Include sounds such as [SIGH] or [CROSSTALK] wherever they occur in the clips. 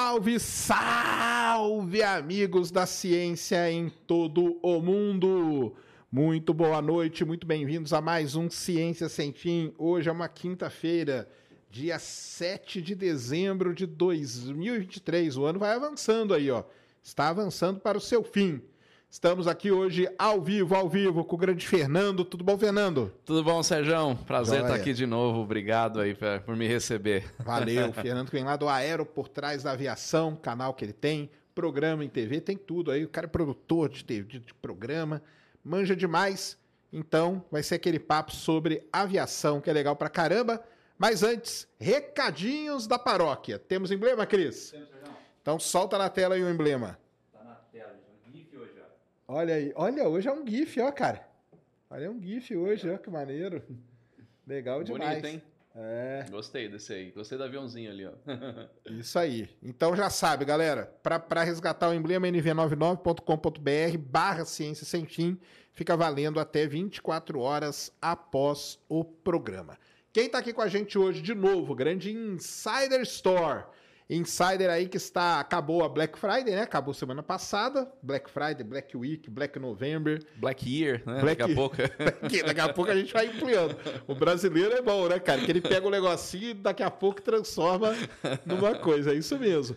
Salve, salve, amigos da ciência em todo o mundo! Muito boa noite, muito bem-vindos a mais um Ciência Sem Fim. Hoje é uma quinta-feira, dia 7 de dezembro de 2023. O ano vai avançando aí, ó. Está avançando para o seu fim. Estamos aqui hoje ao vivo, ao vivo, com o grande Fernando. Tudo bom, Fernando? Tudo bom, Sérgio? Prazer Joia. estar aqui de novo. Obrigado aí pra- por me receber. Valeu, [LAUGHS] Fernando que vem lá do Aero por trás da aviação, canal que ele tem, programa em TV, tem tudo aí. O cara é produtor de, TV, de, de programa, manja demais. Então, vai ser aquele papo sobre aviação que é legal pra caramba. Mas antes, recadinhos da paróquia. Temos emblema, Cris? Temos, Então solta na tela aí o emblema. Tá na tela, um GIF hoje, ó. Olha aí, olha, hoje é um GIF, ó, cara. Olha, é um GIF hoje, ó, que maneiro. Legal demais. Bonito, hein? É. Gostei desse aí. Gostei do aviãozinho ali, ó. [LAUGHS] Isso aí. Então já sabe, galera, para resgatar o emblema nv99.com.br barra ciência sem fim, fica valendo até 24 horas após o programa. Quem tá aqui com a gente hoje de novo, grande Insider Store. Insider aí que está, acabou a Black Friday, né? Acabou semana passada. Black Friday, Black Week, Black November. Black Year, né? Black- Daqui a pouco. [LAUGHS] Daqui, a pouco a gente vai ampliando. O brasileiro é bom, né, cara? Que ele pega um negocinho e daqui a pouco transforma numa coisa. É isso mesmo.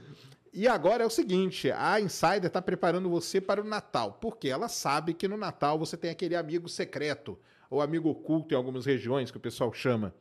E agora é o seguinte: a Insider está preparando você para o Natal. Porque ela sabe que no Natal você tem aquele amigo secreto, ou amigo oculto em algumas regiões, que o pessoal chama.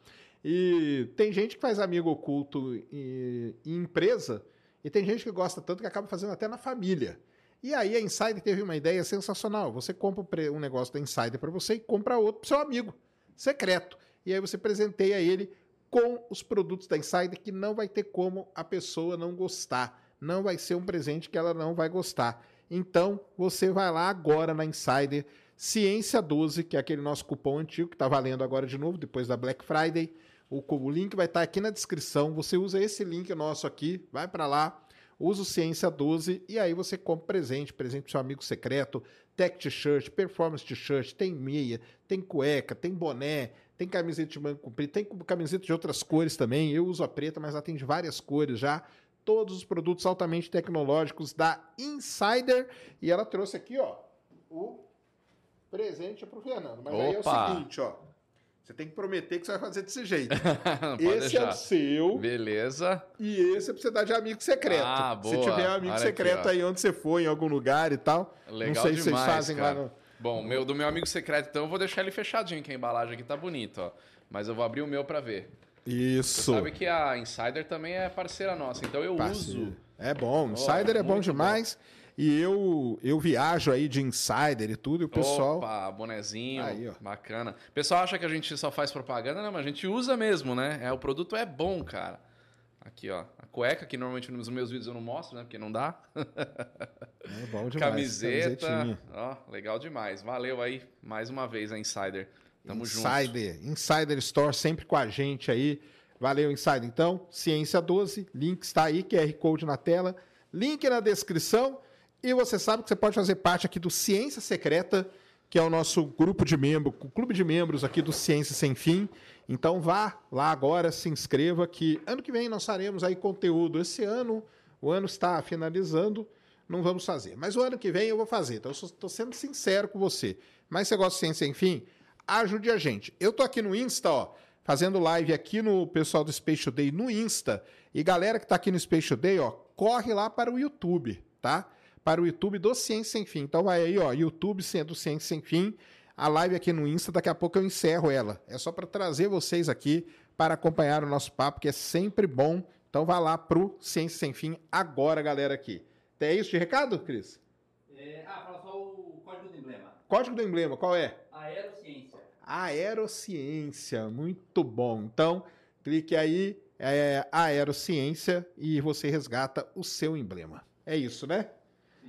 E tem gente que faz amigo oculto em, em empresa, e tem gente que gosta tanto que acaba fazendo até na família. E aí a Insider teve uma ideia sensacional. Você compra um negócio da Insider para você e compra outro para seu amigo, secreto. E aí você presenteia ele com os produtos da Insider que não vai ter como a pessoa não gostar. Não vai ser um presente que ela não vai gostar. Então, você vai lá agora na Insider Ciência 12, que é aquele nosso cupom antigo que está valendo agora de novo, depois da Black Friday. O, o link vai estar aqui na descrição. Você usa esse link nosso aqui, vai para lá, usa o Ciência 12 e aí você compra presente, presente pro seu amigo secreto, tech t-shirt, performance t-shirt, tem meia, tem cueca, tem boné, tem camiseta de manga comprida, tem camiseta de outras cores também. Eu uso a preta, mas ela tem de várias cores já. Todos os produtos altamente tecnológicos da Insider. E ela trouxe aqui, ó, o presente pro Fernando. Mas aí é o Opa! seguinte, ó. Você tem que prometer que você vai fazer desse jeito. [LAUGHS] Esse é deixar. o seu. Beleza. E esse é pra você dar de amigo secreto. Ah, Se boa. tiver amigo Olha secreto aqui, aí onde você for, em algum lugar e tal. Legal não sei se vocês demais, fazem cara. lá no. Bom, meu, do meu amigo secreto, então, eu vou deixar ele fechadinho, que a embalagem aqui tá bonita, ó. Mas eu vou abrir o meu pra ver. Você Isso. sabe que a Insider também é parceira nossa, então eu Parceiro. uso. É bom. Oh, Insider é bom demais. E eu, eu viajo aí de Insider e tudo, e o pessoal. Opa, bonezinho, Aí, ó. bacana. O pessoal acha que a gente só faz propaganda, não, mas a gente usa mesmo, né? É, o produto é bom, cara. Aqui, ó. A cueca, que normalmente nos meus vídeos eu não mostro, né? Porque não dá. É bom demais. Camiseta. Ó, legal demais. Valeu aí, mais uma vez, a Insider. Tamo junto. Insider, Insider Store sempre com a gente aí. Valeu, Insider. Então, Ciência 12, link está aí, QR Code na tela, link na descrição. E você sabe que você pode fazer parte aqui do Ciência Secreta, que é o nosso grupo de membros, o clube de membros aqui do Ciência Sem Fim. Então vá lá agora, se inscreva que ano que vem nós faremos aí conteúdo. Esse ano, o ano está finalizando, não vamos fazer. Mas o ano que vem eu vou fazer. Então eu estou sendo sincero com você. Mas você gosta de Ciência Sem Fim? Ajude a gente. Eu tô aqui no Insta, ó, fazendo live aqui no pessoal do Space Today no Insta. E galera que está aqui no Space Today, ó, corre lá para o YouTube, tá? Para o YouTube do Ciência Sem Fim. Então vai aí, ó, YouTube do Ciência Sem Fim. A live aqui no Insta, daqui a pouco eu encerro ela. É só para trazer vocês aqui para acompanhar o nosso papo, que é sempre bom. Então vá lá pro Ciência Sem Fim agora, galera, aqui. É isso de recado, Cris? É, ah, fala só o código do emblema. Código do emblema, qual é? Aerociência. Aerociência, muito bom. Então, clique aí, é, Aerociência, e você resgata o seu emblema. É isso, né?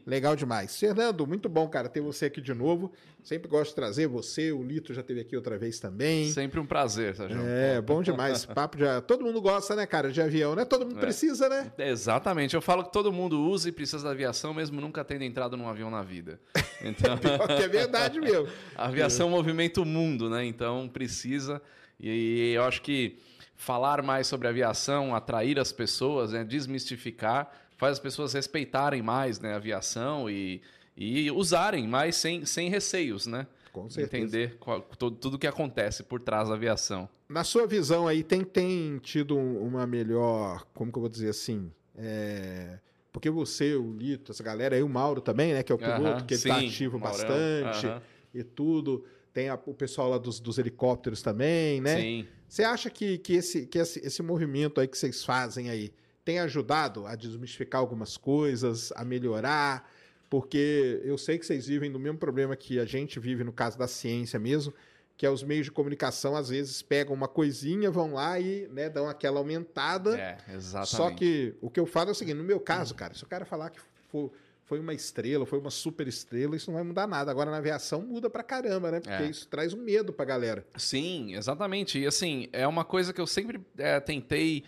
Legal demais. Fernando, muito bom, cara, ter você aqui de novo. Sempre gosto de trazer você, o Lito já esteve aqui outra vez também. Sempre um prazer, Sérgio. É, bom demais. Papo de... Todo mundo gosta, né, cara, de avião, né? Todo mundo É. precisa, né? Exatamente. Eu falo que todo mundo usa e precisa da aviação, mesmo nunca tendo entrado num avião na vida. Então, [LAUGHS] é verdade [LAUGHS] mesmo. a aviação movimenta o mundo, né? Então precisa. E eu acho que falar mais sobre aviação, atrair as pessoas, né? desmistificar, faz as pessoas respeitarem mais né? a aviação e, e usarem mais sem, sem receios, né? Com certeza. Entender qual- todo- tudo que acontece por trás da aviação. Na sua visão aí, tem, tem tido um- uma melhor, como que eu vou dizer assim, é, porque você, o Lito, essa galera aí, o Mauro também, né, que é o piloto, Aham, que ele tá sim, ativo Maurão, bastante aham. e tudo. Tem a- o pessoal lá dos, dos helicópteros também, né? Sim. Você acha que, que, esse, que esse, esse movimento aí que vocês fazem aí tem ajudado a desmistificar algumas coisas, a melhorar? Porque eu sei que vocês vivem do mesmo problema que a gente vive no caso da ciência mesmo, que é os meios de comunicação às vezes pegam uma coisinha, vão lá e né, dão aquela aumentada. É, exatamente. Só que o que eu falo é o seguinte, no meu caso, cara, se o cara falar que fo- foi uma estrela, foi uma super estrela, isso não vai mudar nada. Agora na aviação muda pra caramba, né? Porque É. isso traz um medo pra galera. Sim, exatamente. E assim, é uma coisa que eu sempre é, tentei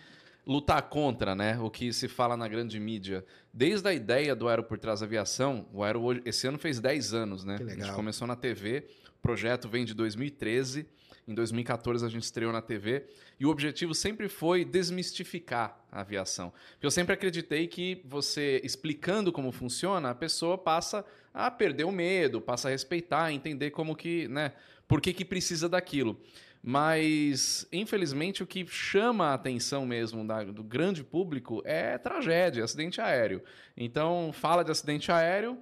lutar contra, né? O que se fala na grande mídia. Desde a ideia do Aero por Trás da Aviação, o Aero hoje, esse ano fez 10 anos, né? Que A legal. gente começou na TV, o projeto vem de 2013, em 2014 a gente estreou na TV, e o objetivo sempre foi desmistificar a aviação. Porque eu sempre acreditei que você explicando como funciona, a pessoa passa a perder o medo, passa a respeitar, entender como que, né, por que que precisa daquilo. Mas, infelizmente, o que chama a atenção mesmo da- do grande público é tragédia, acidente aéreo. Então, fala de acidente aéreo,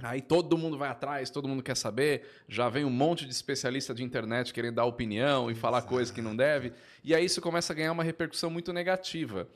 aí todo mundo vai atrás, todo mundo quer saber, já vem um monte de especialista de internet querendo dar opinião e falar coisas que não deve, e aí isso começa a ganhar uma repercussão muito negativa.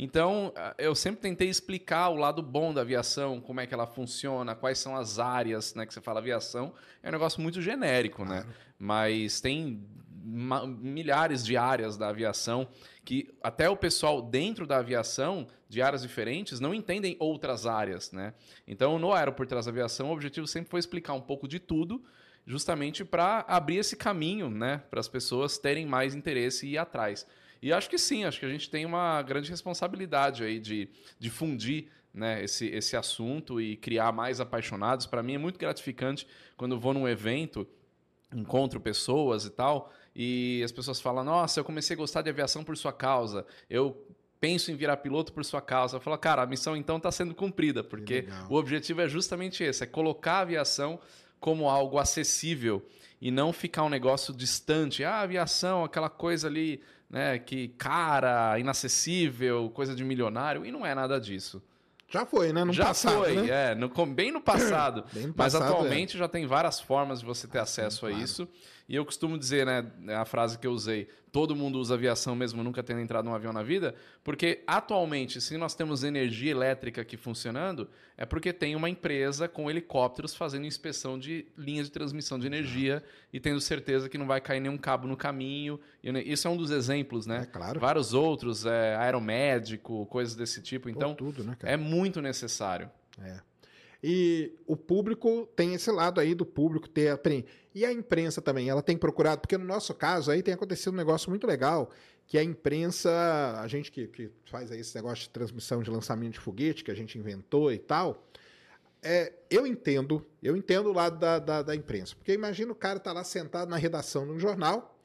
Então, eu sempre tentei explicar o lado bom da aviação, como é que ela funciona, quais são as áreas, né, que você fala aviação, é um negócio muito genérico, né? Mas tem milhares de áreas da aviação que até o pessoal dentro da aviação, de áreas diferentes, não entendem outras áreas, né? Então, no Aero por Trás da Aviação, o objetivo sempre foi explicar um pouco de tudo, justamente para abrir esse caminho, né, para as pessoas terem mais interesse e ir atrás. E acho que sim, acho que a gente tem uma grande responsabilidade aí de difundir né, esse, esse assunto e criar mais apaixonados. Para mim é muito gratificante quando vou num evento, encontro pessoas e tal, e as pessoas falam: Nossa, eu comecei a gostar de aviação por sua causa. Eu penso em virar piloto por sua causa. Eu falo, cara, a missão então está sendo cumprida, porque o objetivo é justamente esse: é colocar a aviação como algo acessível e não ficar um negócio distante. Ah, aviação, aquela coisa ali, né, que cara, inacessível, coisa de milionário, e não é nada disso. Já foi, né? No já passado, foi, né? é, no, bem no passado. [CLEARS THROAT] Bem no Mas passado, é. atualmente já tem várias formas de você ter acesso a isso. E eu costumo dizer, né, a frase que eu usei, todo mundo usa aviação mesmo nunca tendo entrado num avião na vida, porque atualmente, se nós temos energia elétrica aqui funcionando, é porque tem uma empresa com helicópteros fazendo inspeção de linhas de transmissão de energia e tendo certeza que não vai cair nenhum cabo no caminho. Isso é um dos exemplos, né? É, claro. Vários outros, é, aeromédico, coisas desse tipo. Pô, Então, tudo, né, é muito necessário. E o público tem esse lado aí do público ter E a imprensa também, ela tem procurado, porque no nosso caso aí tem acontecido um negócio muito legal, que a imprensa, a gente que, que faz aí esse negócio de transmissão de lançamento de foguete, que a gente inventou e tal, é, eu entendo, eu entendo o lado da, da, da imprensa. Porque imagina o cara tá lá sentado na redação de um jornal,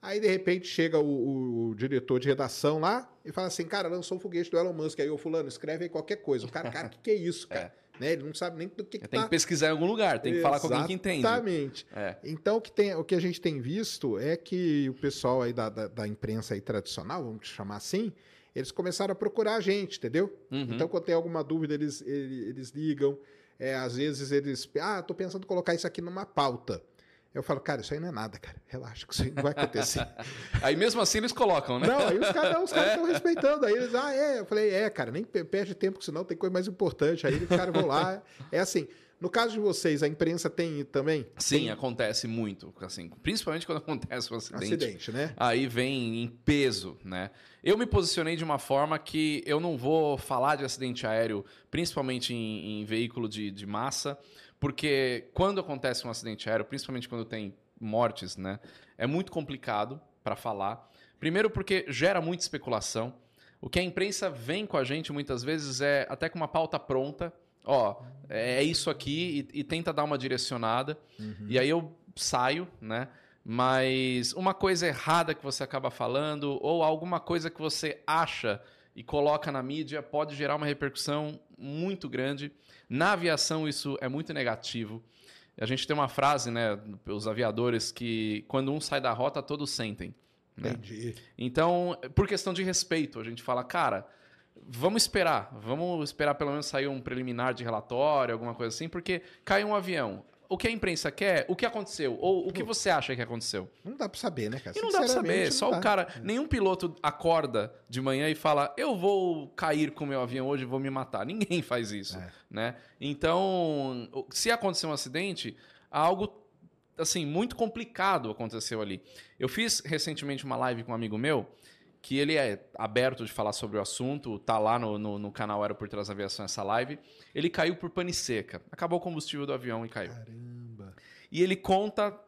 aí de repente chega o, o- o diretor de redação lá e fala assim, cara, lançou o foguete do Elon Musk, aí o fulano escreve aí qualquer coisa. O cara, cara, o que, que é isso, [LAUGHS] cara? Né? Ele não sabe nem do que, que Tem tá... que pesquisar em algum lugar, tem que falar com alguém que entende. Exatamente. É. Então, o que, tem, o que a gente tem visto é que o pessoal aí da, da, da imprensa aí tradicional, vamos chamar assim, eles começaram a procurar a gente, entendeu? Uhum. Então, quando tem alguma dúvida, eles, ele- eles ligam. É, às vezes eles. Ah, tô pensando em colocar isso aqui numa pauta. Eu falo, cara, isso aí não é nada, cara. Relaxa, que isso aí não vai acontecer. [LAUGHS] Aí mesmo assim eles colocam, né? não, aí os caras estão respeitando. Aí eles, ah, é. Eu falei, é, cara, nem pe- perde tempo, senão tem coisa mais importante. Aí os caras vão lá. É assim. No caso de vocês, a imprensa tem também? Sim, acontece muito, assim, principalmente quando acontece um acidente. Acidente, né? Aí vem em peso, né? Eu me posicionei de uma forma que eu não vou falar de acidente aéreo, principalmente em, em veículo de, de massa, porque quando acontece um acidente aéreo, principalmente quando tem mortes, né? É muito complicado para falar. Primeiro porque gera muita especulação. O que a imprensa vem com a gente muitas vezes é até com uma pauta pronta. Ó, é isso aqui e, e tenta dar uma direcionada. E aí eu saio, né? Mas uma coisa errada que você acaba falando ou alguma coisa que você acha e coloca na mídia pode gerar uma repercussão muito grande. Na aviação isso é muito negativo. A gente tem uma frase, né, os aviadores que quando um sai da rota todos sentem. né? Entendi. Então, por questão de respeito, a gente fala, cara, vamos esperar, vamos esperar pelo menos sair um preliminar de relatório, alguma coisa assim, porque caiu um avião. O que a imprensa quer, o que aconteceu, ou o que você acha que aconteceu. Não dá pra saber, né, cara? E não dá Sinceramente, saber, só o cara, nenhum piloto acorda de manhã e fala, eu vou cair com o meu avião hoje e vou me matar. Ninguém [LAUGHS] faz isso, É. né? Então, se acontecer um acidente, algo assim muito complicado aconteceu ali. Eu fiz recentemente uma live com um amigo meu que ele é aberto de falar sobre o assunto, tá lá no, no, no canal Aero por Trás da Aviação essa live. Ele caiu por pane seca, acabou o combustível do avião e caiu. Caramba. E ele conta.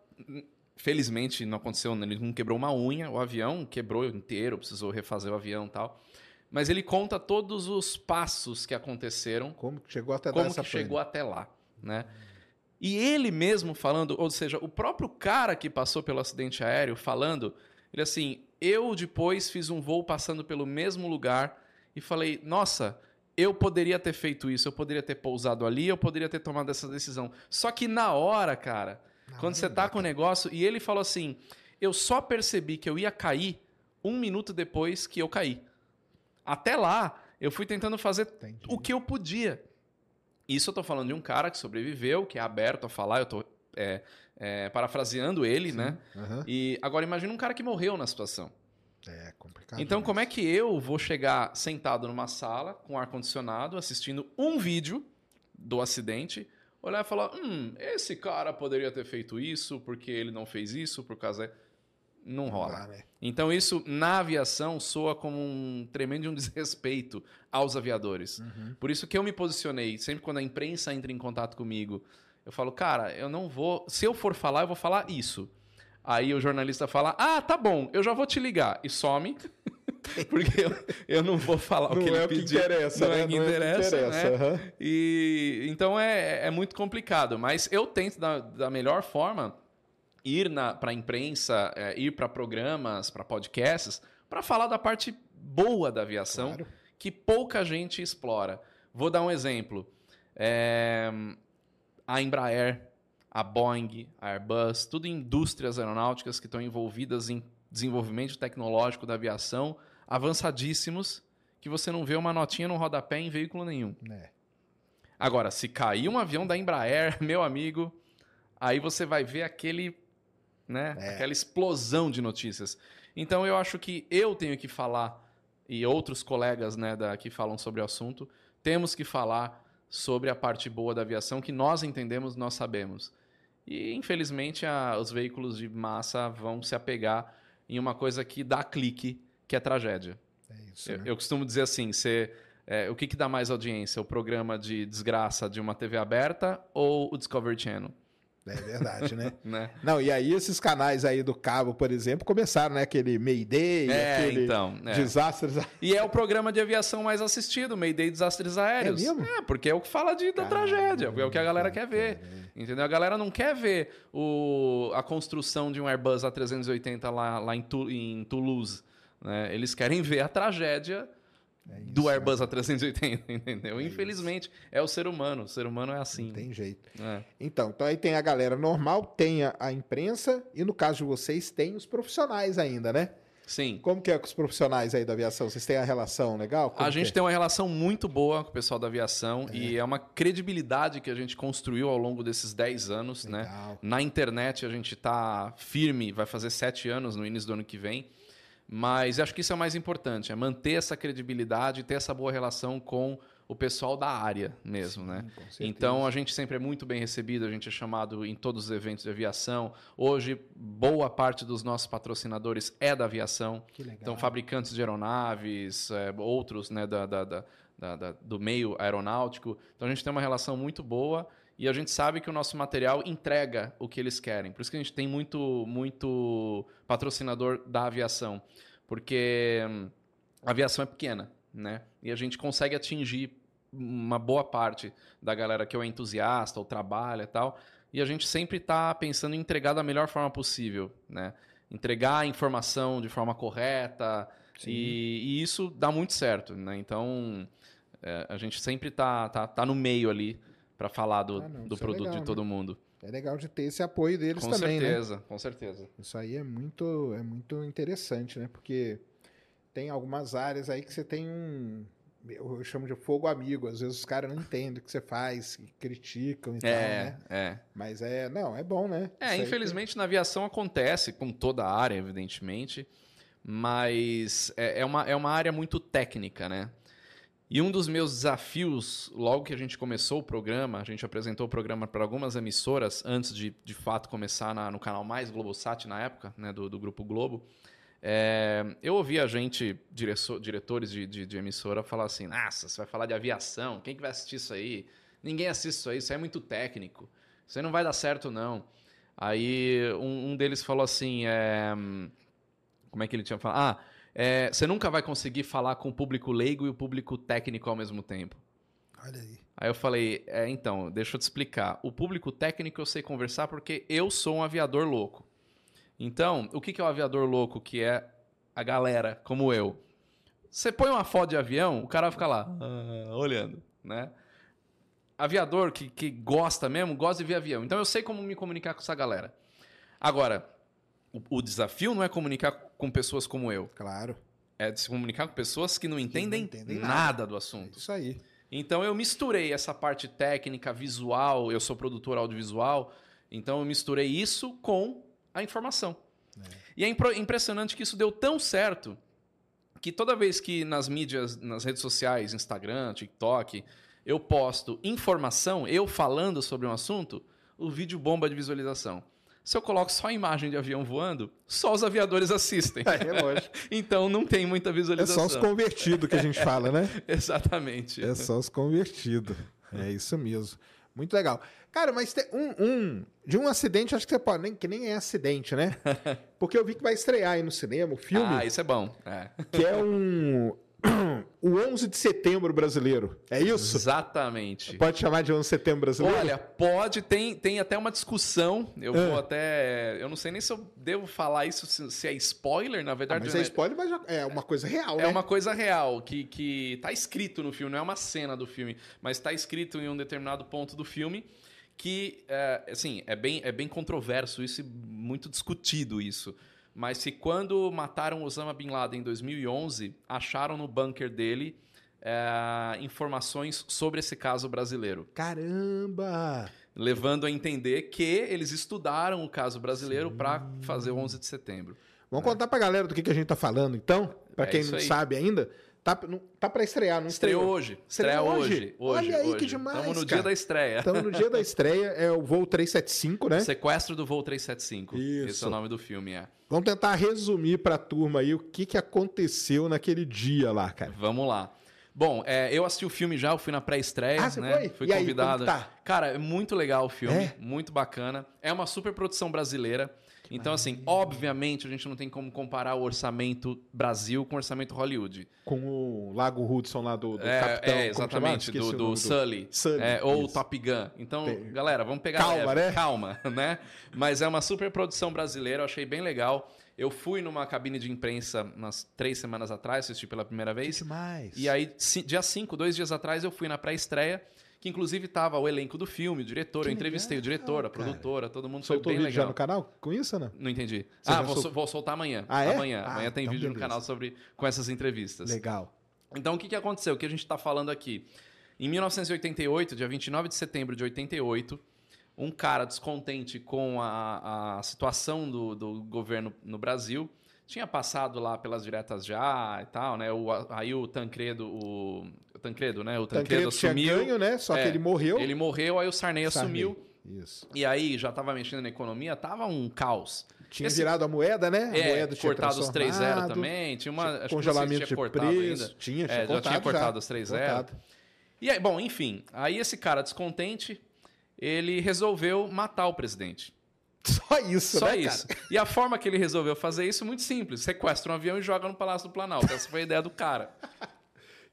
Felizmente não aconteceu, né? ele não quebrou uma unha, o avião quebrou inteiro, precisou refazer o avião e tal. Mas ele conta todos os passos que aconteceram, Como que chegou até como que pane? chegou até lá, né? E ele mesmo falando, ou seja, o próprio cara que passou pelo acidente aéreo falando, ele assim, eu depois fiz um voo passando pelo mesmo lugar e falei, nossa, eu poderia ter feito isso, eu poderia ter pousado ali, eu poderia ter tomado essa decisão. Só que na hora, cara, quando você tá com o negócio, e ele falou assim, eu só percebi que eu ia cair um minuto depois que eu caí. Até lá, eu fui tentando fazer Entendi. o que eu podia. Isso eu tô falando de um cara que sobreviveu, que é aberto a falar, eu tô é, é, parafraseando ele, né? Aham. E agora imagina um cara que morreu na situação. É complicado. Então, como é que eu vou chegar sentado numa sala com ar-condicionado, assistindo um vídeo do acidente, olhar e falar: hum, esse cara poderia ter feito isso porque ele não fez isso, por causa. Não rola. dá, né? Então, isso na aviação soa como um tremendo um [LAUGHS] desrespeito aos aviadores. Uhum. Por isso que eu me posicionei, sempre quando a imprensa entra em contato comigo, eu falo, cara, eu não vou. Se eu for falar, eu vou falar isso. Aí o jornalista fala, ah, tá bom, eu já vou te ligar. E some. [LAUGHS] Porque eu, eu não vou falar o que ele é o que pediu. interessa, não né? é o que Não é o que interessa, interessa, né? aham. E então é, é muito complicado. Mas eu tento da, da melhor forma ir para a imprensa, é, ir para programas, para podcasts, para falar da parte boa da aviação Claro. que pouca gente explora. Vou dar um exemplo. É, a Embraer, a Boeing, a Airbus, tudo indústrias aeronáuticas que estão envolvidas em desenvolvimento tecnológico da aviação, avançadíssimos, que você não vê uma notinha no rodapé em veículo nenhum. É. Agora, se cair um avião da Embraer, [LAUGHS] meu amigo, aí você vai ver aquele, né, É. aquela explosão de notícias. Então eu acho que eu tenho que falar e outros colegas, né, da, que falam sobre o assunto, temos que falar sobre a parte boa da aviação que nós entendemos, nós sabemos. E infelizmente a- os veículos de massa vão se apegar em uma coisa que dá clique, que é tragédia. É isso, Eu, né? eu costumo dizer assim, você, é, o que, que dá mais audiência? O programa de desgraça de uma TV aberta ou o Discovery Channel? É verdade, né? [LAUGHS] né? Não, e aí esses canais aí do cabo, por exemplo, começaram, né? Aquele Mayday, É, aquele então, é. desastres. E é o programa de aviação mais assistido, Mayday Desastres Aéreos. É mesmo? porque é o que fala de, da tragédia, é o que a galera quer ver. Entendeu? A galera não quer ver o, a construção de um Airbus A380 lá, lá em, Tu- em Toulouse. né? Eles querem ver a tragédia do Airbus A380, [LAUGHS] entendeu? Infelizmente, é o ser humano. O ser humano é assim. Não tem jeito. É. Então, então aí tem a galera normal, tem a, a imprensa e no caso de vocês tem os profissionais ainda, né? Sim. Como que é com os profissionais aí da aviação? Vocês têm a relação legal? Como A gente é? tem uma relação muito boa com o pessoal da aviação e é uma credibilidade que a gente construiu ao longo desses 10 anos, né? Legal. Na internet a gente tá firme, vai fazer sete anos no início do ano que vem. Mas acho que isso é o mais importante, é manter essa credibilidade e ter essa boa relação com o pessoal da área mesmo, né? com certeza. Então a gente sempre é muito bem recebido, a gente é chamado em todos os eventos de aviação. Hoje, boa parte dos nossos patrocinadores é da aviação. Que legal. Então, fabricantes de aeronaves, é, outros né, da- da- da- do meio aeronáutico. Então, a gente tem uma relação muito boa e a gente sabe que o nosso material entrega o que eles querem. Por isso que a gente tem muito, muito patrocinador da aviação. Porque hum, a aviação é pequena, né? E a gente consegue atingir uma boa parte da galera que é entusiasta ou trabalha e tal. E a gente sempre está pensando em entregar da melhor forma possível, né? Entregar a informação de forma correta e, e isso dá muito certo, né? Então é, a gente sempre tá, tá, tá no meio ali para falar do, Ah, não, do é produto legal, de todo mundo. É legal de ter esse apoio deles Com também, né? certeza, com certeza. Isso aí é muito, é muito interessante, né? Porque tem algumas áreas aí que você tem um. Eu chamo de fogo amigo. Às vezes os caras não entendem o que você faz, criticam e tal, É, né? é. Mas é. Não, é bom, né? É, Isso infelizmente na aviação acontece, com toda a área, evidentemente, mas é, é uma, é uma área muito técnica, né? E um dos meus desafios, logo que a gente começou o programa, a gente apresentou o programa para algumas emissoras antes de, de fato, começar na- no canal Mais Globosat na época, né, do, do Grupo Globo. É, eu ouvi a gente, direço- diretores de, de, de emissora, falar assim: Nossa, você vai falar de aviação, quem que vai assistir isso aí? Ninguém assiste isso aí, isso aí é muito técnico, isso aí não vai dar certo, não. Aí um, um deles falou assim: é, Como é que ele tinha falado? Ah, é, você nunca vai conseguir falar com o público leigo e o público técnico ao mesmo tempo. tem- Olha aí. Aí eu falei, é, então, deixa eu te explicar. O público técnico eu sei conversar porque eu sou um aviador louco. Então, o que que é o aviador louco, que é a galera, como eu? Você põe uma foto de avião, o cara vai ficar lá, ah, olhando, né? Aviador que, que gosta mesmo, gosta de ver avião. Então eu sei como me comunicar com essa galera. Agora, o, o desafio não é comunicar com pessoas como eu. Claro. É de se comunicar com pessoas que não entendem, entendem nada. nada. do assunto. Isso aí. Então eu misturei essa parte técnica, visual, eu sou produtor audiovisual, então eu misturei isso com a informação. E é impressionante que isso deu tão certo que toda vez que nas mídias, nas redes sociais, Instagram, TikTok, eu posto informação, eu falando sobre um assunto, o vídeo bomba de visualização. Se eu coloco só a imagem de avião voando, só os aviadores assistem. É, lógico. [LAUGHS] então não tem muita É visualização. só os convertidos que a gente fala, né? [LAUGHS] Exatamente. É só os convertidos. É isso mesmo. Muito legal. Cara, mas tem um, um- de um acidente, acho que você pode, nem, que nem é acidente, né? [LAUGHS] Porque eu vi que vai estrear aí no cinema o filme, Ah, isso é bom. É. que é um. O 11 de setembro brasileiro. É isso? Exatamente. Pode chamar de 11 de setembro brasileiro? Olha, pode, tem, tem até uma discussão. Eu É. vou até. Eu não sei nem se eu devo falar isso, se, se é spoiler, na Ah, verdade. mas né? é spoiler, mas é uma coisa real, É né? uma coisa real, que, que tá escrito no filme, não é uma cena do filme, mas tá escrito em um determinado ponto do filme que, é, assim, é bem, é bem controverso isso e muito discutido isso. Mas se quando mataram Osama Bin Laden em 2011, acharam no bunker dele é, informações sobre esse caso brasileiro. Caramba! Levando a entender que eles estudaram o caso brasileiro para fazer o 11 de setembro. Vamos contar pra galera do que, que a gente tá falando, então? Pra É quem não aí. sabe ainda. Tá, não- tá pra estrear, não Estreou estreou? hoje. Estreou Estreia hoje? hoje. hoje Olha aí hoje. que demais, Estamos no cara. dia da estreia. Estamos no dia da [LAUGHS] estreia, é o voo 375, né? Sequestro do voo 375. Isso. Esse é o nome do filme, é. Vamos tentar resumir pra turma aí o que, que aconteceu naquele dia lá, cara. Vamos lá. Bom, é, eu assisti o filme já, eu fui na pré-estreia, Ah, né? foi? Fui E aí, convidado. que tá? Cara, é muito legal o filme, É? muito bacana. É uma super produção brasileira. Então, assim, obviamente a gente não tem como comparar o orçamento Brasil com o orçamento Hollywood. Com o Lago Hudson lá do, do é, Capitão. é, exatamente, do, o do nome Sully. Sully, É, ou isso. Top Gun. Então, Tem- galera, vamos pegar Calma, leve. né? Calma, [LAUGHS] né? Mas é uma super produção brasileira, eu achei bem legal. Eu fui numa cabine de imprensa umas três semanas atrás, assisti pela primeira vez. demais. E aí, dia 5, dois dias atrás, eu fui na pré-estreia, que inclusive tava o elenco do filme, o diretor, eu entrevistei o diretor, a cara. produtora, todo mundo Soltou foi o bem vídeo já legal. no canal com isso, né? Não entendi. Você ah, vou, sol- vou soltar amanhã. Ah, é? Amanhã. Ah, amanhã tem então vídeo no beleza. canal sobre com essas entrevistas. Legal. Então, o que, que aconteceu? O que a gente está falando aqui? Em 1988, dia 29 de setembro de 88, um cara descontente com a, a situação do, do governo no Brasil tinha passado lá pelas diretas já e tal, né? O, aí o Tancredo, o Tancredo, né? O Tancredo, Tancredo tinha assumiu. ganho, né? Só que É, ele morreu. Ele morreu, aí o Sarney, Sarney. assumiu. Isso. E aí já estava mexendo na economia, tava um caos. Tinha Esse- virado a moeda, né? A É, moeda tinha cortado os 3-0 transformado, também. Tinha uma. tinha que congelamento tinha de preço. ainda. Tinha, É, tinha já tinha cortado os 3-0. Cortado. E aí, bom, enfim, aí esse cara descontente, ele resolveu matar o presidente. [LAUGHS] Só isso, Só né, isso. cara? E a forma que ele resolveu fazer isso é muito simples: sequestra um avião e joga no Palácio do Planalto. Essa foi a ideia do cara. [LAUGHS]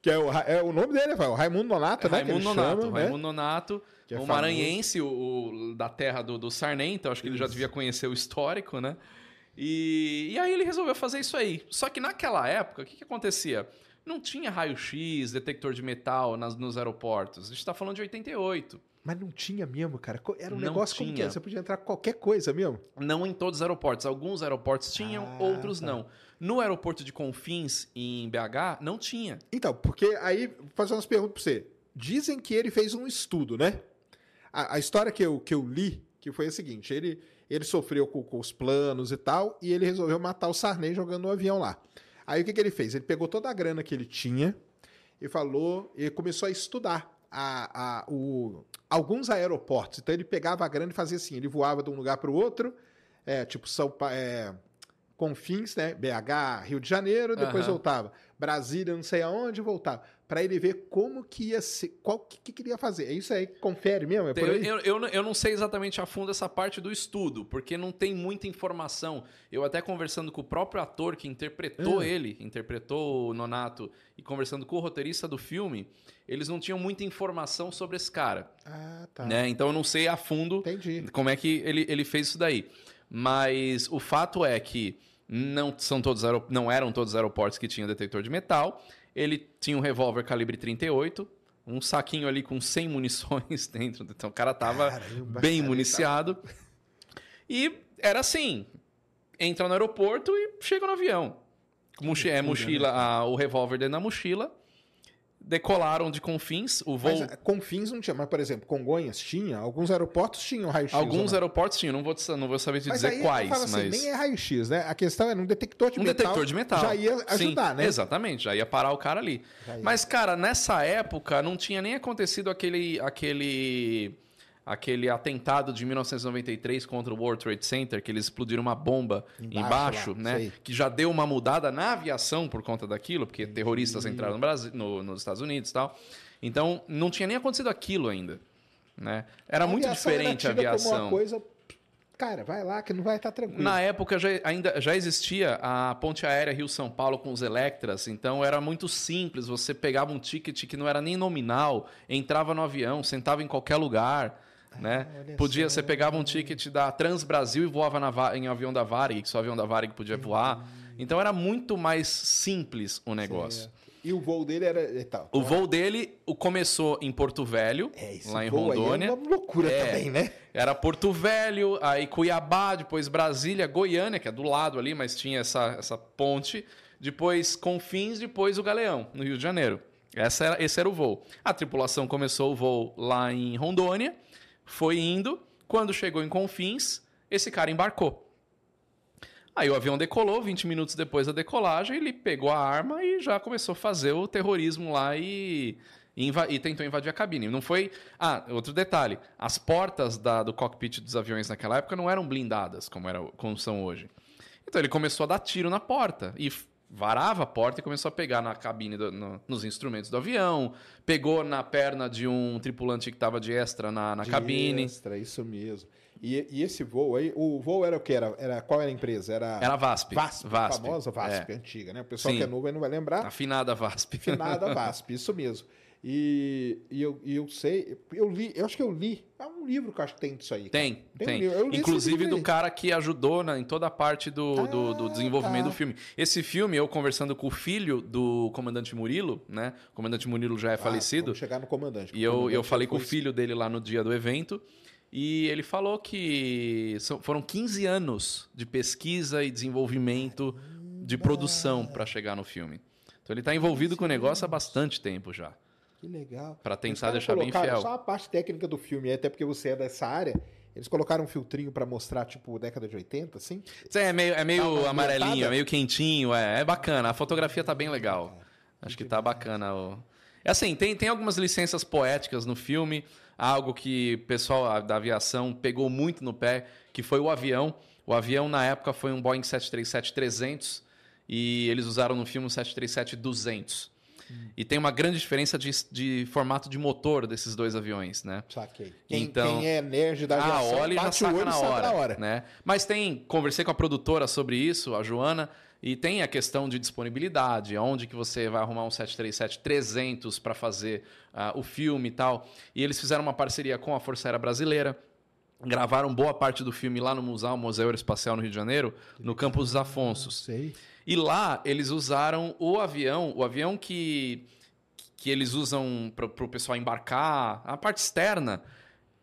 Que é o, é o nome dele, é o Raimundo Nonato, né? que Raimundo Nonato. chama, né? Raimundo Nonato, Que é o maranhense, o, o- da terra do, do Sarney, então acho que ele já devia conhecer o histórico, né? E, e aí ele resolveu fazer isso aí. Só que naquela época, o que, que acontecia? Não tinha raio-x, detector de metal nas, nos aeroportos. A gente está falando de 88. Mas não tinha mesmo, cara. Era um Não negócio como que tinha. era? Você podia entrar qualquer coisa mesmo. Não em todos os aeroportos. Alguns aeroportos tinham, Ah, outros tá. não. No aeroporto de Confins, em BH, não tinha. Então, porque aí, vou fazer umas perguntas pra você. Dizem que ele fez um estudo, né? A, a história que eu, que eu li, que foi a seguinte, ele, ele sofreu com, com os planos e tal, e ele resolveu matar o Sarney jogando um avião lá. Aí o que, que ele fez? Ele pegou toda a grana que ele tinha e falou, e começou a estudar a, a, o, alguns aeroportos. Então ele pegava a grana e fazia assim, ele voava de um lugar para o outro, é, tipo São Pa- é, Confins, né? BH, Rio de Janeiro, depois Aham. voltava. Brasília, não sei aonde, voltava. Para ele ver como que ia ser, qual que, que queria fazer. É isso aí, confere mesmo, é Eu, eu, eu, não- sei exatamente a fundo essa parte do estudo, porque não tem muita informação. Eu até conversando com o próprio ator que interpretou Ah. ele, interpretou o Nonato, e conversando com o roteirista do filme, eles não tinham muita informação sobre esse cara. Ah, tá. Né? Então eu não sei a fundo Entendi. como é que ele, ele fez isso daí. Mas o fato é que não, são todos, não eram todos os aeroportos que tinham detector de metal. Ele tinha um revólver calibre 38, um saquinho ali com 100 munições [LAUGHS] dentro. Então o cara tava Caramba, bem cara, municiado. E era assim: entra no aeroporto e chega no avião. Mochi é, mochila, a- o revólver dentro da mochila. Decolaram de Confins, o voo. Mas ah, Confins não tinha, mas por exemplo, Congonhas tinha, alguns aeroportos tinham raio-x. Alguns aeroportos tinham, não vou, não vou saber te Mas dizer quais, assim, mas. nem é raio-x, né? A questão era um detector de um metal. detector de metal. Já ia ajudar, Sim, né? Exatamente, já ia parar o cara ali. Mas, cara, nessa época não tinha nem acontecido aquele, aquele, aquele atentado de 1993 contra o World Trade Center, que eles explodiram uma bomba Embaixo embaixo, lá, né? sei. Que já deu uma mudada na aviação por conta daquilo, porque terroristas entraram no Brasil, no- nos Estados Unidos e tal. Então, não tinha nem acontecido aquilo ainda. Né? Era A muito aviação era diferente a tida como aviação. uma coisa, cara, vai lá que não vai estar tranquilo. Na época já, ainda já existia a ponte aérea Rio-São Paulo com os Electras, então era muito simples. Você pegava um ticket que não era nem nominal, entrava no avião, sentava em qualquer lugar. Né? Ah, olha Podia, só. você pegava um ticket da Trans Brasil e voava na em avião da Varig, que só avião da Varig podia voar. Então era muito mais simples o negócio. E o voo dele era tal. O voo dele o começou em Porto Velho, É, lá em voo aí Rondônia. é uma loucura É. também, né? Era Porto Velho, aí Cuiabá, depois Brasília, Goiânia, que é do lado ali, mas tinha essa, essa ponte. Depois Confins, depois o Galeão, no Rio de Janeiro. Essa era, esse era o voo. A tripulação começou o voo lá em Rondônia, foi indo. Quando chegou em Confins, esse cara embarcou. Aí o avião decolou, 20 minutos depois da decolagem, ele pegou a arma e já começou a fazer o terrorismo lá e, e e tentou invadir a cabine. Não foi. Ah, outro detalhe: as portas da- do cockpit dos aviões naquela época não eram blindadas como, era, como são hoje. Então ele começou a dar tiro na porta e varava a porta e começou a pegar na cabine, do- no- nos instrumentos do avião, pegou na perna de um tripulante que estava de extra na, na De cabine. Extra, isso mesmo. E, e esse voo aí, o voo era o que? Era, era, qual era a empresa? Era, Era a VASP. VASP, VASP, a famosa VASP, é. antiga, né? O pessoal Sim. que é novo aí não vai lembrar. Afinada VASP. Finada VASP, isso mesmo. E, e, eu, e eu sei, eu li, eu acho que eu li, é um livro que eu acho que tem disso aí. Tem, Tem tem. um. Eu Inclusive do cara que ajudou na- em toda a parte do, do, do Ah, desenvolvimento tá. do filme. Esse filme, eu conversando com o filho do comandante Murilo, né? O comandante Murilo já é Ah, falecido. chegar no comandante. E eu, eu comandante falei com o filho dele lá no dia do evento. E ele falou que são- foram 15 anos de pesquisa e desenvolvimento de produção para chegar no filme. Então ele está envolvido com o negócio há bastante tempo já. Que legal. Pra Os tentar deixar bem fiel. Só a parte técnica do filme, até porque você é dessa área. Eles colocaram um filtrinho pra mostrar, tipo, década de 80, assim? É meio, é meio amarelinho, é meio quentinho, é, é bacana. A fotografia tá bem legal. Acho que tá bacana. O... É assim, tem, tem algumas licenças poéticas no filme, algo que o pessoal da aviação pegou muito no pé, que foi o avião. O avião, na época, foi um Boeing 737-300 e eles usaram no filme um 737-200. E tem uma grande diferença de, de formato de motor desses dois aviões, né? Saquei. Quem, Então- quem é nerd da Ah, aviação, olha e já bate o saca e na hora, na hora. né? Mas tem, conversei com a produtora sobre isso, a Joana, e tem a questão de disponibilidade, onde que você vai arrumar um 737-300 para fazer ah, o filme e tal. E eles fizeram uma parceria com a Força Aérea Brasileira, gravaram boa parte do filme lá no Museu, Museu Aeroespacial no Rio de Janeiro, no Campos dos Afonsos. Sei. E lá eles usaram o avião, o avião que, que eles usam para o pessoal embarcar, a parte externa,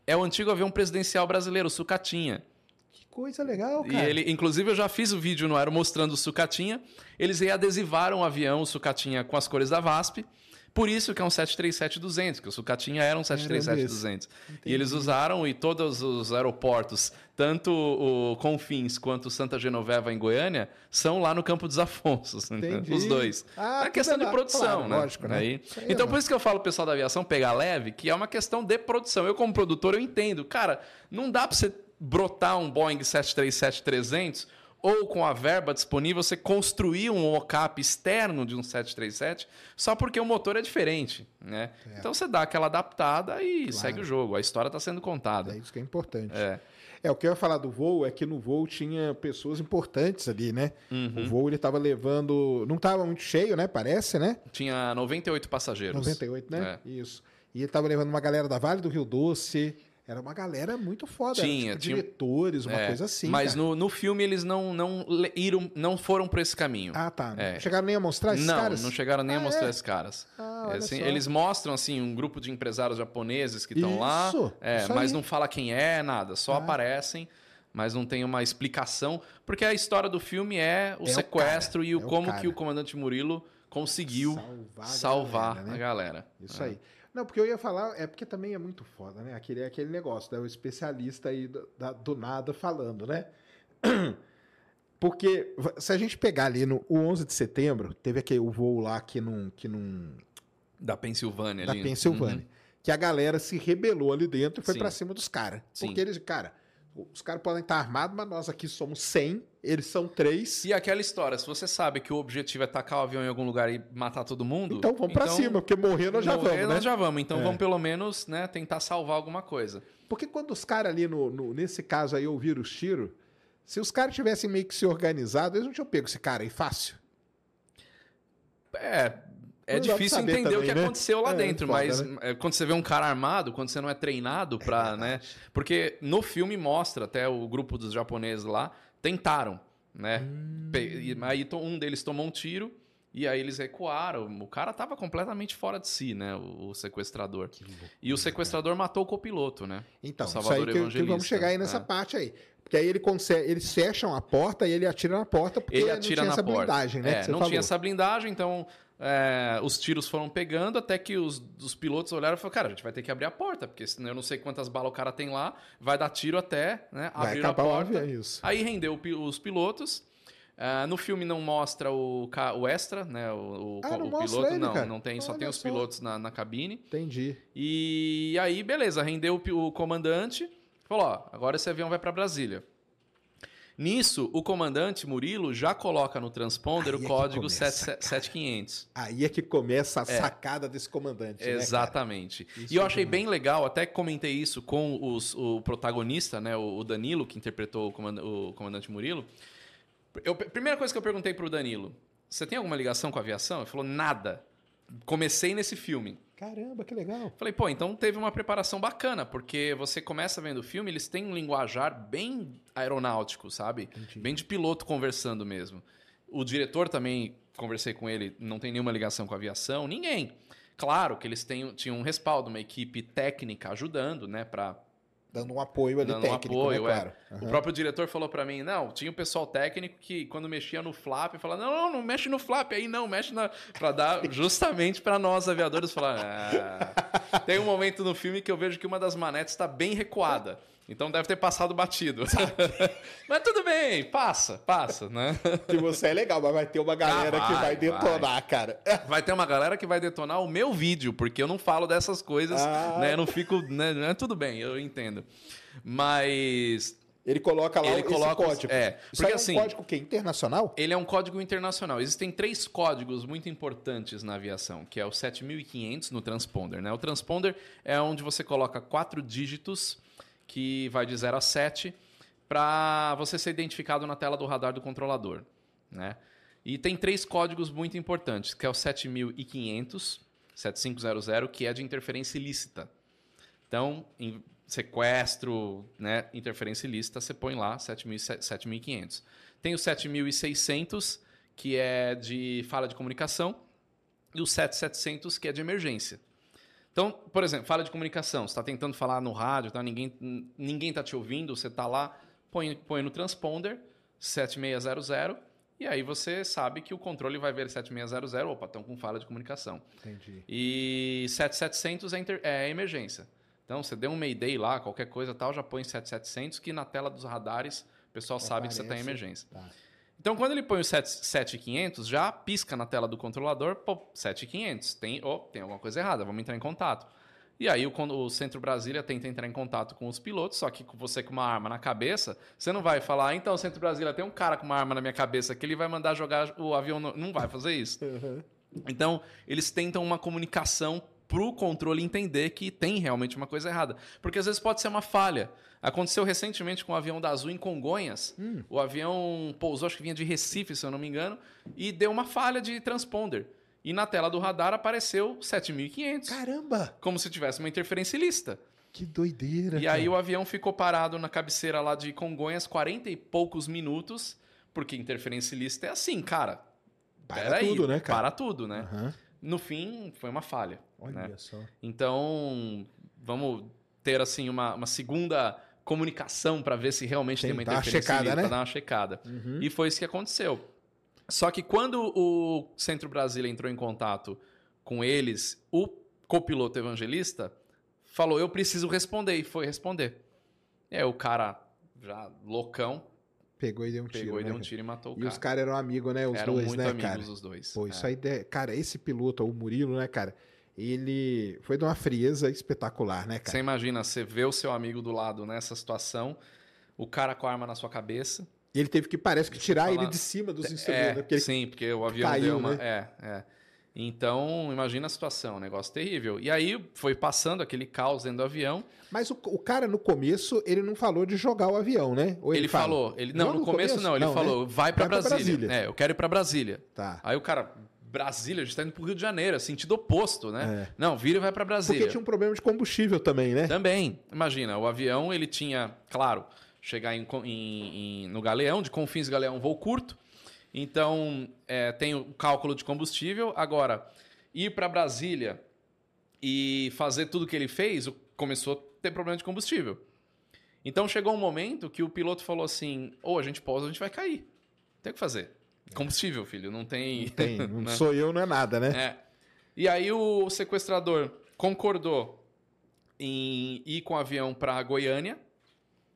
é o antigo avião presidencial brasileiro, o Sucatinha. Que coisa legal, E cara. ele, inclusive, eu já fiz o vídeo no Aero mostrando o Sucatinha. Eles readesivaram o avião, o Sucatinha, com as cores da VASP. Por isso que é um 737-200, que o Sucatinha era um 737-200. E eles usaram, e todos os aeroportos, tanto o Confins quanto Santa Genoveva em Goiânia, são lá no Campo dos Afonsos. Entendi. Os dois. Ah, é questão tudo de produção, claro, né? lógico, né? Aí- aí então, é por isso que eu falo pessoal da aviação pegar leve, que é uma questão de produção. Eu, como produtor, eu entendo. Cara, não dá pra você brotar um Boeing 737-300 ou com a verba disponível você construir um mockup externo de um 737 só porque o motor é diferente, né? Então você dá aquela adaptada e segue o jogo. A história está sendo contada. É isso que é importante. É. É, o que eu ia falar do voo é que no voo tinha pessoas importantes ali, né? Uhum. O voo ele tava levando. Não tava muito cheio, né? Parece, né? Tinha 98 passageiros. 98, né? É. Isso. E ele tava levando uma galera da Vale do Rio Doce. Era uma galera muito foda. Tinha, tipo, tinha- diretores, uma É, coisa assim. Mas cara. no, no filme eles não, não, iram, não foram por esse caminho. Ah, tá. Não É. chegaram nem a mostrar esses não, caras? não chegaram nem a Ah, mostrar é? esses caras. Ah, É, assim, eles mostram assim um grupo de empresários japoneses que estão lá, Isso, é, isso mas aí. não fala quem é, nada, só Ah. aparecem, mas não tem uma explicação, porque a história do filme é o É o sequestro cara, e o é o como cara. que o comandante Murilo conseguiu Salvar a salvar, galera, né? a galera. Isso É. aí. Não, porque eu ia falar, é porque também é muito foda, né? Aquele, aquele negócio, né? O especialista aí do, da- do nada falando, né? [CLEARS THROAT] Porque se a gente pegar ali no o 11 de setembro, teve aquele o voo lá que não, que não Da Pensilvânia da ali. Pensilvânia, que a galera se rebelou ali dentro e foi pra cima dos caras. Porque eles, cara, os caras podem estar armados, mas nós aqui somos 100, eles são três. E aquela história, se você sabe que o objetivo é tacar o avião em algum lugar e matar todo mundo. Então vamos pra cima, porque morrer nós já morrer, vamos, né? nós já vamos. Então É. vamos pelo menos né, tentar salvar alguma coisa. Porque quando os caras ali, no, no- nesse caso aí, ouviram os tiros, se os caras tivessem meio que se organizado, eles não tinham pego esse cara aí fácil. É. É Não difícil entender o também, que né? aconteceu lá É, dentro, foda, mas né? é, quando você vê um cara armado, quando você não é treinado pra, né? Porque no filme mostra até o grupo dos japoneses lá tentaram, né? Hum. Aí um deles tomou um tiro e aí eles recuaram. O cara tava completamente fora de si, né? O, o sequestrador. E o sequestrador matou o copiloto, né? Então, O isso aí Salvador que, que vamos chegar aí nessa é. parte aí. Porque aí ele consegue, eles fecham a porta e ele atira na porta porque Ele não atira tinha na essa porta. blindagem, né? É, não falou. tinha essa blindagem, então é, os tiros foram pegando até que os, os pilotos olharam e falaram: Cara, a gente vai ter que abrir a porta, porque senão eu não sei quantas balas o cara tem lá, vai dar tiro até né, Vai abrir a porta. avião, isso. Aí rendeu os pilotos. Ah, no filme não mostra o, o extra, né? O, o- Ah, não o piloto, ele, não, cara? não tem, só Olha tem os pilotos na, na cabine. Entendi. E aí, beleza, rendeu o comandante. Falou: ó, agora esse avião vai para Brasília. Nisso, o comandante Murilo já coloca no transponder Aí é o que código começa, 7- 7500. Aí é que começa a sacada desse comandante. né? Exatamente. Isso e eu é achei bem legal, até comentei isso com os- o protagonista, né, o o Danilo, que interpretou o, comanda- o comandante Murilo. Eu, primeira coisa que eu perguntei pro Danilo, você tem alguma ligação com a aviação? Ele falou, nada. Comecei nesse filme. Caramba, que legal. Falei, pô, então teve uma preparação bacana, porque você começa vendo o filme, eles têm um linguajar bem aeronáutico, sabe? Bem de piloto conversando mesmo. O diretor também, conversei com ele, não tem nenhuma ligação com a aviação, ninguém. Claro que eles têm, tinham um respaldo, uma equipe técnica ajudando, né, pra Dando um apoio ali dando um técnico, apoio, né, é. claro. O Aham. próprio diretor falou pra mim, não, tinha o pessoal técnico que quando mexia no flap, falava, não, não, não mexe no flap aí não, mexe na... Pra dar [LAUGHS] justamente pra nós aviadores falar, ah. Tem um momento no filme que eu vejo que uma das manetes tá bem recuada. Então deve ter passado batido. [LAUGHS] mas tudo bem, passa, passa, né? Que você é legal, mas vai ter uma galera Ah, que vai, vai detonar, cara. Vai ter uma galera que vai detonar o meu vídeo, porque eu não falo dessas coisas, Ah. né? Eu não fico. Né? Tudo bem, eu entendo. Mas Ele coloca lá Ele esse coloca código. é, Isso porque é um assim- código que internacional? Ele é um código internacional. Existem três códigos muito importantes na aviação, que é o 7500 no transponder. Né? O transponder é onde você coloca quatro dígitos, que vai de 0 a 7, para você ser identificado na tela do radar do controlador. Né? E tem três códigos muito importantes, que é o 7500, 7500, que é de interferência ilícita. Então, em sequestro, né, interferência ilícita, você põe lá 7.000 7.500. Tem o 7.600, que é de falha de comunicação, e o 7.700, que é de emergência. Então, por exemplo, falha de comunicação, você está tentando falar no rádio, tá? ninguém ninguém está te ouvindo, você está lá, põe, põe no transponder 7600, e aí você sabe que o controle vai ver 7600, opa, estão com falha de comunicação. Entendi. E 7700 é, inter- é emergência. Então, você deu um Mayday lá, qualquer coisa tal, já põe 7700, que na tela dos radares o pessoal sabe que você está em Aparece. emergência. Tá. Então, quando ele põe o 7 7500, já pisca na tela do controlador, pô, 7500, tem, oh, tem alguma coisa errada, vamos entrar em contato. E aí o, o Centro Brasília tenta entrar em contato com os pilotos, só que você com uma arma na cabeça, você não vai falar, "Ah, então, Centro Brasília, tem um cara com uma arma na minha cabeça que ele vai mandar jogar o avião, no... não vai fazer isso. Então, eles tentam uma comunicação pro controle entender que tem realmente uma coisa errada. Porque às vezes pode ser uma falha. Aconteceu recentemente com o avião da Azul em Congonhas. O avião pousou, acho que vinha de Recife, se eu não me engano, e deu uma falha de transponder. E na tela do radar apareceu 7500, Caramba! como se tivesse uma interferência ilícita. Que doideira. E aí o avião ficou parado na cabeceira lá de Congonhas 40 e poucos minutos, porque interferência ilícita é assim, cara. Para tudo, né, cara? Para tudo, né? Aham. No fim, foi uma falha. Olha né? só. Então, vamos ter assim uma, uma segunda comunicação para ver se realmente tem, Tem, uma dar uma interferência checada, né? dar uma checada. Uhum. E foi isso que aconteceu. Só que quando o Centro Brasília entrou em contato com eles, o copiloto evangelista falou: Eu preciso responder. E foi responder. E aí o cara, já loucão, Pegou e deu um tiro. pegou e né, deu um tiro e matou o E cara. os caras eram amigos, né? Os Eram dois, muito né, amigos cara? os dois. Pô, É. isso aí, de- cara, esse piloto, o Murilo, né, cara? Ele foi de uma frieza espetacular, né, Você cara? imagina, você vê o seu amigo do lado nessa situação, o cara com a arma na sua cabeça. E ele teve que, parece que, tirar falar. ele de cima dos É, instrumentos, né? Porque sim, porque o avião caiu, deu uma. né? É, é. Então, imagina a situação, um negócio terrível. E aí foi passando aquele caos dentro do avião. Mas o, o cara, no começo, ele não falou de jogar o avião, né? Ou Ele, fala? falou, ele não, Joga no começo não, ele né? falou, vai pra Vai pra Brasília. Brasília. É, eu quero ir pra Brasília. Tá. Aí o cara, Brasília, a gente tá indo pro Rio de Janeiro, é sentido oposto, né? É. Não, vira e vai pra Brasília. Porque tinha um problema de combustível também, né? Também, imagina, o avião ele tinha, claro, chegar em, em- em- no Galeão, de Confins Galeão, voo curto. Então, é, tem o cálculo de combustível. Agora, ir para Brasília e fazer tudo que ele fez, começou a ter problema de combustível. Então, chegou um momento que o piloto falou assim: ou a gente pousa, a gente vai cair. Tem o que fazer. Combustível, filho, não tem. Não tem, [LAUGHS] não né? sou eu, não é nada, né? É. E aí o sequestrador concordou em ir com o avião para Goiânia,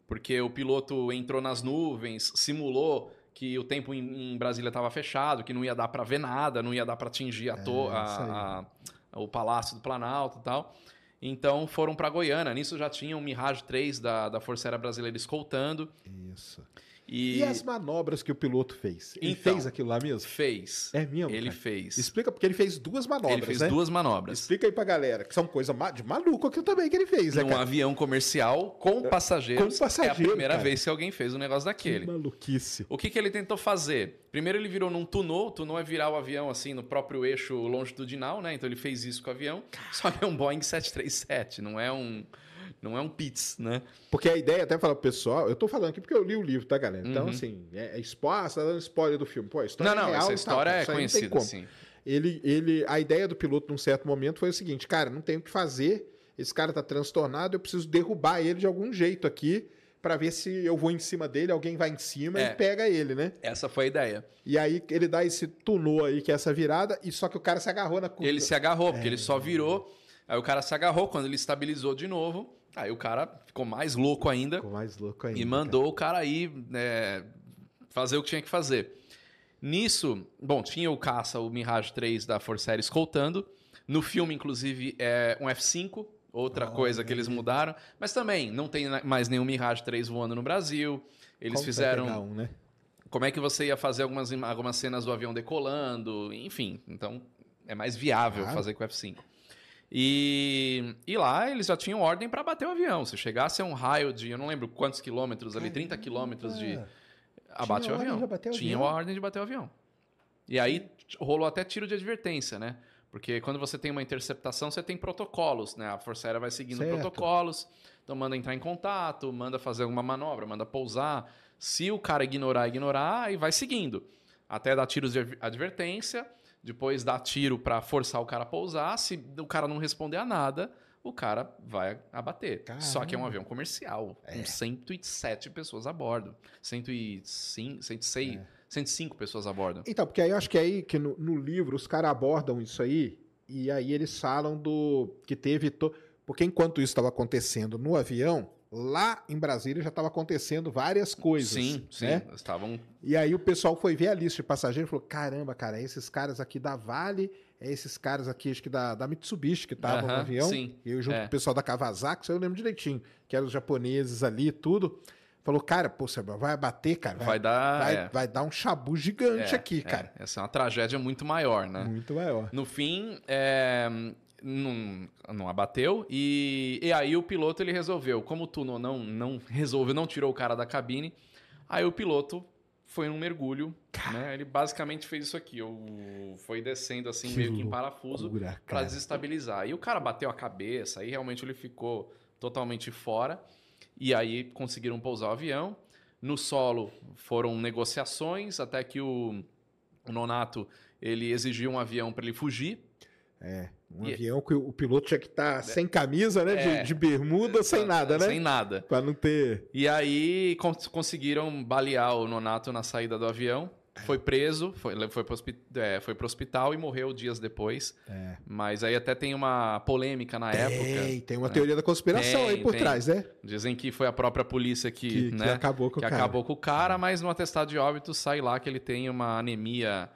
porque o piloto entrou nas nuvens, simulou que o tempo em, em Brasília estava fechado, que não ia dar para ver nada, não ia dar para atingir a to- É, a- a- o Palácio do Planalto e tal. Então foram para Goiânia. Nisso já tinha um Mirage 3 da, da Força Aérea Brasileira escoltando. Isso. E, E as manobras que o piloto fez? Ele Então, fez aquilo lá mesmo? fez. É mesmo? Ele cara? fez. Explica, porque ele fez duas manobras, ele fez né? duas manobras. Explica aí pra galera, que são coisa de maluco aquilo também que ele fez, né, Num cara? avião comercial com passageiros. com passageiro, é a primeira cara. vez que alguém fez um negócio Que daquele. maluquice. O que, que ele tentou fazer? Primeiro ele virou num tunô. Tunô é virar o avião assim no próprio eixo longitudinal, né? Então ele fez isso com o avião. Só que é um Boeing 737, não é um não é um Pitts, né? Porque a ideia, até falar pro pessoal, eu tô falando aqui porque eu li o livro, tá, galera? Então, Uhum. assim, é, é spoiler, tá dando spoiler do filme. Pô, a história Não, não, é real essa tal, história é não tem conhecida, assim. Ele, ele, a ideia do piloto, num certo momento, foi o seguinte: cara, não tem o que fazer, esse cara tá transtornado, eu preciso derrubar ele de algum jeito aqui pra ver se eu vou em cima dele, alguém vai em cima É. e pega ele, né? Essa foi a ideia. E aí ele dá esse tunô aí, que é essa virada, e só que o cara se agarrou na curva. Ele se agarrou, porque ele É. só virou. Aí o cara se agarrou, quando ele estabilizou de novo, aí o cara ficou mais louco ainda. Ficou mais louco ainda. E mandou o cara aí é, fazer o que tinha que fazer. Nisso, bom, tinha o caça, o Mirage 3 da Force Aérea escoltando. No filme, inclusive, é um F5, outra coisa que eles mudaram. Mas também, não tem mais nenhum Mirage 3 voando no Brasil. Eles Como fizeram. um, né? Como é que você ia fazer algumas, algumas cenas do avião decolando, enfim. Então, é mais viável Claro. fazer com o F5. E, e lá eles já tinham ordem para bater o avião. Se chegasse a um raio de, eu não lembro quantos quilômetros ali, 30 quilômetros de. Abate o avião. de abater o Tinha avião? a ordem de bater o avião. E aí rolou até tiro de advertência, né? Porque quando você tem uma interceptação, você tem protocolos, né? A Força Aérea vai seguindo Certo. protocolos. Então manda entrar em contato, manda fazer alguma manobra, manda pousar. Se o cara ignorar, ignorar, aí vai seguindo. Até dar tiros de adver- advertência, depois dar tiro pra forçar o cara a pousar. Se o cara não responder a nada, o cara vai abater. Só que é um Caramba. avião comercial, É. com 107 pessoas a bordo. 105, 106, É. 105 pessoas a bordo. Então, porque aí eu acho que é aí que no, no livro os caras abordam isso aí, e aí eles falam do que teve. to- Porque enquanto isso estava acontecendo no avião, lá em Brasília já estava acontecendo várias coisas. Sim, sim. né? Estavam. E aí o pessoal foi ver a lista de passageiros e falou: caramba, cara, é esses caras aqui da Vale, é esses caras aqui, acho que da, da Mitsubishi que estavam no Aham, avião. sim, E eu junto é. com o pessoal da Kawasaki, eu lembro direitinho, que eram os japoneses ali e tudo. Falou, cara, pô, vai bater, cara. Vai dar. vai, é, vai dar um chabu gigante é, aqui, é. cara. Essa é uma tragédia muito maior, né? Muito maior. No fim, é, não, não abateu. E, e aí o piloto ele resolveu. Como o Tuno não, não resolveu, não tirou o cara da cabine, aí o piloto foi num mergulho. Né? Ele basicamente fez isso aqui. o- Foi descendo assim, Que meio que em parafuso. cara. desestabilizar. E o cara bateu a cabeça, aí realmente ele ficou totalmente fora. E aí conseguiram pousar o avião. No solo foram negociações até que o, o Nonato ele exigiu um avião para ele fugir. É, um E- avião que o piloto tinha que estar sem camisa, né? de- É. De, bermuda, sem nada, né? Sem nada. Pra não ter. E aí cons- conseguiram balear o Nonato na saída do avião. Foi preso, foi, foi, pro é, foi pro hospital e morreu dias depois. É. Mas aí até tem uma polêmica na época. Tem, tem uma teoria da conspiração Tem, aí por tem. trás, né? Dizem que foi a própria polícia que, Que, que né, acabou com que o cara. acabou com o cara, mas no atestado de óbito sai lá que ele tem uma anemia,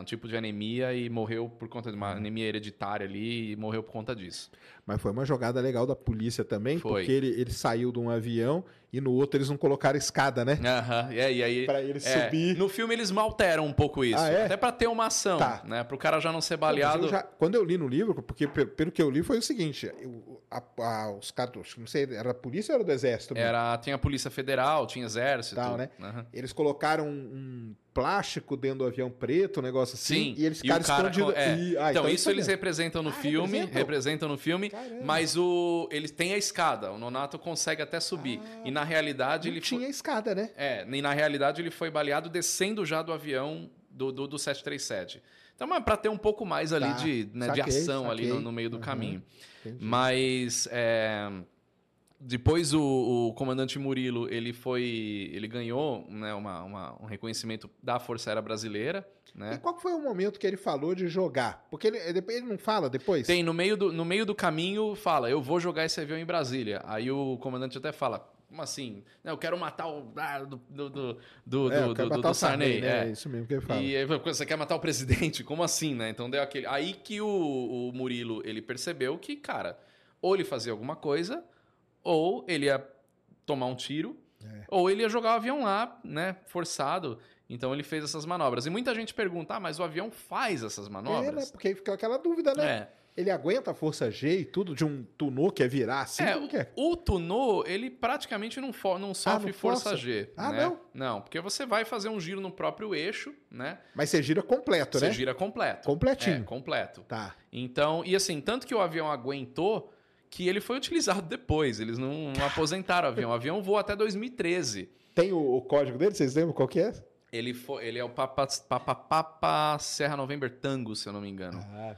um tipo de anemia e morreu por conta de uma Uhum. anemia hereditária ali e morreu por conta disso. Mas foi uma jogada legal da polícia também, Foi. porque ele, ele saiu de um avião e no outro eles não colocaram escada, né? Aham, é, e aí Pra ele é, subir. No filme eles malteram um pouco isso, Ah, é? até pra ter uma ação, Tá. né, pro cara já não ser Pô, baleado. eu já- quando eu li no livro, porque pelo, pelo que eu li foi o seguinte: eu- a- a- os caras, não sei, era da polícia ou era do exército? mesmo? Era, tinha a Polícia Federal, tinha exército, Tal, né? Aham. Eles colocaram um, plástico dentro do avião preto, um negócio assim, Sim, e eles ficaram cara- escondidos. é. E- ah, então, isso é eles representam no Ah, filme, representam? representam no filme, Caramba. mas o eles têm a escada, o Nonato consegue até subir. e na realidade Ah, ele tinha foi, escada, né? é, e na realidade ele foi baleado descendo já do avião do, do, do 737. Então, é para ter um pouco mais ali Tá, de, né, de saquei, ação ali no, saquei. no meio do Aham, caminho. Entendi. Mas é, depois o, o comandante Murilo ele foi, ele ganhou né, uma, uma- um reconhecimento da Força Aérea Brasileira, né? E qual foi o momento que ele falou de jogar? Porque ele, ele não fala depois? Tem, no meio, do, no meio do caminho, fala, eu vou jogar esse avião em Brasília. Aí o comandante até fala, como assim? Não, eu quero matar o... ah, do, do, do, do, É, do- do- matar do o Sarney, né? é. É isso mesmo que ele fala. E aí, você quer matar o presidente? Como assim, né? Então deu aquele... Aí que o, o Murilo, ele percebeu que, cara, ou ele fazia alguma coisa, ou ele ia tomar um tiro, É. Ou ele ia jogar o avião lá, né, forçado. Então ele fez essas manobras. E muita gente pergunta, ah, mas o avião faz essas É, né? manobras? Porque fica aquela dúvida, né? É. Ele aguenta a força G e tudo de um Tunô que é virar assim? É, Como que é? o Tunô, ele praticamente não, não sofre não força força? G. Ah, né? não? Não, porque você vai fazer um giro no próprio eixo, né? Mas você gira completo, Você né? gira completo. Completinho. É, completo. Tá. Então, e assim, tanto que o avião aguentou que ele foi utilizado depois. Eles não, não aposentaram o avião. O avião voou até 2013. Tem o, o código dele? Vocês lembram qual que é? Ele, foi, ele é o Papa, Papa, Papa Serra November Tango, se eu não me engano. Ah.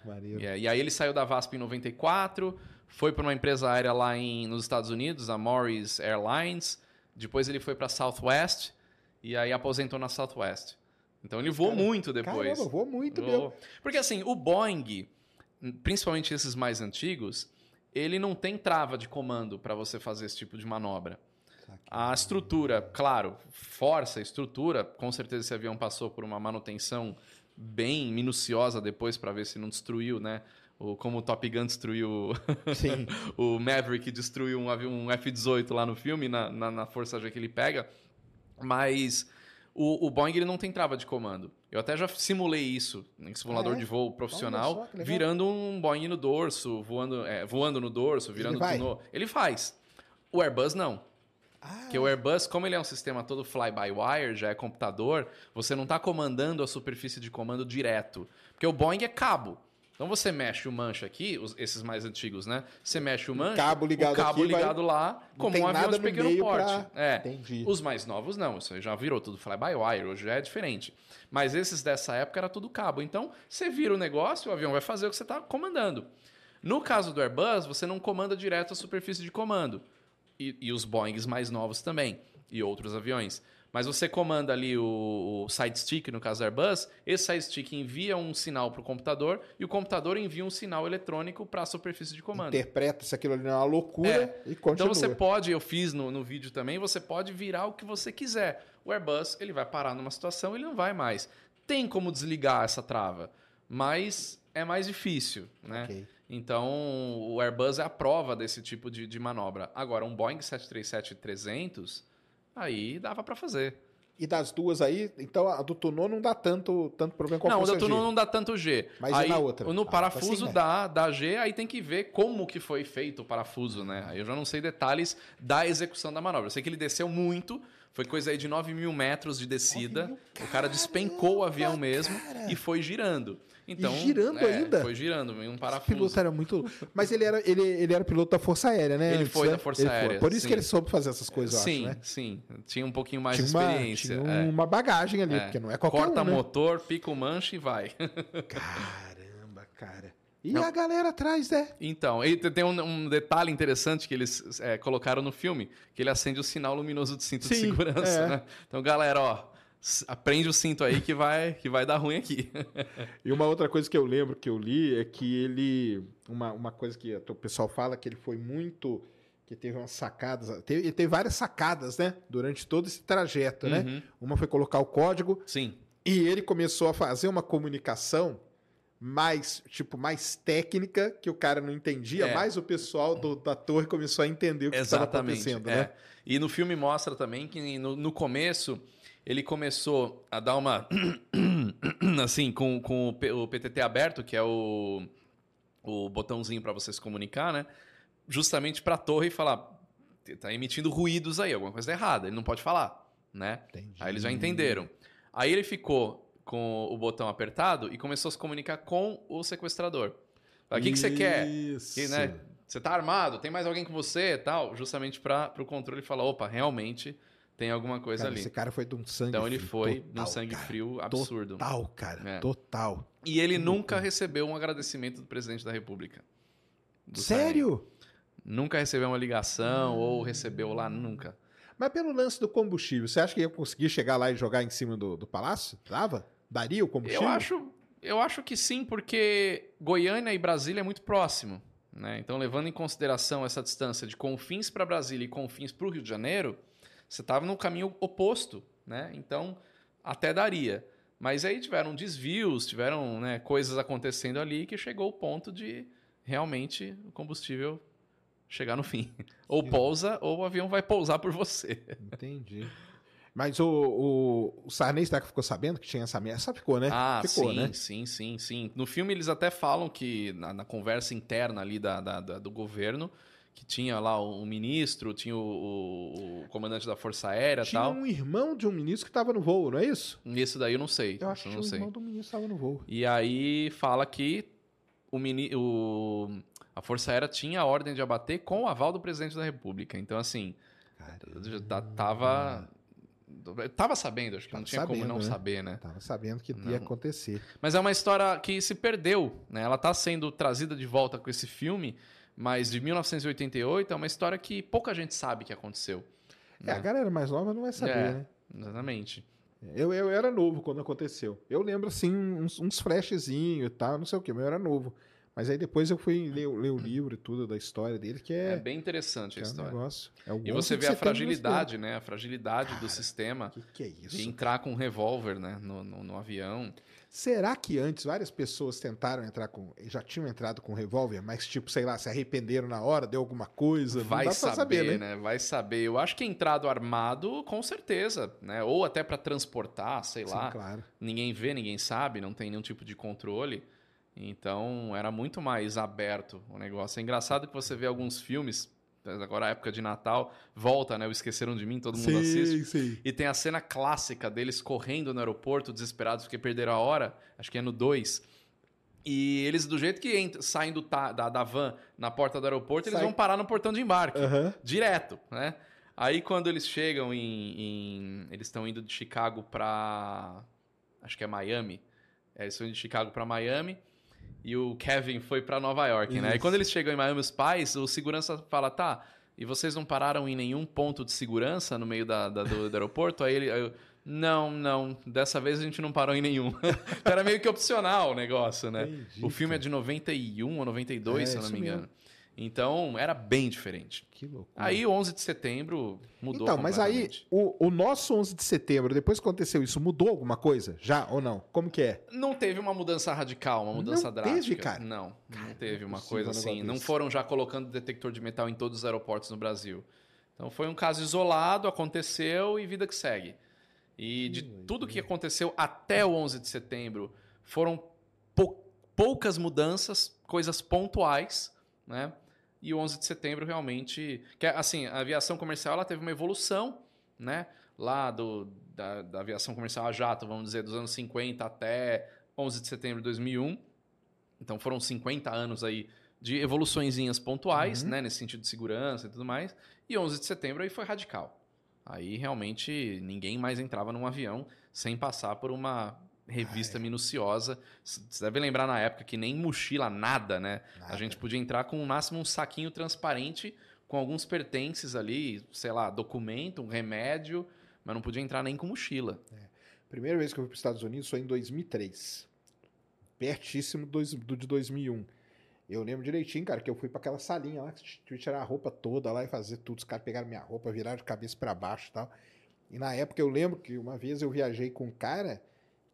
E, aí ele saiu da VASP em 94, foi para uma empresa aérea lá em, nos Estados Unidos, a Morris Airlines. Depois ele foi para Southwest e aí aposentou na Southwest. Então ele voou Cara- muito depois. Caramba, voa muito Voou. mesmo. Porque assim, o Boeing, principalmente esses mais antigos, ele não tem trava de comando para você fazer esse tipo de manobra. A estrutura, claro, força, estrutura, com certeza esse avião passou por uma manutenção bem minuciosa depois para ver se não destruiu, né? O, como o Top Gun destruiu o [LAUGHS] Maverick destruiu um avião um F-18 lá no filme, na, na, na força G que ele pega. Mas o, o Boeing ele não tem trava de comando. Eu até já simulei isso em simulador Ah, é? de voo profissional, só, virando um Boeing no dorso, voando, é, voando no dorso, virando vai? tunô. Ele faz. O Airbus não. Ah, Porque o Airbus, como ele é um sistema todo fly-by-wire, já é computador, você não está comandando a superfície de comando direto. Porque o Boeing é cabo. Então você mexe o manche aqui, os- esses mais antigos, né? Você mexe o manche, cabo ligado o cabo aqui vai- ligado lá, como um avião de no pequeno porte. pra- É. Entendi. Os mais novos não, isso aí já virou tudo fly-by-wire, hoje já é diferente. Mas esses dessa época era tudo cabo. Então você vira o negócio, o avião vai fazer o que você está comandando. No caso do Airbus, você não comanda direto a superfície de comando. E, e os Boeings mais novos também. E outros aviões. Mas você comanda ali o, o side stick, no caso do Airbus, esse side stick envia um sinal para o computador e o computador envia um sinal eletrônico para a superfície de comando. Interpreta se aquilo ali não é uma loucura e continua. Então você pode, eu fiz no, no vídeo também, você pode virar o que você quiser. O Airbus, ele vai parar numa situação, ele não vai mais. Tem como desligar essa trava, mas é mais difícil, né? Ok. Então, o Airbus é a prova desse tipo de, de manobra. Agora, um Boeing 737-300, aí dava para fazer. E das duas aí, então a do Tunô não dá tanto, tanto problema com a não, o força da Tuno G. não dá tanto G. Mas e aí, na outra? No Ah, parafuso assim, né? dá, dá G, aí tem que ver como que foi feito o parafuso, né? Aí eu já não sei detalhes da execução da manobra. Eu sei que ele desceu muito, foi coisa aí de 9 mil metros de descida. 9 mil, o cara despencou o avião mesmo cara. e foi girando. Então, girando é, ainda? Foi girando, um Esse parafuso. piloto era muito. Mas ele era, ele, ele era piloto da Força Aérea, né? Ele antes, foi né? da Força Ele foi. Aérea, Por isso sim. que ele soube fazer essas coisas, eu sim, acho, né? sim. Tinha um pouquinho mais Tinha, de uma, experiência. tinha é. uma bagagem ali, É. porque não é qualquer Corta um, né? motor, pica o manche e vai. [LAUGHS] Caramba, cara. E Não. a galera atrás, né? Então, e te- tem um, um detalhe interessante que eles é, colocaram no filme, que ele acende o sinal luminoso de cinto de Sim, segurança, é. né? Então, galera, ó, aprende o cinto aí que vai, que vai dar ruim aqui. [LAUGHS] E uma outra coisa que eu lembro que eu li é que ele. Uma, uma coisa que o pessoal fala que ele foi muito. Que teve umas sacadas. Teve, ele teve várias sacadas, né? Durante todo esse trajeto, né? Uhum. Uma foi colocar o código Sim, e ele começou a fazer uma comunicação mais, tipo, mais técnica, que o cara não entendia, É. mas o pessoal do- da torre começou a entender o que estava acontecendo, é. né? E no filme mostra também que no, no começo ele começou a dar uma. [CLEARS THROAT] assim, com, com o, PTT aberto, que é o, o botãozinho para você se comunicar, né? Justamente para a torre e falar: tá emitindo ruídos aí, alguma coisa errada, ele não pode falar, né? Entendi. Aí eles já entenderam. Aí ele ficou com o botão apertado e começou a se comunicar com o sequestrador. O que, que você quer? Isso. Que, né, você tá armado? Tem mais alguém com você? Tal, justamente para o controle falar, opa, realmente tem alguma coisa Cara, ali. esse cara foi de um sangue Então ele frio foi total, num sangue cara. frio absurdo. Total, cara. É. Total. E ele Que nunca recebeu um agradecimento do presidente da República. Sério? Sarney. Nunca recebeu uma ligação Hum. ou recebeu lá, nunca. Mas pelo lance do combustível, você acha que ia conseguir chegar lá e jogar em cima do, do palácio? Dava? Daria o combustível? Eu acho, eu acho que sim, porque Goiânia e Brasília é muito próximo. Né? Então, levando em consideração essa distância de Confins para Brasília e Confins para o Rio de Janeiro, você estava no caminho oposto. Né? Então, até daria. Mas aí tiveram desvios, tiveram né, coisas acontecendo ali que chegou o ponto de realmente o combustível chegar no fim. [LAUGHS] Ou pousa, ou o avião vai pousar por você. Entendi. Mas o, o, o Sarney será que ficou sabendo que tinha essa ameaça? Ficou, né? Ah, ficou, sim, né? sim, sim, sim. No filme eles até falam que, na, na conversa interna ali da, da- da- do governo, que tinha lá um ministro, tinha o, o- comandante da Força Aérea e Tinha tal. um irmão de um ministro que estava no voo, não é isso? Isso daí eu não sei. Eu acho que eu tinha não um sei. irmão do ministro estava no voo. E aí fala que o, mini, o, a Força Aérea tinha a ordem de abater com o aval do presidente da República. Então, assim, tá- tava. Tava sabendo, acho que não Tava tinha como sabendo, não né? saber, né? Tava sabendo que Não. ia acontecer. Mas é uma história que se perdeu, né? Ela tá sendo trazida de volta com esse filme, mas de 1988 é uma história que pouca gente sabe que aconteceu. É, a galera mais nova não vai saber, É. né? Exatamente. Eu, eu era novo quando aconteceu. Eu lembro, assim, uns, uns flashzinhos e tal, não sei o quê, mas eu era novo. Mas aí depois eu fui ler, ler o livro e tudo da história dele, que É, é, bem interessante a é um negócio. É E 11 você de vê a fragilidade, né? A fragilidade do sistema. Que que é de isso? entrar com um revólver, né? No, no, no avião. Será que antes várias pessoas tentaram entrar com. Já tinham entrado com revólver, mas, tipo, sei lá, se arrependeram na hora, deu alguma coisa? Vai não dá saber, saber, né? Vai saber. Eu acho que entrado armado, com certeza, né? Ou até pra transportar, sei Sim, lá. claro. ninguém vê, ninguém sabe, não tem nenhum tipo de controle. Então era muito mais aberto o negócio. É engraçado que você vê alguns filmes, agora a época de Natal, volta, né? O Esqueceram de Mim, todo mundo assiste. sim. E tem a cena clássica deles correndo no aeroporto, desesperados porque perderam a hora, acho que é no 2. E eles, do jeito que entram, saem do ta- da, da van na porta do aeroporto, eles Sai- vão parar no portão de embarque Aham. direto, né? Aí quando eles chegam em, em- eles estão indo de Chicago pra acho que é Miami. É, eles estão indo de Chicago pra Miami e o Kevin foi pra Nova York, né? E Isso. quando eles chegam em Miami os pais, o segurança fala: "Tá, e vocês não pararam em nenhum ponto de segurança no meio da, da- do, do aeroporto?" Aí ele aí eu, não, não. Dessa vez a gente não parou em nenhum. [LAUGHS] Era meio que opcional o negócio, né? Entendi, o filme é de 91 ou 92, É, se eu não isso me engano. mesmo. Então, era bem diferente. Que loucura. Aí, 11 de setembro, mudou então, mas aí, o, o nosso 11 de setembro, depois que aconteceu isso, mudou alguma coisa? Já ou não? Como que é? Não teve uma mudança radical, uma mudança Não drástica. teve, cara? Não, não teve uma coisa assim. Não foram já colocando detector de metal em todos os aeroportos no Brasil. Então, foi um caso isolado, aconteceu e vida que segue. E de tudo que aconteceu até o 11 de setembro, foram pou- poucas mudanças, coisas pontuais, né? E o 11 de setembro realmente, que é, assim, a aviação comercial ela teve uma evolução, né? Lá do, da, da aviação comercial a jato, vamos dizer, dos anos 50 até 11 de setembro de 2001. Então foram 50 anos aí de evoluçõezinhas pontuais, né, nesse sentido de segurança e tudo mais. E 11 de setembro aí foi radical. Aí realmente ninguém mais entrava num avião sem passar por uma revista minuciosa. Você deve lembrar na época que nem mochila, nada, né? A gente podia entrar com no máximo um saquinho transparente com alguns pertences ali, sei lá, documento, um remédio, mas não podia entrar nem com mochila. Primeira vez que eu fui para os Estados Unidos foi em 2003. Pertíssimo do de 2001. Eu lembro direitinho, cara, que eu fui para aquela salinha lá, que tirar a roupa toda lá e fazer tudo. Os caras pegaram minha roupa, viraram de cabeça para baixo e tal. E na época eu lembro que uma vez eu viajei com um cara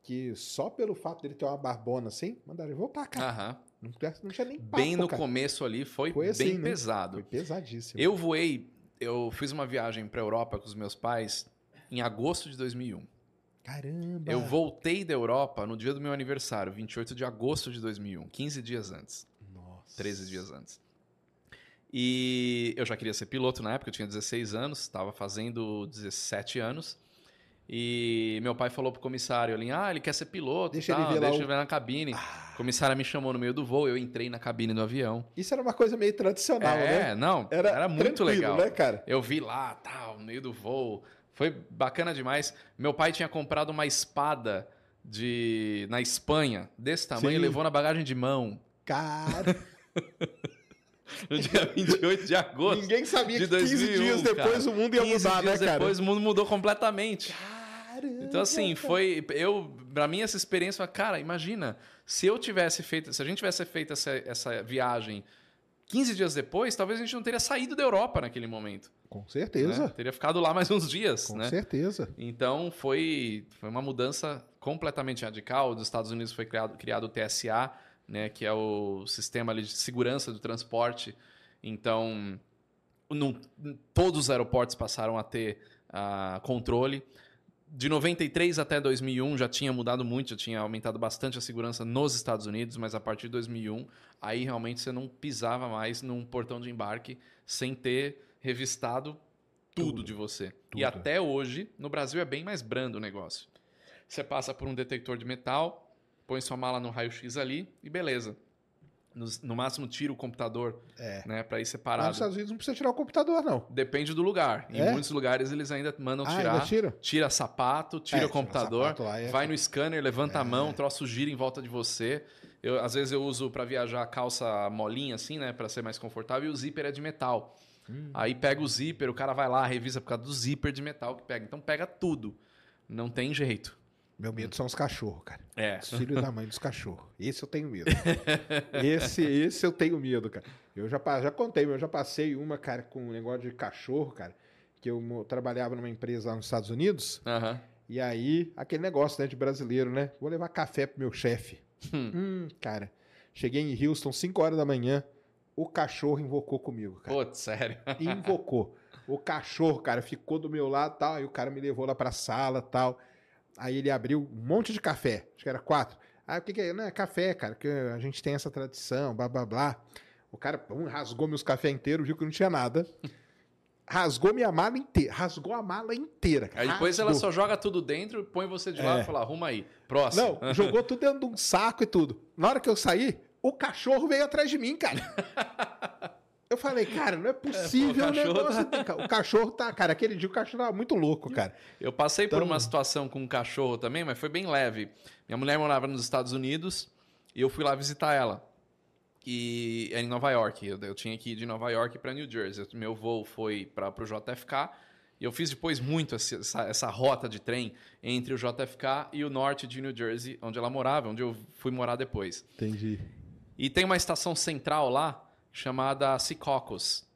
que só pelo fato dele ter uma barbona assim, mandaram ele voltar, cara. Aham. Não, não tinha nem papo, Bem no cara. começo ali foi, Foi assim, bem né? pesado. Foi pesadíssimo. Eu voei, eu fiz uma viagem para Europa com os meus pais em agosto de 2001. Caramba! Eu voltei da Europa no dia do meu aniversário, 28 de agosto de 2001, 15 dias antes, Nossa. 13 dias antes. E eu já queria ser piloto na época, eu tinha 16 anos, estava fazendo 17 anos. E meu pai falou pro comissário ali, ah, ele quer ser piloto, Deixa tal, ele ver deixa o- ele ver na cabine. O comissário me chamou no meio do voo, eu entrei na cabine do avião. Isso era uma coisa meio tradicional, é, né? não, era, muito tranquilo, legal. né, cara? Eu vi lá, tal, no meio do voo. Foi bacana demais. Meu pai tinha comprado uma espada de na Espanha, desse tamanho, Sim. e levou na bagagem de mão. Cara, [LAUGHS] No dia 28 de agosto. ninguém sabia que 15 2001, dias depois cara. o mundo ia 15 mudar, né, dias cara? depois o mundo mudou completamente. Caramba, Então, assim, foi. Eu, pra mim, essa experiência, foi, cara, imagina, se eu tivesse feito, se a gente tivesse feito essa, essa viagem 15 dias depois, talvez a gente não teria saído da Europa naquele momento. Com né? certeza, Teria ficado lá mais uns dias, com né? certeza. Então foi, foi uma mudança completamente radical. Dos Estados Unidos foi criado, criado o TSA, né, que é o sistema ali de segurança do transporte, Então, não- todos os aeroportos passaram a ter ah, controle. De 93 até 2001 já tinha mudado muito, já tinha aumentado bastante a segurança nos Estados Unidos, mas a partir de 2001, aí realmente você não pisava mais num portão de embarque sem ter revistado tudo, Tudo. de você. Tudo. E até hoje, no Brasil é bem mais brando o negócio. Você passa por um detector de metal, põe sua mala no raio-x ali e beleza. No, no máximo tira o computador, É. né, para ir separado. nos Estados Unidos não precisa tirar o computador, não. Depende do lugar. Em É? muitos lugares eles ainda mandam Ah, tirar. ainda tira? Tira sapato, tira É, o tira computador, sapato lá, é. vai no scanner, levanta a mão, o troço gira em volta de você. Eu, às vezes eu uso para viajar calça molinha assim, né, para ser mais confortável, e o zíper é de metal. Hum. Aí pega o zíper, o cara vai lá, revisa por causa do zíper de metal que pega. Então pega tudo. Não tem jeito. Meu medo são os cachorros, cara. É. Os filhos da mãe dos cachorros. Esse eu tenho medo. [LAUGHS] esse, esse eu tenho medo, cara. Eu já, já contei, eu já passei uma, cara, com um negócio de cachorro, cara. Que eu trabalhava numa empresa lá nos Estados Unidos. Aham. E aí, aquele negócio, né, de brasileiro, né? Vou levar café pro meu chefe. Hum, cara. Cheguei em Houston, 5 horas da manhã. O cachorro invocou comigo, cara. Putz, sério. [LAUGHS] Invocou. O cachorro, cara, ficou do meu lado e tal. Aí o cara me levou lá pra sala e tal. Aí ele abriu um monte de café. Acho que era quatro. Aí o que, que é? Não, é café, cara, que a gente tem essa tradição, blá blá blá. O cara pum, rasgou meus cafés inteiros, viu que não tinha nada. Rasgou minha mala inteira. Rasgou a mala inteira. cara. Aí depois ela Rasgou. só joga tudo dentro, põe você de lado É. e fala, arruma aí. Próximo. Não, jogou tudo dentro de um saco e tudo. Na hora que eu saí, o cachorro veio atrás de mim, cara. [LAUGHS] Eu falei, cara, não é possível o o cachorro negócio. tem- O cachorro tá, cara, aquele dia o cachorro tava muito louco, cara. Eu passei por Então- uma situação com um cachorro também, mas foi bem leve. Minha mulher morava nos Estados Unidos e eu fui lá visitar ela. E é em Nova York. Eu, eu tinha que ir de Nova York para New Jersey. Meu voo foi para o JFK. E eu fiz depois muito essa, essa rota de trem entre o JFK e o norte de New Jersey, onde ela morava, onde eu fui morar depois. Entendi. E tem uma estação central lá chamada Secaucus.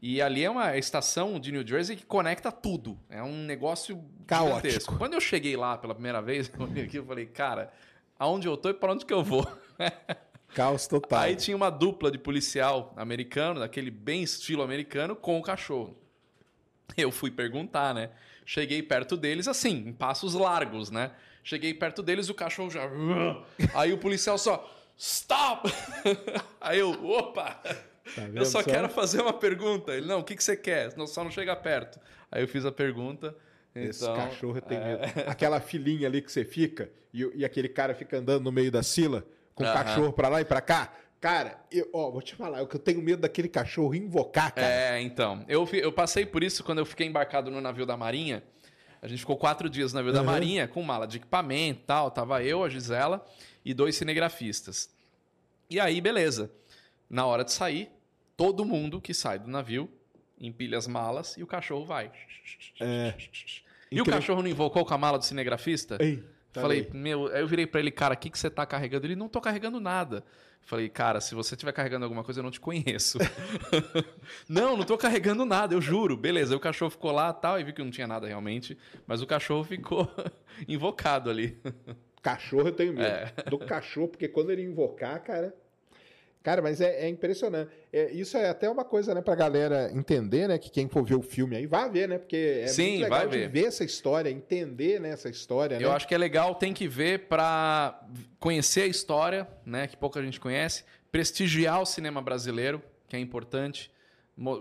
E ali é uma estação de New Jersey que conecta tudo. É um negócio Caótico. gigantesco. Quando eu cheguei lá pela primeira vez, [LAUGHS] eu olhei aqui e falei, cara, aonde eu tô e para onde que eu vou? [LAUGHS] Caos total. Aí tinha uma dupla de policial americano, daquele bem estilo americano, com o cachorro. Eu fui perguntar, né? Cheguei perto deles, assim, em passos largos, né? Cheguei perto deles, o cachorro já. [LAUGHS] Aí o policial só. Stop! [LAUGHS] Aí eu, opa! Tá eu só quero fazer uma pergunta. Ele, não, o que, que você quer? Não, só não chega perto. Aí eu fiz a pergunta. Esse Então, cachorro tem medo. [LAUGHS] Aquela filinha ali que você fica e, e aquele cara fica andando no meio da sila com o Aham. cachorro pra lá e pra cá. Cara, eu, ó, vou te falar, que eu tenho medo daquele cachorro invocar, cara. É, então. Eu, eu passei por isso quando eu fiquei embarcado no navio da Marinha. A gente ficou quatro dias no navio da Uhum. Marinha, com mala de equipamento e tal. Tava eu, a Gisela e dois cinegrafistas. E aí, beleza. Na hora de sair, todo mundo que sai do navio empilha as malas e o cachorro vai. É. E o Incrível. cachorro não invocou com a mala do cinegrafista? Ei, tá Falei, aí. meu, aí eu virei pra ele, cara, o que, que você tá carregando? Ele, não tô carregando nada. Falei, cara, se você estiver carregando alguma coisa, eu não te conheço. [LAUGHS] não, não tô carregando nada, eu juro. Beleza, aí o cachorro ficou lá tal, e vi que não tinha nada realmente, mas o cachorro ficou [LAUGHS] invocado ali. Cachorro eu tenho medo. É. [LAUGHS] Do cachorro, porque quando ele invocar, cara. Cara, mas é, é impressionante. É, isso é até uma coisa, né, pra galera entender, né? Que quem for ver o filme aí vai ver, né? Porque é Sim, muito legal vai de ver. ver essa história, entender né, essa história, Eu né? acho que é legal, tem que ver pra conhecer a história, né, que pouca gente conhece, prestigiar o cinema brasileiro, que é importante,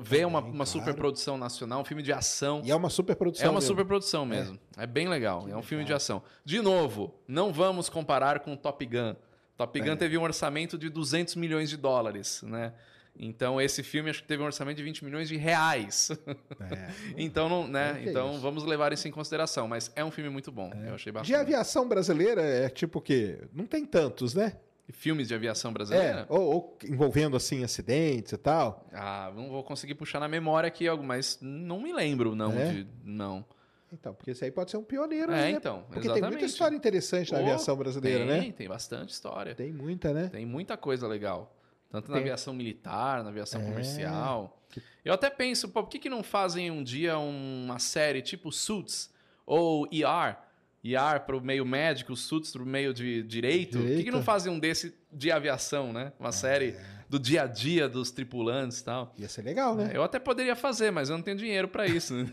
ver uma, uma claro. superprodução nacional, um filme de ação. E é uma super produção. É uma mesmo. superprodução mesmo. É, bem legal. é um filme de ação. De novo, não vamos comparar com Top Gun. Top É. Gun teve um orçamento de 200 milhões de dólares, né? Então esse filme acho que teve um orçamento de 20 milhões de reais. É. [LAUGHS] então não, né? que é então isso. vamos levar isso em consideração, mas é um filme muito bom. Eu achei De bastante. aviação brasileira é tipo o quê? Não tem tantos, né? Filmes de aviação É, brasileira? ou, ou envolvendo assim acidentes e tal. Ah, não vou conseguir puxar na memória aqui algo, mas não me lembro não É? de não. Então, porque esse aí pode ser um pioneiro, É, né? então, Porque tem muita exatamente. história interessante na Pô, aviação brasileira, tem, né? Tem bastante história. Tem muita, né? Tem muita coisa legal. Tanto na Tem. aviação militar, na aviação É. comercial. Eu até penso, pô, por que, que não fazem um dia uma série tipo Suits ou ER? IAR para o meio médico, SUTS para o meio de direito. Por que, que não fazem um desse de aviação, né? Uma série do dia a dia dos tripulantes e tal. Ia ser legal, né? Eu até poderia fazer, mas eu não tenho dinheiro para isso. [LAUGHS]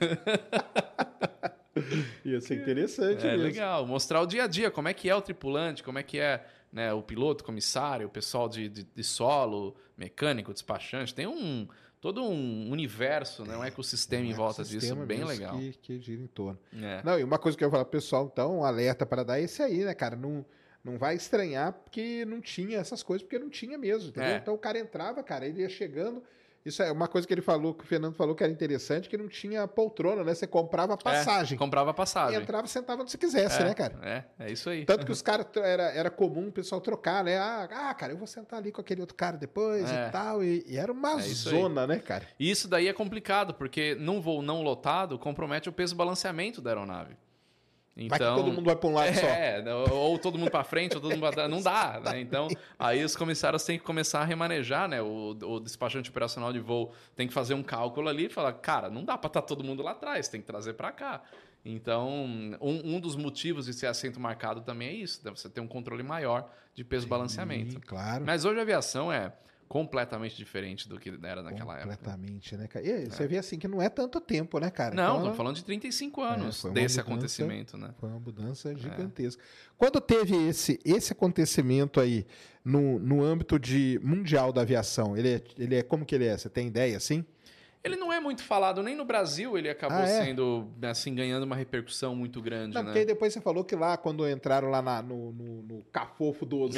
Ia ser interessante É mesmo. legal, mostrar o dia a dia, como é que é o tripulante, como é que é né, o piloto, comissário, o pessoal de, de, de solo, mecânico, despachante. Tem um todo um universo, né, um ecossistema em Um volta disso, bem legal. Que, que gira em torno. É. Não, e uma coisa que eu ia falar pro pessoal, então, um alerta para dar é esse aí, né, cara? Não, não vai estranhar porque não tinha essas coisas, porque não tinha mesmo, entendeu? É. Então o cara entrava, cara, ele ia chegando. Isso é uma coisa que ele falou, que o Fernando falou que era interessante, que não tinha poltrona, né? Você comprava a passagem. É, comprava passagem. Entrava e sentava onde você quisesse, é, né, cara? É, é isso aí. Tanto que [LAUGHS] os caras era, era comum o pessoal trocar, né? Ah, ah, cara, eu vou sentar ali com aquele outro cara depois É. e tal. E, e era uma É isso aí. zona, né, cara? E isso daí é complicado, porque num voo não lotado compromete o peso balanceamento da aeronave. Vai Então, que todo mundo vai pra um lado só. É, ou todo mundo para frente, ou todo mundo pra. Não dá, né? Então, aí os comissários têm que começar a remanejar, né? O, o despachante operacional de voo tem que fazer um cálculo ali e falar, cara, não dá para estar todo mundo lá atrás, tem que trazer para cá. Então, um, um dos motivos de ser assento marcado também é isso, né? você ter um controle maior de peso balanceamento. Sim, claro. Mas hoje a aviação é completamente diferente do que era naquela época. Completamente, né, cara? E você vê assim que não é tanto tempo, né, cara? Não, estamos ela- falando de 35 anos foi uma desse mudança. acontecimento, né? Foi uma mudança gigantesca. Quando teve esse, esse acontecimento aí no, no âmbito de mundial da aviação, ele é, ele é como que ele é? Você tem ideia assim? Ele não é muito falado nem no Brasil, ele acabou Ah, é? sendo, assim, ganhando uma repercussão muito grande, Não, né? porque depois você falou que lá, quando entraram lá na- no, no, no cafofo dos,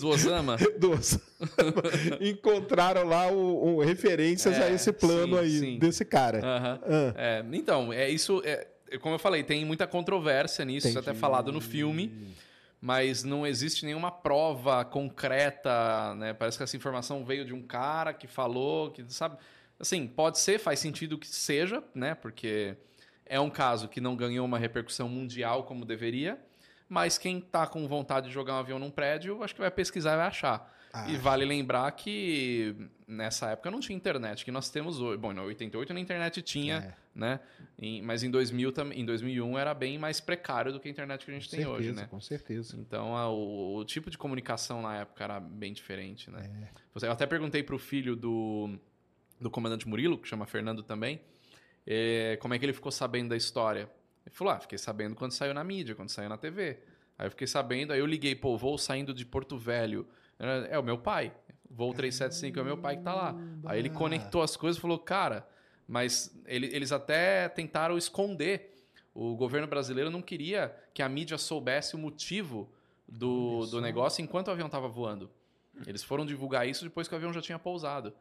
Do Osama. [LAUGHS] [LAUGHS] dos [LAUGHS] encontraram lá o, o- referências É, a esse plano sim, aí, sim. desse cara. Aham. Ah. É, então, é isso. é- como eu falei, tem muita controvérsia nisso, isso é até falado no filme, mas não existe nenhuma prova concreta, né? Parece que essa informação veio de um cara que falou, que sabe. Assim, pode ser, faz sentido que seja, né? Porque é um caso que não ganhou uma repercussão mundial como deveria. Mas quem tá com vontade de jogar um avião num prédio, acho que vai pesquisar e vai achar. Ah, E vale lembrar que nessa época não tinha internet que nós temos hoje. Bom, em 88 na internet tinha, É. né? Em- mas em 2000 tam- em 2001 era bem mais precário do que a internet que a gente com tem certeza, hoje, né? com certeza. Então a- o, o tipo de comunicação na época era bem diferente, né? É. Eu até perguntei pro filho do, do comandante Murilo, que chama Fernando também, eh, como é que ele ficou sabendo da história. Ele falou: Ah, fiquei sabendo quando saiu na mídia, quando saiu na TV. Aí eu fiquei sabendo, aí eu liguei, pô, voo saindo de Porto Velho. É o meu pai. Voo 375 é o meu pai que tá lá. Aí ele conectou as coisas e falou, cara, mas ele- eles até tentaram esconder. O governo brasileiro não queria que a mídia soubesse o motivo do, do negócio enquanto o avião estava voando. Eles foram divulgar isso depois que o avião já tinha pousado.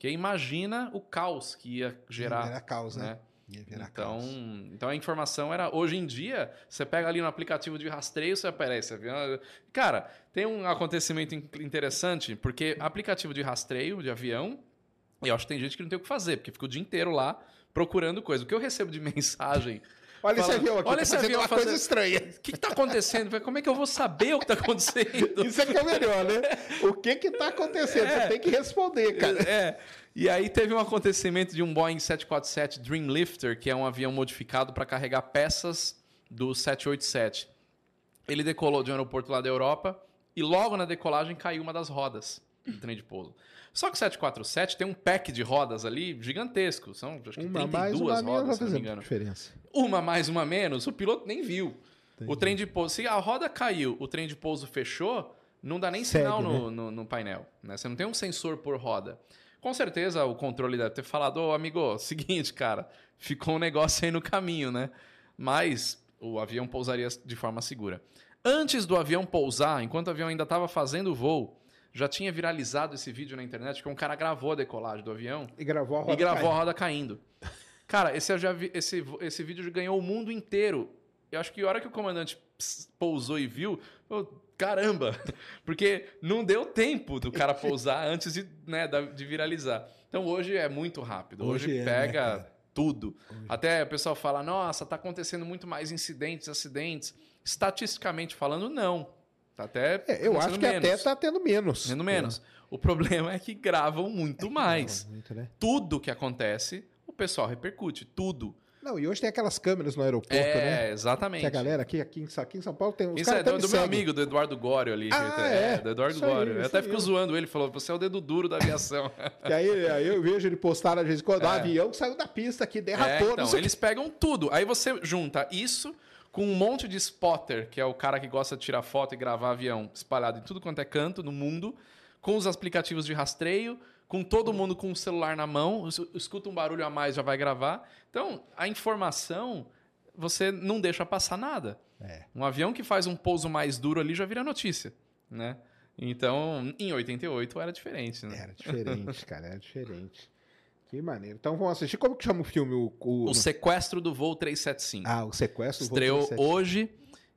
Que imagina o caos que ia gerar. Era causa, né? né? Ia virar Então, caos. então a informação era. Hoje em dia, você pega ali no aplicativo de rastreio, você aparece. avião- Cara, tem um acontecimento in- interessante, porque aplicativo de rastreio de avião, eu acho que tem gente que não tem o que fazer, porque fica o dia inteiro lá procurando coisa. O que eu recebo de [LAUGHS] mensagem. Olha esse fala- avião aqui, olha tá esse avião uma fazer- coisa estranha. O que, que tá acontecendo? Como é que eu vou saber o que tá acontecendo? Isso é que é o melhor, né? O que que tá acontecendo? Você tem que responder, cara. É. E aí teve um acontecimento de um Boeing 747 Dreamlifter, que é um avião modificado para carregar peças do 787. Ele decolou de um aeroporto lá da Europa e logo na decolagem caiu uma das rodas do trem de pouso. Só que o 747 tem um pack de rodas ali gigantesco. São acho que Uma 32 mais, uma rodas, se não me engano. diferença. Uma mais, uma menos, o piloto nem viu. O trem de pouso, se a roda caiu, o trem de pouso fechou, não dá nem Segue, sinal no, no, no painel. Né? Você não tem um sensor por roda. Com certeza o controle deve ter falado, ô amigo, [LAUGHS] seguinte, cara, ficou um negócio aí no caminho, né? Mas o avião pousaria de forma segura. Antes do avião pousar, enquanto o avião ainda estava fazendo o voo, já tinha viralizado esse vídeo na internet que um cara gravou a decolagem do avião E gravou a roda. e gravou a caindo. roda caindo. [LAUGHS] Cara, esse, vi- esse, esse vídeo já ganhou o mundo inteiro. Eu acho que a hora que o comandante pousou e viu, eu, caramba! [LAUGHS] Porque não deu tempo do cara [LAUGHS] pousar antes de, né, de viralizar. Então hoje é muito rápido. Hoje, Hoje é, né, pega cara? tudo. Até o pessoal fala, nossa, tá acontecendo muito mais incidentes, acidentes. Estatisticamente falando, não. Tá até É, eu acho que menos. até tá tendo menos. Tendo menos. O problema é que gravam muito mais Muito, né? tudo que acontece, pessoal repercute, tudo. Não, e hoje tem aquelas câmeras no aeroporto, é, né? exatamente. Que a galera aqui, aqui, aqui em São Paulo tem os Isso é do, do meu amigo, do Eduardo Gório ali. Ah, gente. é? do Eduardo Isso aí, Gório. eu até fico mesmo. zoando ele, falou: você é o dedo duro da aviação. [LAUGHS] Que aí, aí eu vejo ele postar às vezes quando o avião saiu da pista aqui, É, derrapou, não então, eles pegam tudo. Aí você junta isso com um monte de spotter, que é o cara que gosta de tirar foto e gravar avião espalhado em tudo quanto é canto no mundo, com os aplicativos de rastreio, com todo mundo com o celular na mão, es- escuta um barulho a mais, já vai gravar. Então, a informação, você não deixa passar nada. É. Um avião que faz um pouso mais duro ali já vira notícia, né? Então, em 88 era diferente, né? Era diferente, cara, era diferente. Que maneiro. Então vamos assistir. Como que chama o filme? O, o- O sequestro do voo 375. Ah, o sequestro. do voo Estreou 37. hoje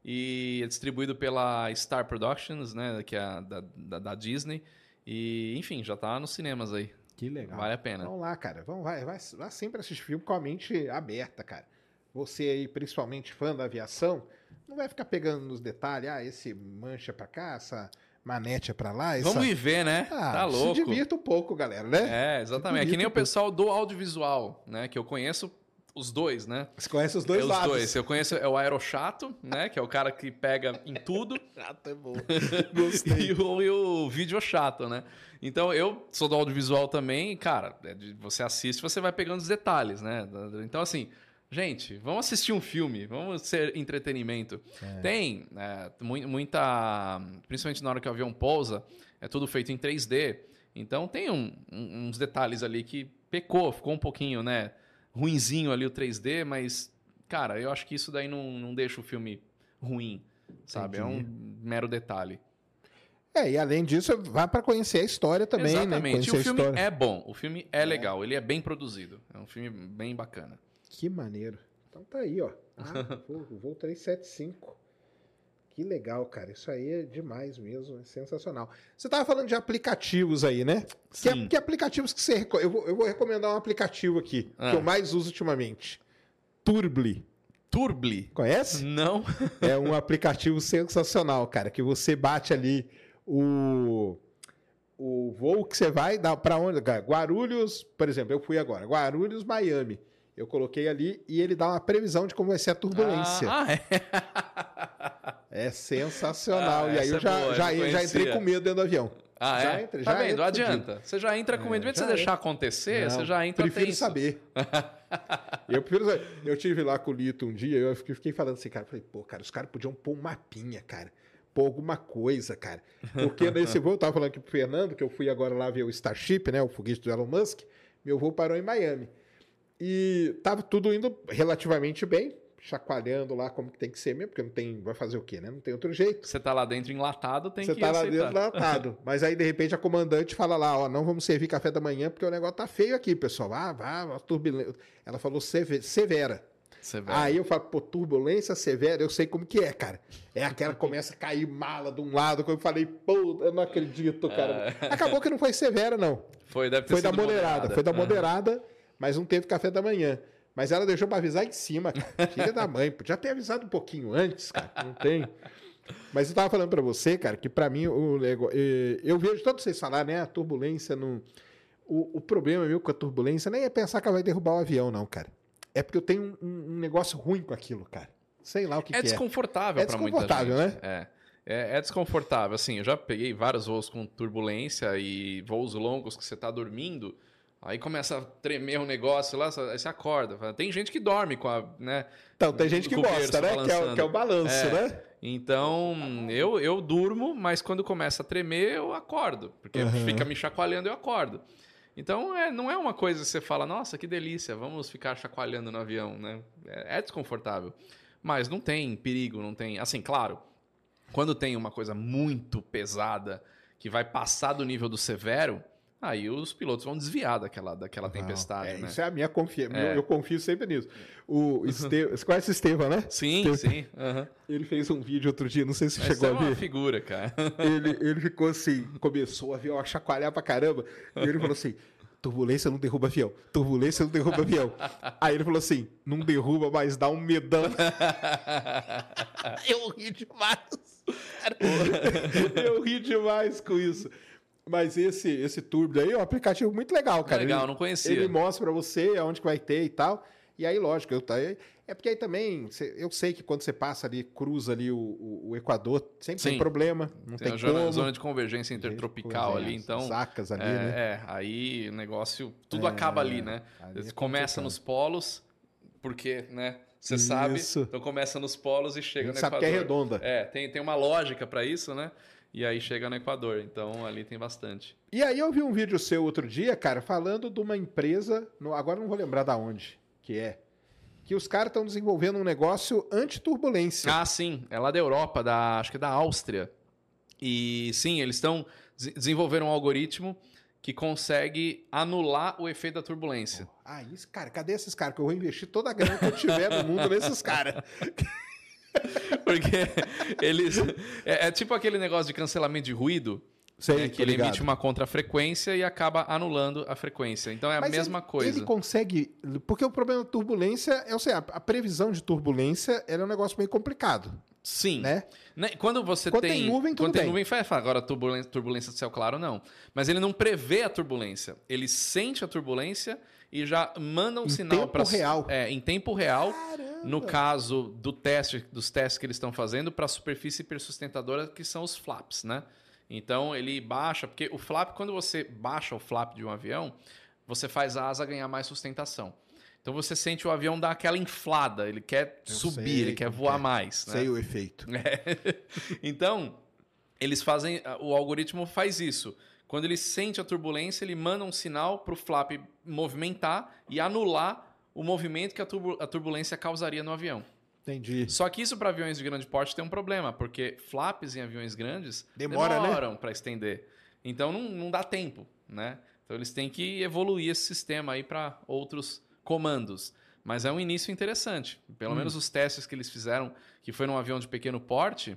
e é distribuído pela Star Productions, né? Que é a da, da, da Disney. E, enfim, já tá nos cinemas aí. Que legal. Vale a pena. Vamos lá, cara. Vamos, vai, vai, vai sempre assistir filme com a mente aberta, cara. Você aí, principalmente fã da aviação, não vai ficar pegando nos detalhes. Ah, esse mancha pra cá, essa manete é pra lá. Essa... Vamos viver, né? Ah, tá louco. Se divirta um pouco, galera, né? É, exatamente. É que nem o pessoal do audiovisual, né? Que eu conheço os dois, né? Você conhece os dois É, os lados. dois. Eu conheço é o aerochato, né? Que é o cara que pega em tudo. [LAUGHS] Chato é bom. [LAUGHS] e, Gostei. o, e o vídeo chato, né? Então eu sou do audiovisual também, cara, é você assiste, você vai pegando os detalhes, né? Então, assim, gente, vamos assistir um filme, vamos ser entretenimento. Tem é, mui- muita. Principalmente na hora que o avião pousa, é tudo feito em 3D. Então tem um- uns detalhes ali que pecou, ficou um pouquinho, né? Ruinzinho ali o 3D, mas, cara, eu acho que isso daí não, não deixa o filme ruim, sabe? É um mero detalhe. É, e além disso, vai pra conhecer a história também, né? Exatamente. E Conhecer o filme é bom, o filme é legal, ele é bem produzido. É um filme bem bacana. Que maneiro. Então tá aí, ó. Ah, voo, voo 375. Que legal, cara. Isso aí é demais mesmo. É sensacional. Você tava falando de aplicativos aí, né? Que, Sim. que aplicativos que você. Eu vou, eu vou recomendar um aplicativo aqui, Ah. que eu mais uso ultimamente. Turbly. Turbli? Conhece? Não. [LAUGHS] É um aplicativo sensacional, cara. Que você bate ali o. O voo que você vai, dá para onde? Guarulhos, por exemplo, eu fui agora. Guarulhos, Miami. Eu coloquei ali e ele dá uma previsão de como vai ser a turbulência. Ah, [LAUGHS] ah, é. É sensacional. Ah, e aí eu é já, boa, já, eu já entrei com medo dentro do avião. Ah, Já é? entra, tá já vendo? entra Adianta. Você já entra com medo. Em vez de você deixar acontecer, você Não, já entra prefiro tenso. saber. [LAUGHS] eu prefiro saber. Eu tive lá com o Lito um dia, eu fiquei fiquei falando assim, cara, falei, pô, cara, os caras podiam pôr um mapinha, cara. Pôr alguma coisa, cara. Porque nesse voo, eu tava falando aqui pro Fernando, que eu fui agora lá ver o Starship, né, o foguete do Elon Musk, meu voo parou em Miami. E tava tudo indo relativamente bem, chacoalhando lá como que tem que ser mesmo, porque não tem, vai fazer o quê, né? Não tem outro jeito. Você tá lá dentro enlatado, tem Você que tá lá aceitar. dentro latado. [LAUGHS] Mas aí, de repente, a comandante fala lá, ó, não vamos servir café da manhã porque o negócio tá feio aqui, pessoal. Ah, vá, turbulência. Ela falou seve- severa. Você vê. Aí eu falo, pô, turbulência severa, eu sei como que é, cara. É aquela que começa a cair mala de um lado, que eu falei, pô, eu não acredito, cara. Acabou que não foi severa, não. Foi, deve ter Foi da sido moderada, foi da moderada, mas não teve café da manhã. Mas ela deixou pra avisar em cima, cara. Filha da mãe, podia ter avisado um pouquinho antes, cara. Não tem. Mas eu tava falando pra você, cara, que pra mim o negócio. Eu vejo todos vocês falar, né? A turbulência não. O, o problema meu com a turbulência nem é pensar que ela vai derrubar o avião, não, cara. É porque eu tenho um, um negócio ruim com aquilo, cara. Sei lá o que, é que é. desconfortável É muita gente. desconfortável, né? É. É, é desconfortável. Assim, eu já peguei vários voos com turbulência e voos longos que você tá dormindo. Aí começa a tremer um negócio lá, aí você acorda. Tem gente que dorme com a. Né, Então, tem gente que o gosta, né? Que é, o- que é o balanço, É. né? Então, eu, eu durmo, mas quando começa a tremer, eu acordo. Porque Uhum. fica me chacoalhando, eu acordo. Então, é, não é uma coisa que você fala, nossa, que delícia, vamos ficar chacoalhando no avião, né? É, é desconfortável. Mas não tem perigo, não tem... Assim, claro, quando tem uma coisa muito pesada que vai passar do nível do severo, aí os pilotos vão desviar daquela, daquela tempestade, É, né? Isso é a minha confiança. É. Eu, eu confio sempre nisso. O [LAUGHS] Este... Você conhece o Estevam, né? Sim, Estevão. sim. aham. Ele fez um vídeo outro dia, não sei se Mas chegou é a uma ver. figura, cara. [LAUGHS] Ele, ele ficou assim, começou o avião a chacoalhar pra caramba. E ele falou assim: turbulência não derruba avião, turbulência não derruba avião. Aí ele falou assim: não derruba, mas dá um medão. [LAUGHS] Eu ri demais. cara. Eu ri demais com isso. Mas esse, esse Turbo aí é um aplicativo muito legal, cara. Legal, Ele- não conhecia. Ele mostra pra você aonde que vai ter e tal. E aí, lógico, eu tá, é porque aí também, eu sei que quando você passa ali, cruza ali o, o- o Equador, sempre tem Sim. problema, não Tem tem, a zona, como. zona de convergência intertropical ali, então. Zacas ali, é, né? é, aí o negócio, tudo acaba ali, né? ali é começa complicado. nos polos, porque, né? Você sabe, então começa nos polos e chega no sabe Equador. que é redonda. É, tem, tem uma lógica pra isso, né? E aí chega no Equador, então ali tem bastante. E aí eu vi um vídeo seu outro dia, cara, falando de uma empresa, no- agora não vou lembrar da onde que é, que os caras estão desenvolvendo um negócio anti-turbulência. Ah, sim, é lá da Europa, da, acho que é da Áustria. E sim, eles estão desenvolveram um algoritmo que consegue anular o efeito da turbulência. Ah, isso, cara, cadê esses caras? Que eu vou investir toda a grana que eu tiver no mundo nesses [LAUGHS] caras. [LAUGHS] Porque eles. É, é tipo aquele negócio de cancelamento de ruído. Sei, né, tô que ele ligado. emite uma contrafrequência e acaba anulando a frequência. Então é a Mas mesma ele, coisa. Ele consegue. Porque o problema da turbulência, eu sei, a, a previsão de turbulência é um negócio meio complicado, Sim. né? Né, Quando você Quando tem. tem nuvem, quando tem bem. nuvem, faz fala, agora turbulência, turbulência do céu claro, não. Mas ele não prevê a turbulência. Ele sente a turbulência e já manda um Em sinal tempo para real. É, em tempo real. Caramba! No caso do teste, dos testes que eles estão fazendo para a superfície hipersustentadora, que são os flaps, né? Então ele baixa, porque o flap, quando você baixa o flap de um avião, você faz a asa ganhar mais sustentação. Então você sente o avião dar aquela inflada, ele quer Eu subir, sei ele quer voar é. mais. né? Sei o efeito. [LAUGHS] É. Então, eles fazem. O algoritmo faz isso. Quando ele sente a turbulência, ele manda um sinal para o flap movimentar e anular o movimento que a, a turbulência causaria no avião. Entendi. Só que isso para aviões de grande porte tem um problema, porque flaps em aviões grandes Demora, né? demoram para estender. Então não, não dá tempo, né? Então eles têm que evoluir esse sistema aí para outros comandos. Mas é um início interessante. Pelo Hum. menos os testes que eles fizeram, que foi num avião de pequeno porte,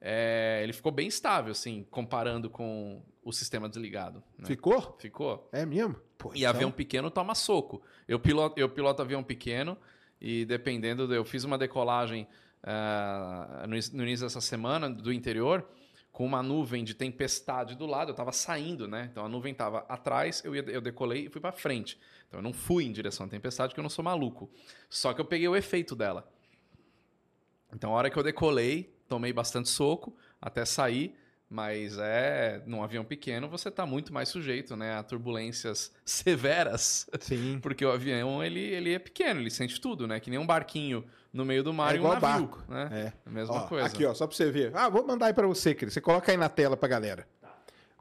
é, ele ficou bem estável, assim, comparando com o sistema desligado. né? Ficou? Ficou. É mesmo? Pô, E então- avião pequeno toma soco. Eu piloto, eu piloto avião pequeno e dependendo, do- eu fiz uma decolagem ah, no, no início dessa semana do interior com uma nuvem de tempestade do lado. Eu estava saindo, né? Então a nuvem estava atrás, eu, ia, eu decolei e fui para frente. Então eu não fui em direção à tempestade porque eu não sou maluco. Só que eu peguei o efeito dela. Então a hora que eu decolei, tomei bastante soco até sair. Mas é, num avião pequeno você está muito mais sujeito, né, a turbulências [LAUGHS] severas, Sim. porque o avião ele, ele é pequeno, ele sente tudo, né, que nem um barquinho no meio do mar É e um igual navio, barco. né? É. A mesma Ó, coisa. Aqui, ó, só pra você ver. Ah, vou mandar aí pra você, Cris. Você coloca aí na tela pra galera.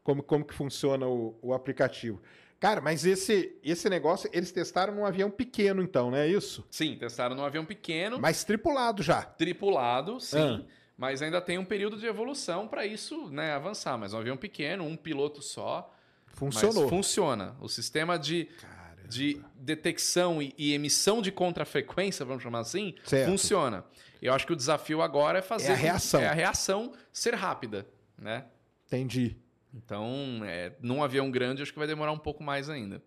Como, como que funciona o, o aplicativo. Cara, mas esse, esse negócio, eles testaram num avião pequeno, então, não é isso? Sim, testaram num avião pequeno, Mas tripulado já. tripulado, sim. Ah. Mas ainda tem um período de evolução para isso, né, avançar. Mas um avião pequeno, um piloto só, Funcionou. Funciona. O sistema de, Caramba. de detecção e, e emissão de contrafrequência, vamos chamar assim, Certo. funciona. Eu acho que o desafio agora é fazer É a reação. é a reação ser rápida, né? Entendi. Então, é, num avião grande, acho que vai demorar um pouco mais ainda.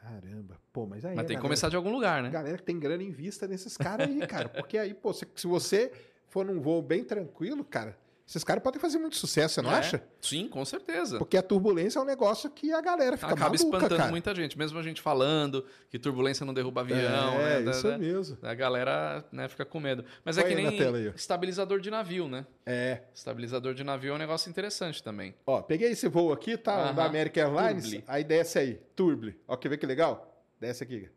Caramba. Pô, mas aí. Mas tem que galera- começar de algum lugar, né? Galera que tem grana em vista nesses caras aí, cara. Porque aí, pô, se, se você for num voo bem tranquilo, cara, esses caras podem fazer muito sucesso, você não É, acha? Sim, com certeza. Porque a turbulência é um negócio que a galera fica Acaba maluca, espantando cara. muita gente. Mesmo a gente falando que turbulência não derruba avião, é, né? Isso mesmo. A galera né, fica com medo. Mas Põe é que nem estabilizador de navio, né? É. Estabilizador de navio é um negócio interessante também. Ó, peguei esse voo aqui, tá? Aham. Da American Airlines. Turbli. Aí desce aí. Turble. Ó, quer ver que legal? Desce aqui.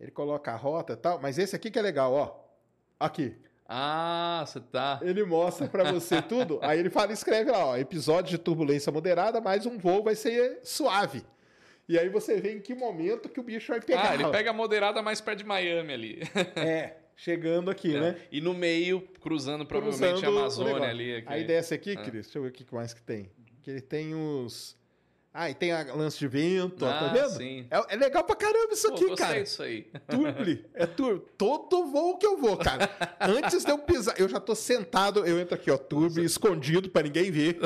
Ele coloca a rota e tal, mas esse aqui que é legal, ó. Aqui. Ah, você tá. Ele mostra pra você [LAUGHS] tudo. Aí ele fala, escreve lá, ó, episódio de turbulência moderada, mas um voo vai ser suave. E aí você vê em que momento que o bicho vai pegar. Ah, ele ó. pega a moderada mais perto de Miami ali. [LAUGHS] É, chegando aqui, né? E no meio, cruzando provavelmente Cruzando a Amazônia ali. aqui. Aí desce aqui, Ah. Cris, deixa eu ver o que mais que tem. Que ele tem os... Ah, e tem a lance de vento, ó, tá Ah, vendo? sim. É, é legal pra caramba isso Pô, aqui, gostei cara. disso aí. [LAUGHS] Turble, é turbo. Todo voo que eu vou, cara. Antes de eu pisar, eu já tô sentado, eu entro aqui, ó, turbo, escondido pra ninguém ver.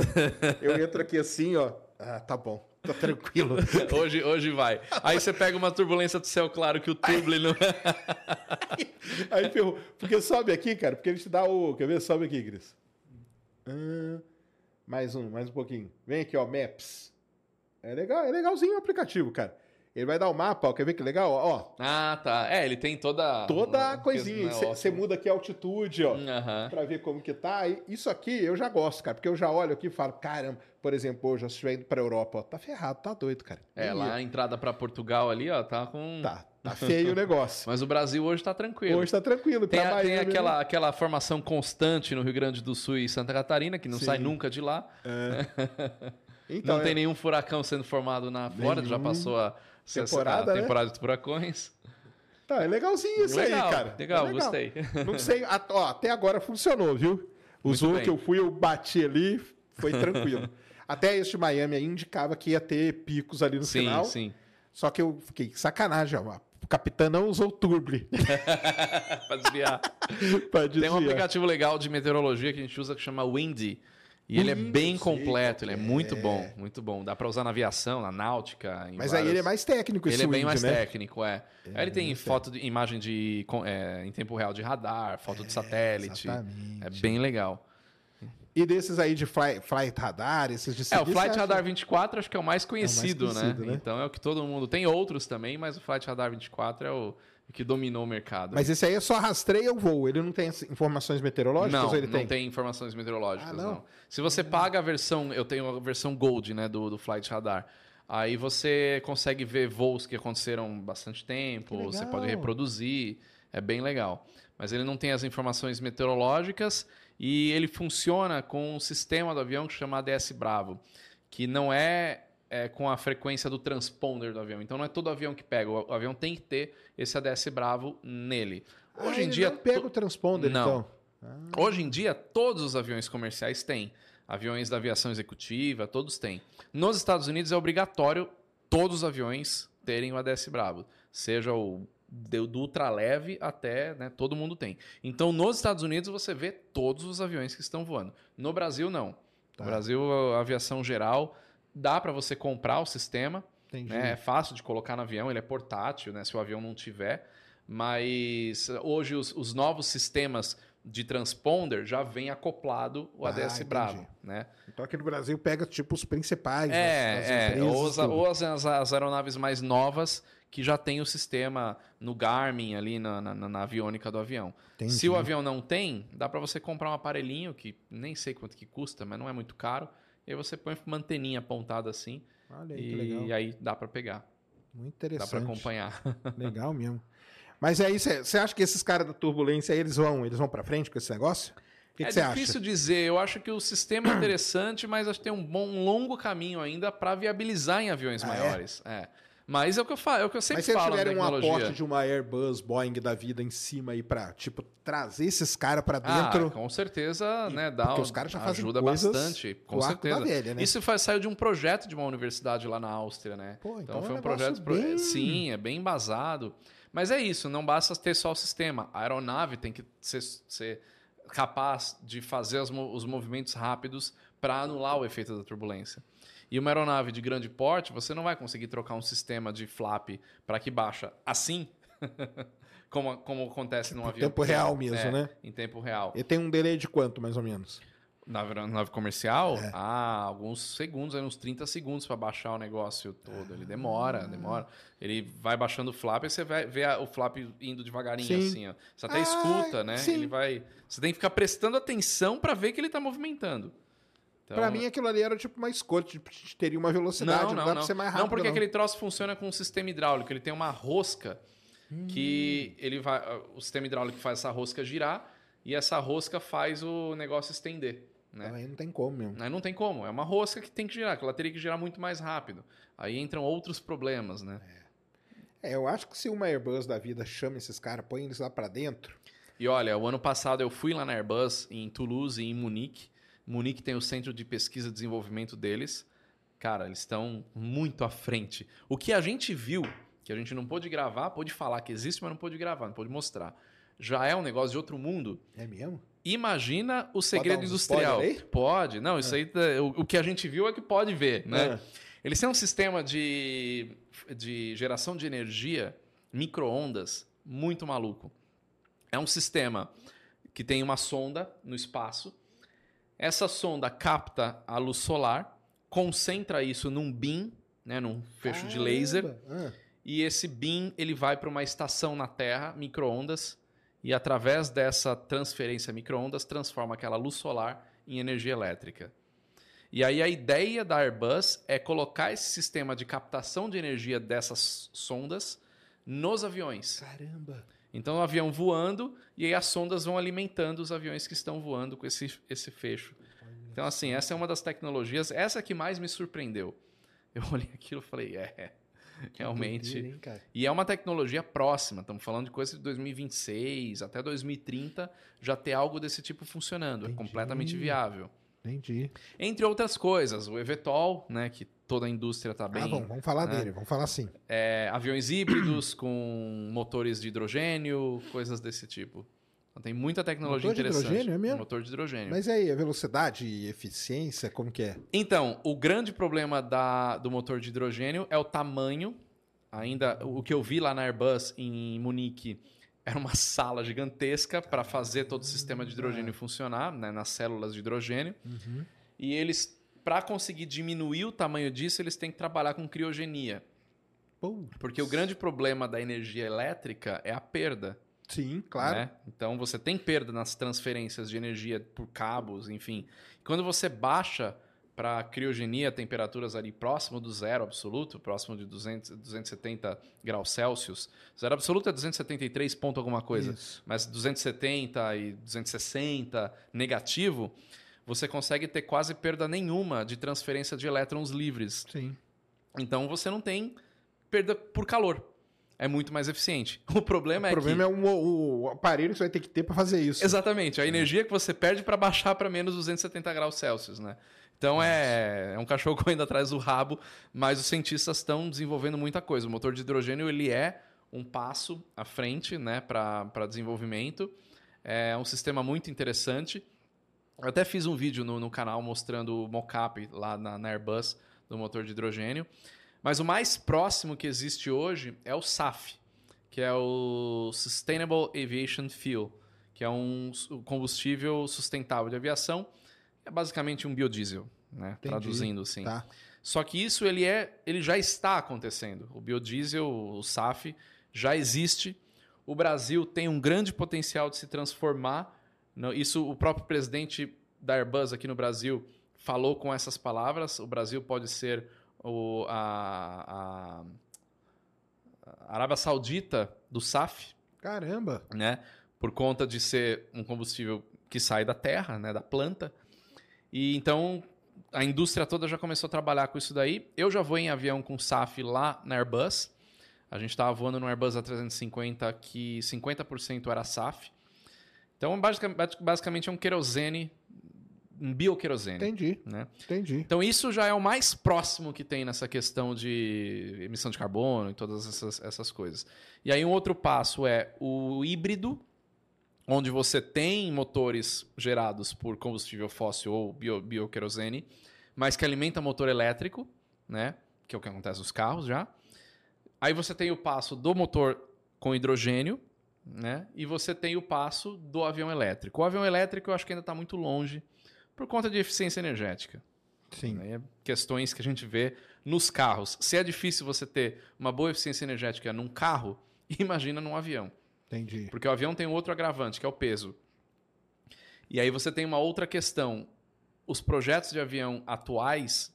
Eu entro aqui assim, ó. Ah, tá bom, tá tranquilo. [LAUGHS] Hoje, hoje vai. Aí você pega uma turbulência do céu claro que o turble não. [LAUGHS] Aí ferrou. Porque sobe aqui, cara, porque ele te dá o. Quer ver? Sobe aqui, Cris. Ah, mais um, mais um pouquinho. Vem aqui, ó, Maps. É legal, é legalzinho o aplicativo, cara. Ele vai dar o mapa, ó, quer ver que legal? Ó, Ah, tá. É, ele tem toda. toda a um coisinha. Você muda aqui a altitude, ó. Aham. Pra ver como que tá. E Isso aqui eu já gosto, cara, porque eu já olho aqui e falo, caramba, por exemplo, hoje eu estou indo pra Europa, ó, tá ferrado, tá doido, cara. É, lá a entrada pra Portugal ali, ó, tá com. Tá, tá feio o negócio. [LAUGHS] Mas o Brasil hoje tá tranquilo. Hoje tá tranquilo. Tem, a- tem aquela, aquela formação constante no Rio Grande do Sul e Santa Catarina, que não Sim. sai nunca de lá. [LAUGHS] Então, não tem é- nenhum furacão sendo formado na Flórida, já passou a, Temporada, a né? temporada de furacões. Tá, é legalzinho isso legal, aí, cara. legal, É gostei. [LAUGHS] Não sei, ó, até agora funcionou, viu? O zoom bem. que eu fui, eu bati ali, foi tranquilo. [LAUGHS] até este Miami aí indicava que ia ter picos ali no sim, final. sim. Só que eu fiquei, sacanagem, ó. O capitão não usou turble [LAUGHS] pra desviar. pra Tem um aplicativo legal de meteorologia que a gente usa que chama Windy. E ele é bem completo, ele é muito é. bom, muito bom. Dá pra usar na aviação, na náutica. Mas aí ele é mais técnico, esse Ele é bem mais né? técnico, é. Aí ele tem foto de imagem de é, em tempo real de radar, foto de satélite. exatamente. É bem legal. E desses aí de fly, flight radar, esses de É, o Flight acha- Radar 24 acho que é o mais conhecido, conhecido, né? né? Então é o que todo mundo. Tem outros também, mas o Flight Radar 24 é o que dominou o mercado. Mas esse aí é só rastreia o voo, ele não tem informações meteorológicas não, ele não tem? tem? informações meteorológicas, Ah, não. não? Se você paga a versão, eu tenho a versão Gold, né, do, do Flight Radar. Aí você consegue ver voos que aconteceram bastante tempo, você pode reproduzir, é bem legal. Mas ele não tem as informações meteorológicas e ele funciona com um sistema do avião que chama ADS Bravo, que não é, é com a frequência do transponder do avião. Então não é todo avião que pega, o avião tem que ter esse ADS Bravo nele. Ah, Hoje em ele dia não pega to- o transponder, Não. então. Hoje em dia, todos os aviões comerciais têm. Aviões da aviação executiva, todos têm. Nos Estados Unidos é obrigatório todos os aviões terem o ADS Bravo. Seja o do do ultraleve até, né, todo mundo tem. Então, nos Estados Unidos, você vê todos os aviões que estão voando. No Brasil, não. Tá. No Brasil, a aviação geral, dá para você comprar o sistema, né? É fácil de colocar no avião, ele é portátil, né? Se o avião não tiver. Mas hoje os, os novos sistemas de transponder já vem acoplado o Ah, ADS entendi. Bravo, né? Então aqui no Brasil pega tipo os principais. É, é. empresas, Ou, ou as, as- as aeronaves mais novas que já tem o sistema no Garmin ali na, na, na aviônica do avião. Entendi. Se o avião não tem, dá para você comprar um aparelhinho que nem sei quanto que custa, mas não é muito caro. E aí você põe uma anteninha apontada assim Olha aí, que legal. e aí dá para pegar, Muito dá interessante. para acompanhar. [LAUGHS] Legal mesmo. Mas aí, você acha que esses caras da turbulência aí, eles vão, eles vão para frente com esse negócio? O que é você difícil acha? dizer. Eu acho que o sistema é interessante, mas acho que tem um bom um longo caminho ainda para viabilizar em aviões Ah, é? maiores. É. Mas é o que eu falo, é o que eu sempre Mas se eles falo tiverem um aporte de uma Airbus, Boeing da vida em cima aí pra, tipo, trazer esses caras pra Ah, dentro. com certeza, E- né, dá porque um- os caras já fazem ajuda bastante, com certeza. velha, né? Isso faz, saiu de um projeto de uma universidade lá na Áustria, né? Pô, então é um foi um negócio projeto pro- bem- sim, é bem embasado. Mas é isso, não basta ter só o sistema. A aeronave tem que ser, ser capaz de fazer os, os movimentos rápidos para anular o efeito da turbulência. E uma aeronave de grande porte, você não vai conseguir trocar um sistema de flap para que baixa assim, [LAUGHS] como, como acontece num Em avião. tempo pequeno. real mesmo, É, né? Em tempo real. Ele tem um delay de quanto, mais ou menos? Na aeronave comercial, É. ah, alguns segundos, uns 30 segundos para baixar o negócio todo. Ele demora, Ah. demora. Ele vai baixando o flap e você vai ver a- o flap indo devagarinho Sim. assim, ó. Você até Ah, escuta, né? sim. Ele vai. Você tem que ficar prestando atenção para ver que ele tá movimentando. Então, Pra mim, aquilo ali era tipo uma escolha, tipo, teria uma velocidade, não, não, não, dá não. pra ser mais rápido. não, porque aquele troço funciona com um sistema hidráulico. Ele tem uma rosca que ele vai. O sistema hidráulico faz essa rosca girar e essa rosca faz o negócio estender. Né? Aí não tem como mesmo. Aí não tem como. É uma rosca que tem que girar, que ela teria que girar muito mais rápido. Aí entram outros problemas, né? É, eu acho que se uma Airbus da vida chama esses caras, põe eles lá pra dentro. E olha, o ano passado eu fui lá na Airbus, em Toulouse e em Munique. Munique tem o centro de pesquisa e desenvolvimento deles. Cara, eles estão muito à frente. O que a gente viu, que a gente não pôde gravar, pôde falar que existe, mas não pôde gravar, não pôde mostrar. Já é um negócio de outro mundo. É mesmo? Imagina o segredo industrial. aí? Pode. Não, isso aí, tá- o, o que a gente viu é que pode ver, né? É. Eles têm um sistema de, de geração de energia, micro-ondas, muito maluco. É um sistema que tem uma sonda no espaço. Essa sonda capta a luz solar, concentra isso num beam, né, num fecho de laser. Ah, e esse beam ele vai para uma estação na Terra, microondas, e através dessa transferência microondas transforma aquela luz solar em energia elétrica. E aí a ideia da Airbus é colocar esse sistema de captação de energia dessas sondas nos aviões. Caramba. Então o avião voando e aí as sondas vão alimentando os aviões que estão voando com esse, esse fecho. Então assim, essa é uma das tecnologias, essa que mais me surpreendeu. [LAUGHS] Eu olhei aquilo e falei, é, realmente. Doideira, hein, cara? E é uma tecnologia próxima, estamos falando de coisa de 2026 até 2030 já ter algo desse tipo funcionando, é Entendi. completamente viável. Entendi. Entre outras coisas, o eVTOL, né, que toda a indústria está bem. ah, bom, vamos falar né? dele, vamos falar assim. É, aviões híbridos [CLEARS THROAT] com motores de hidrogênio, coisas desse tipo. Então, tem muita tecnologia Motor de interessante. hidrogênio, é mesmo? Motor de hidrogênio. Mas e aí, a velocidade e eficiência, como que é? Então, o grande problema da- do motor de hidrogênio é o tamanho. Ainda, o que eu vi lá na Airbus em Munique era uma sala gigantesca para fazer todo o sistema de hidrogênio funcionar, né, nas células de hidrogênio. E eles, para conseguir diminuir o tamanho disso, eles têm que trabalhar com criogenia. Porque o grande problema da energia elétrica é a perda. sim, claro. né? Então você tem perda nas transferências de energia por cabos, enfim. Quando você baixa para criogenia temperaturas ali próximo do zero absoluto, próximo de 200, 270 graus Celsius, zero absoluto é 273 ponto alguma coisa, Isso. mas 270 e 260 negativo, você consegue ter quase perda nenhuma de transferência de elétrons livres. Sim. Então você não tem perda por calor. É muito mais eficiente. O problema O é problema que é o, o aparelho que você vai ter que ter para fazer isso. Exatamente, a energia que você perde para baixar para menos 270 graus Celsius, né? Então é, é um cachorro [LAUGHS] correndo atrás do rabo, mas os cientistas estão desenvolvendo muita coisa. O motor de hidrogênio ele é um passo à frente, né, para desenvolvimento. É um sistema muito interessante. Eu até fiz um vídeo no, no canal mostrando o mockup lá na, na Airbus do motor de hidrogênio. Mas o mais próximo que existe hoje é o SAF, que é o Sustainable Aviation Fuel, que é um combustível sustentável de aviação. É basicamente um biodiesel, né? Entendi. Traduzindo assim. Tá. Só que isso ele é, ele já está acontecendo. O biodiesel, o SAF, já existe. O Brasil tem um grande potencial de se transformar. Isso o próprio presidente da Airbus aqui no Brasil falou com essas palavras. O Brasil pode ser o, a, a- a Arábia Saudita do SAF, Caramba. né? Por conta de ser um combustível que sai da terra, né? Da planta. E então a indústria toda já começou a trabalhar com isso daí. Eu já vou em avião com SAF lá na Airbus. A gente estava voando no Airbus A350 que 50% era SAF. Então, basicamente, basicamente é um querosene, um bioquerosene. Entendi. Né? Entendi. Então, isso já é o mais próximo que tem nessa questão de emissão de carbono e todas essas, essas coisas. E aí, um outro passo é o híbrido, onde você tem motores gerados por combustível fóssil ou bio, bioquerosene, mas que alimenta motor elétrico, né? que é o que acontece nos carros já. Aí você tem o passo do motor com hidrogênio, né? E você tem o passo do avião elétrico. O avião elétrico eu acho que ainda está muito longe por conta de eficiência energética. Sim. Né? Questões que a gente vê nos carros. Se é difícil você ter uma boa eficiência energética num carro, [LAUGHS] imagina num avião. Entendi. Porque o avião tem outro agravante, que é o peso. E aí você tem uma outra questão. Os projetos de avião atuais,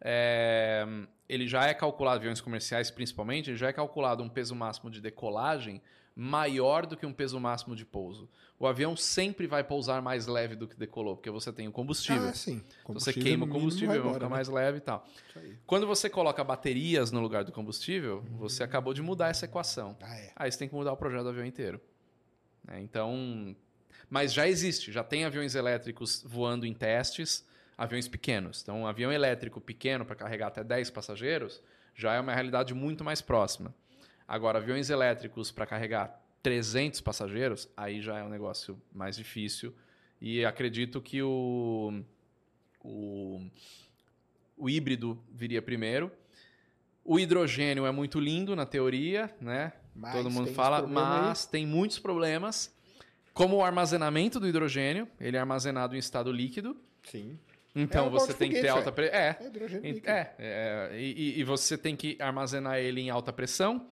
é, ele já é calculado, aviões comerciais principalmente, ele já é calculado um peso máximo de decolagem maior do que um peso máximo de pouso. O avião sempre vai pousar mais leve do que decolou, porque você tem o combustível. Ah, sim. Então você queima o combustível, embora, ficar né? mais leve e tal. Quando você coloca baterias no lugar do combustível, você acabou de mudar essa equação. Ah, é. Aí você tem que mudar o projeto do avião inteiro. né? Então, mas já existe, já tem aviões elétricos voando em testes, aviões pequenos. Então, um avião elétrico pequeno para carregar até 10 passageiros já é uma realidade muito mais próxima. Agora, aviões elétricos para carregar 300 passageiros, aí já é um negócio mais difícil. E acredito que o, o, o híbrido viria primeiro. O hidrogênio é muito lindo na teoria, né? Mas Todo mundo fala, problema aí. mas tem muitos problemas. Como o armazenamento do hidrogênio, ele é armazenado em estado líquido. Sim. Então É você tem que ter alta pressão. É. É hidrogênio líquido. É, é, e, e você tem que armazenar ele em alta pressão.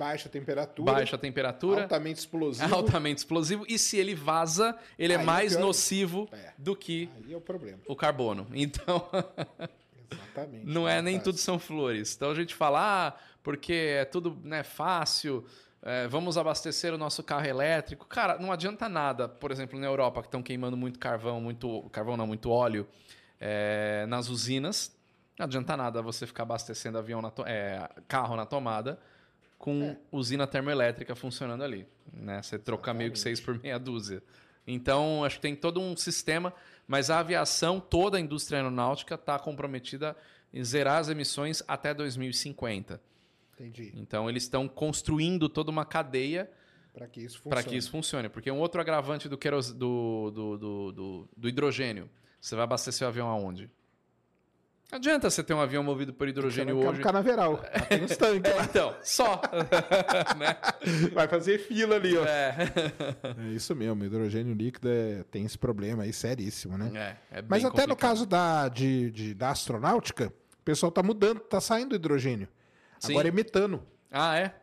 Baixa temperatura. Baixa temperatura. Altamente explosivo. altamente explosivo. E se ele vaza, ele é Aí é mais nocivo É. do que Aí é o problema. o carbono. Então, [LAUGHS] Exatamente. não é nem tudo são flores. Então a gente fala, ah, porque é tudo né, fácil, é, vamos abastecer o nosso carro elétrico. Cara, não adianta nada. Por exemplo, na Europa, que estão queimando muito carvão, muito. Carvão não, muito óleo é, nas usinas. Não adianta nada você ficar abastecendo avião na to- é, carro na tomada com É. usina termoelétrica funcionando ali. Né? Você troca meio que seis por meia dúzia. Então, acho que tem todo um sistema, mas a aviação, toda a indústria aeronáutica está comprometida em zerar as emissões até 2050. Entendi. Então, eles estão construindo toda uma cadeia Para que isso funcione. para que isso funcione. Porque um outro agravante do, queros... do, do, do, do, do hidrogênio, você vai abastecer o avião aonde? Não adianta você ter um avião movido por hidrogênio ficar hoje. no canaveral. [LAUGHS] Lá Tem uns tanques É, então, só. [LAUGHS] né? Vai fazer fila ali, ó. É. É isso mesmo. Hidrogênio líquido é- tem esse problema aí seríssimo, né? É, é Mas bem até no complicado. caso da, de, de- da astronáutica, o pessoal tá mudando, tá saindo do hidrogênio. Sim. Agora é metano. Ah, é?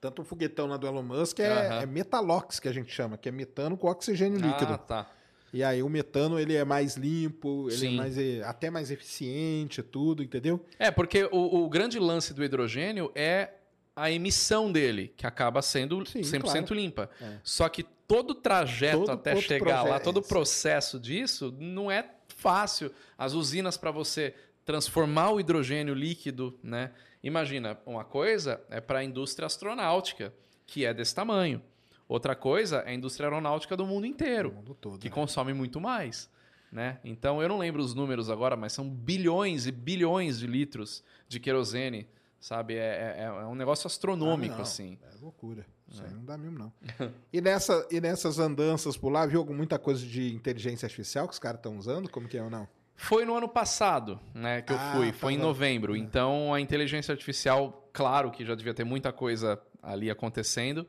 Tanto o foguetão lá do Elon Musk é, Aham. é metalox, que a gente chama, que é metano com oxigênio líquido. Ah, tá. E aí o metano ele é mais limpo, ele Sim. é mais, até mais eficiente, tudo, entendeu? É, porque o, o grande lance do hidrogênio é a emissão dele, que acaba sendo Sim, 100% claro. limpa. É. Só que todo o trajeto Todo- até chegar lá, todo o é. processo disso, não é fácil. As usinas para você transformar o hidrogênio líquido, né? Imagina, uma coisa é para a indústria astronáutica, que é desse tamanho. Outra coisa é a indústria aeronáutica do mundo inteiro O mundo todo. que né? consome muito mais. Né? Então eu não lembro os números agora, mas são bilhões e bilhões de litros de querosene, sabe? É, é- é um negócio astronômico, Ah, não. assim. É loucura. Isso aí não dá mesmo, não. [LAUGHS] e, nessa, e nessas andanças por lá, viu muita coisa de inteligência artificial que os caras estão usando? Como que é ou não? Foi no ano passado, né, que eu Ah, fui. Foi em tava- novembro. Então a inteligência artificial, claro que já devia ter muita coisa ali acontecendo,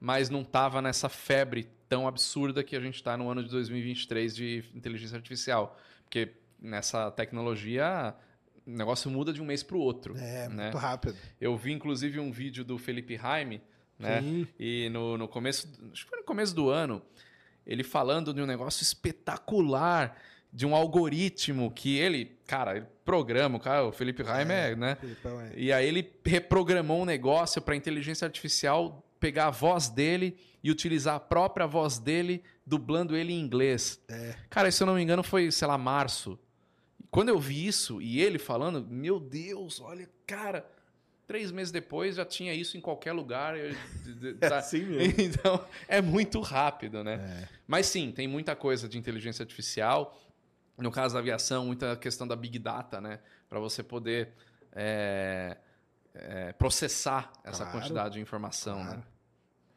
mas não estava nessa febre tão absurda que a gente está no ano de 2023 de inteligência artificial. Porque nessa tecnologia o negócio muda de um mês para o outro. É, né? muito rápido. Eu vi, inclusive, um vídeo do Felipe Raime, né? Sim. E no, no começo, acho que foi no começo do ano, ele falando de um negócio espetacular, de um algoritmo que ele, cara, ele programa, cara, o Felipe Raime é, né? Felipão, é. E aí ele reprogramou um negócio para inteligência artificial pegar a voz dele e utilizar a própria voz dele, dublando ele em inglês. Cara, se eu não me engano, foi, sei lá, março. Quando eu vi isso e ele falando, meu Deus, olha, cara, três meses depois já tinha isso em qualquer lugar. eu- [LAUGHS] É tá- assim mesmo. É. [LAUGHS] Então, é muito rápido, né? Mas sim, tem muita coisa de inteligência artificial. No caso da aviação, muita questão da Big Data, né? Para você poder é, é, processar essa Claro, quantidade de informação, claro. né?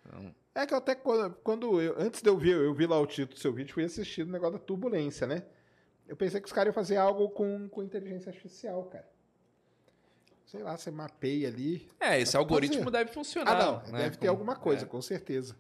Então, É que eu até quando, quando eu, antes de eu ver, eu vi lá o título do seu vídeo, fui assistir o negócio da turbulência, né? Eu pensei que os caras iam fazer algo com, com inteligência artificial, cara. Sei lá, você mapeia ali. é, esse algoritmo fazer. deve funcionar. Ah, não, né? deve ter Com- alguma coisa, é. com certeza.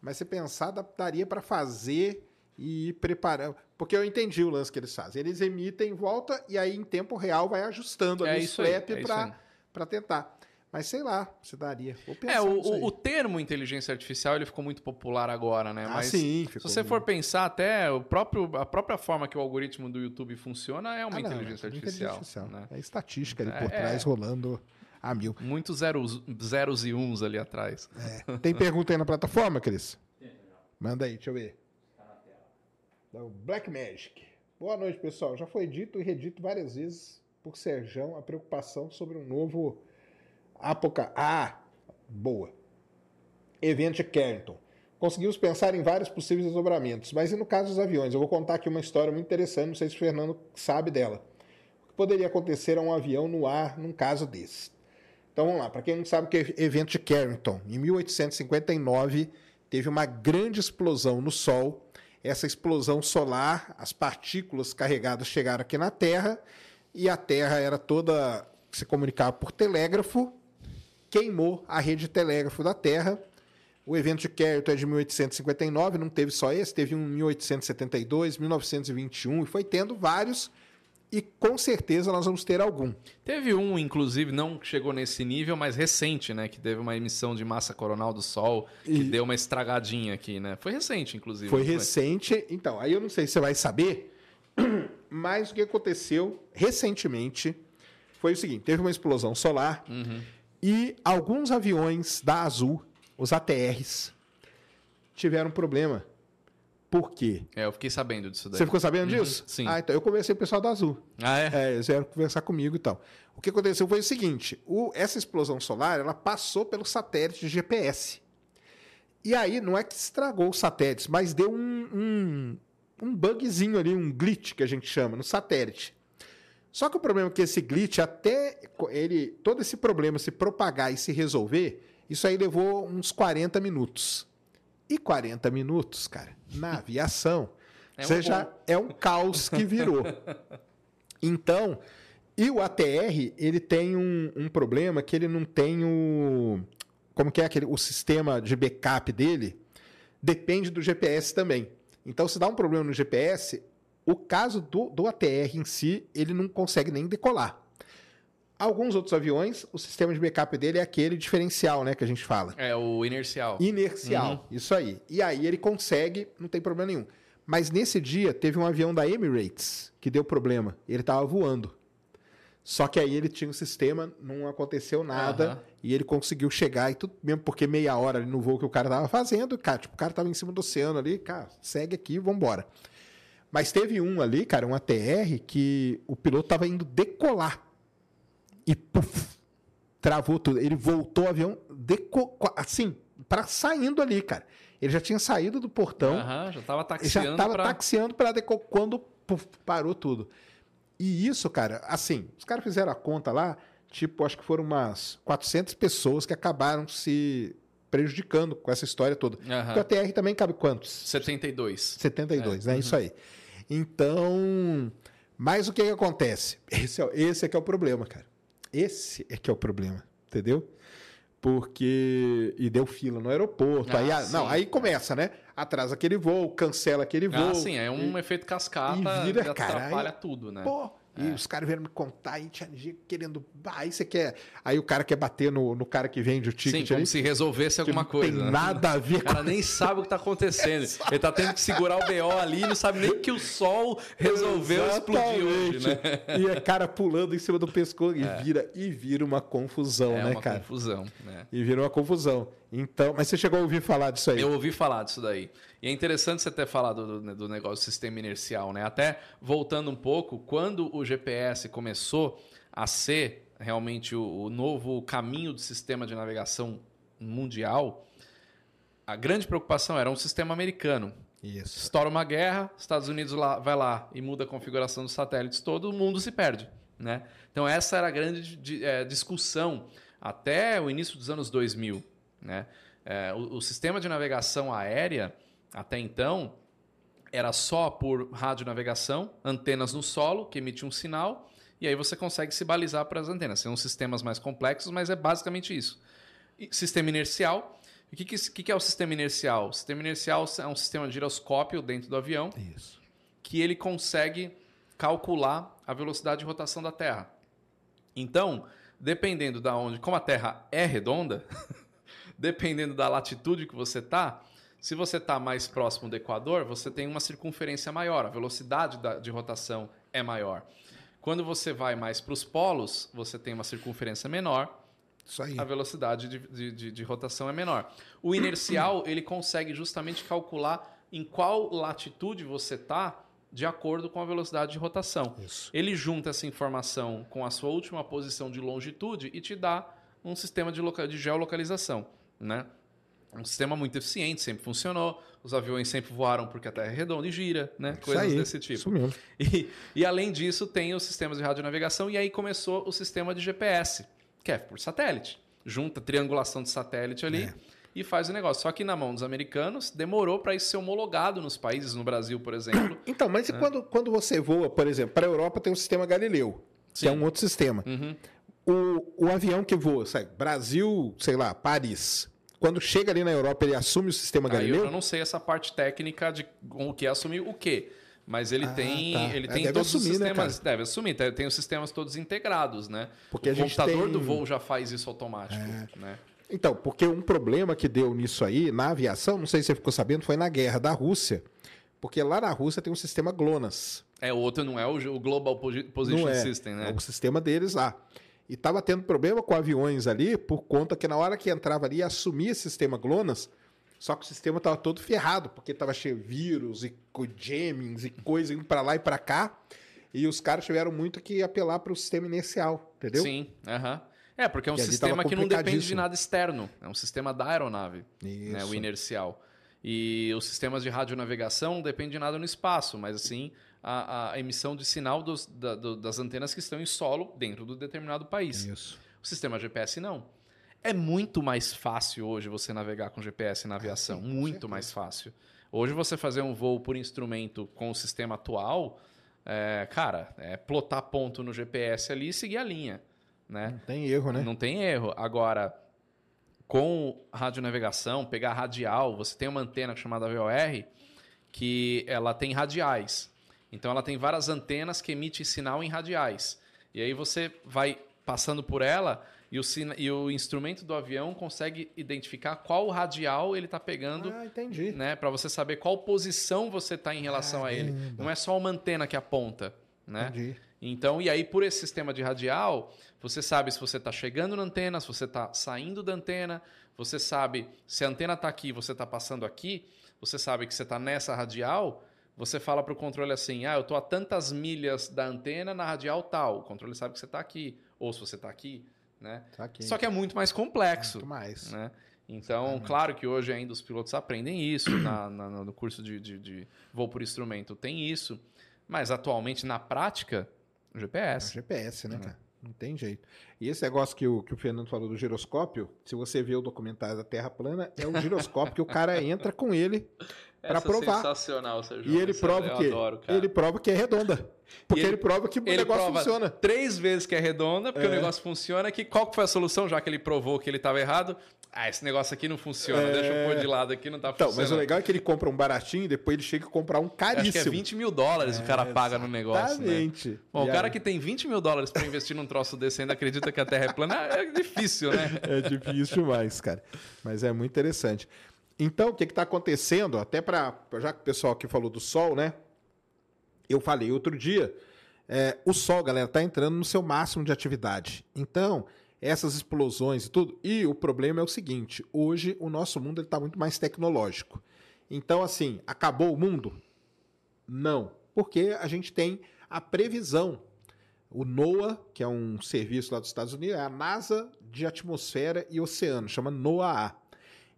Mas você pensar, daria para fazer e ir preparando. Porque eu entendi o lance que eles fazem. Eles emitem em volta e aí em tempo real vai ajustando ali o é pra, aí. Pra tentar. Mas sei lá, se daria. É, o, o, termo inteligência artificial ele ficou muito popular agora, né? Ah, Mas sim, se ficou você for muito. pensar até o próprio, a própria forma que o algoritmo do YouTube funciona é uma Ah, não, inteligência é tudo artificial. artificial. né? É estatística ali É, por é. trás rolando a mil. Muitos zeros, zeros e uns ali atrás. É. Tem pergunta aí na plataforma, Cris? Manda aí, deixa eu ver. Da Black Magic. Boa noite, pessoal. Já foi dito e redito várias vezes por Serjão a preocupação sobre um novo Apoca... Ah, boa. Evento de Carrington. Conseguimos pensar em vários possíveis desdobramentos, mas e no caso dos aviões? Eu vou contar aqui uma história muito interessante, não sei se o Fernando sabe dela. O que poderia acontecer a um avião no ar num caso desse? Então vamos lá, para quem não sabe o que é evento de Carrington, em 1859 teve uma grande explosão no Sol. Essa explosão solar, as partículas carregadas chegaram aqui na Terra e a Terra era toda se comunicava por telégrafo, queimou a rede de telégrafo da Terra. O evento de Carrington é de 1859, não teve só esse, teve um em 1872, 1921 e foi tendo vários e com certeza nós vamos ter algum. Teve um, inclusive, não chegou nesse nível, mas recente, né? Que teve uma emissão de massa coronal do Sol que E- deu uma estragadinha aqui, né? Foi recente, inclusive. Foi recente, então, aí eu não sei se você vai saber, [CLEARS THROAT] mas o que aconteceu recentemente foi o seguinte: teve uma explosão solar e alguns aviões da Azul, os ATRs, tiveram problema. Por quê? É, eu fiquei sabendo disso daí. Você ficou sabendo disso? sim. Ah, então eu conversei com o pessoal da Azul. Ah, é? É, eles vieram conversar comigo e tal. O que aconteceu foi o seguinte: o- essa explosão solar ela passou pelo satélite de GPS. E aí, não é que estragou os satélites, mas deu um, um, um bugzinho ali, um glitch que a gente chama, no satélite. Só que o problema é que esse glitch, até ele, todo esse problema se propagar e se resolver, isso aí levou uns 40 minutos. E 40 minutos, cara, na [LAUGHS] aviação, É um você já é um caos que virou. [LAUGHS] Então, e o ATR, ele tem um, um problema que ele não tem o. Como que é aquele, o sistema de backup dele? Depende do GPS também. Então, se dá um problema no GPS, o caso do, do ATR em si, ele não consegue nem decolar. Alguns outros aviões, o sistema de backup dele é aquele diferencial, né, que a gente fala. É, o inercial. Inercial, isso aí. E aí ele consegue, não tem problema nenhum. Mas nesse dia teve um avião da Emirates que deu problema. Ele estava voando. Só que aí ele tinha um sistema, não aconteceu nada, Aham. e ele conseguiu chegar e tudo, mesmo porque meia hora ali no voo que o cara tava fazendo, cara, tipo, o cara tava em cima do oceano ali, cara, segue aqui, vambora. Mas teve um ali, cara, um ATR, que o piloto tava indo decolar. E puf, travou tudo. Ele voltou o avião deco... assim, para saindo ali, cara. Ele já tinha saído do portão, Aham, já tava taxiando já tava pra... taxiando para deco... quando puf, parou tudo. E isso, cara, assim, os caras fizeram a conta lá, tipo, acho que foram umas 400 pessoas que acabaram se prejudicando com essa história toda. Aham. Porque o ATR também cabe quantos? 72. 72, É, né? Isso aí. Então, mas o que, que acontece? [LAUGHS] Esse é, esse é que é o problema, cara. Esse é que é o problema, entendeu? Porque. E deu fila no aeroporto. Ah, aí, sim. não, aí começa, né? Atrasa aquele voo, cancela aquele voo. Ah, sim, é um efeito cascata e vira, que atrapalha aí- tudo, né? Pô, e os caras vieram me contar e tinha gente querendo. Aí você quer. Aí o cara quer bater no, no cara que vende o Sim, ticket como ali. se resolvesse alguma não coisa. Tem né? nada a ver O cara nem sabe o que tá acontecendo. [LAUGHS] Ele tá tendo que segurar o BO ali, não sabe nem que o sol resolveu explodir hoje, né? Exatamente. E é cara pulando em cima do pescoço e vira e vira uma confusão, É né, uma cara? confusão, né? E vira uma confusão. Então, mas você chegou a ouvir falar disso aí? Eu ouvi falar disso daí. E é interessante você ter falado do, do negócio do sistema inercial, né? Até voltando um pouco, quando o GPS começou a ser realmente o, o novo caminho do sistema de navegação mundial, a grande preocupação era um sistema americano. Isso. Estoura uma guerra, Estados Unidos lá, vai lá e muda a configuração dos satélites, todo mundo se perde. Né? Então, essa era a grande eh, discussão até o início dos anos 2000. Né? Eh, o, o sistema de navegação aérea, até então, era só por radionavegação, antenas no solo que emitem um sinal, e aí você consegue se balizar para as antenas. São sistemas mais complexos, mas é basicamente isso. E sistema inercial. O que, que, que que é o sistema inercial? O sistema inercial é um sistema de giroscópio dentro do avião Isso. que ele consegue calcular a velocidade de rotação da Terra. Então, dependendo da onde, como a Terra é redonda, [LAUGHS] dependendo da latitude que você está, se você está mais próximo do Equador, você tem uma circunferência maior, a velocidade da- de rotação é maior. Quando você vai mais para os polos, você tem uma circunferência menor, a velocidade de, de- de- de rotação é menor. O inercial, [CLEARS THROAT] ele consegue justamente calcular em qual latitude você está de acordo com a velocidade de rotação. Isso. Ele junta essa informação com a sua última posição de longitude e te dá um sistema de, de geolocalização, né? Um sistema muito eficiente, sempre funcionou. Os aviões sempre voaram porque a Terra é redonda e gira, né? Isso Coisas aí, desse tipo. Isso mesmo. E, e além disso, tem os sistemas de radionavegação e aí começou o sistema de GPS, que é por satélite. Junta triangulação de satélite ali É. e faz o negócio. Só que na mão dos americanos demorou para isso ser homologado nos países, no Brasil, por exemplo. [COUGHS] Então, mas e quando, quando você voa, por exemplo, para a Europa tem o sistema Galileu, que é Sim. um outro sistema. Uhum. O, o avião que voa, sabe, Brasil, sei lá, Paris, quando chega ali na Europa, ele assume o sistema Aí eu Galileu? já não sei essa parte técnica de o que é assumir o quê. Mas ele Ah, tem, tá. ele É, tem deve todos assumir, os né, sistemas. cara? deve assumir, tem, os sistemas todos integrados, né? Porque o computador tem- do voo já faz isso automático, né? Então, porque um problema que deu nisso aí, na aviação, não sei se você ficou sabendo, foi na guerra da Rússia. Porque lá na Rússia tem um sistema GLONASS. É, o outro não é o, Global Posi- Position é, System, né? É o sistema deles lá. E tava tendo problema com aviões ali, por conta que na hora que entrava ali, assumia sistema GLONASS, só que o sistema tava todo ferrado, porque tava cheio de vírus e jammings e coisa indo para lá e para cá. E os caras tiveram muito que apelar para o sistema inicial, entendeu? Sim, aham. É, porque é um sistema que não depende de nada externo. É um sistema da aeronave, né, o inercial. E os sistemas de radionavegação não dependem de nada no espaço, mas assim a, a emissão de sinal dos- da- do- das antenas que estão em solo dentro do determinado país. Isso. O sistema GPS não. É muito mais fácil hoje você navegar com GPS na aviação. sim, com muito mais fácil. Hoje você fazer um voo por instrumento com o sistema atual, é, cara, é plotar ponto no GPS ali e seguir a linha. Né? Não tem erro, né? Não tem erro. Agora, com radionavegação, pegar radial, você tem uma antena chamada VOR que ela tem radiais. Então ela tem várias antenas que emitem sinal em radiais. E aí você vai passando por ela e o, sina- e o instrumento do avião consegue identificar qual radial ele está pegando Ah, entendi. né, para você saber qual posição você está em relação a ele. Caramba. Não é só uma antena que aponta, né? Entendi. Então, e aí por esse sistema de radial, você sabe se você está chegando na antena, se você está saindo da antena, você sabe se a antena está aqui, você está passando aqui, você sabe que você está nessa radial, você fala para o controle assim, ah, eu estou a tantas milhas da antena na radial tal, o controle sabe que você está aqui, ou se você está aqui, né? Saquei. Só que é muito mais complexo Muito mais. né? Então, claro que hoje ainda os pilotos aprendem isso, [CLEARS THROAT] na- na- no curso de, de- de voo por instrumento tem isso, mas atualmente, na prática, o É o GPS. GPS, né, cara? Não tem jeito. E esse negócio que o, que o Fernando falou do giroscópio, se você vê o documentário da Terra plana, é o giroscópio que o cara [LAUGHS] entra com ele para é provar. sensacional, Sérgio. E ele Essa prova adoro, cara. Ele prova que é redonda. Porque ele- ele, prova que o negócio prova funciona. três vezes que é redonda, porque É. o negócio funciona, que qual que foi a solução, já que ele provou que ele estava errado? Ah, esse negócio aqui não funciona, É. deixa eu pôr de lado aqui, não tá Então, funcionando. mas o legal é que ele compra um baratinho e depois ele chega a comprar um caríssimo. Acho que é 20 mil dólares o cara paga no negócio, né? Exatamente. Bom, E o cara aí- que tem 20 mil dólares para investir num troço desse ainda acredita que a Terra é plana, é difícil, né? [LAUGHS] É difícil demais, cara. Mas é muito interessante. Então, o que está acontecendo? Até para. Já que o pessoal aqui falou do Sol, né? Eu falei outro dia. é, o Sol, galera, está entrando no seu máximo de atividade. Então, essas explosões e tudo. E o problema é o seguinte: hoje o nosso mundo está muito mais tecnológico. Então, assim, acabou o mundo? Não. Porque a gente tem a previsão o NOAA, que é um serviço lá dos Estados Unidos, é a NASA de Atmosfera e Oceano, chama NOAA.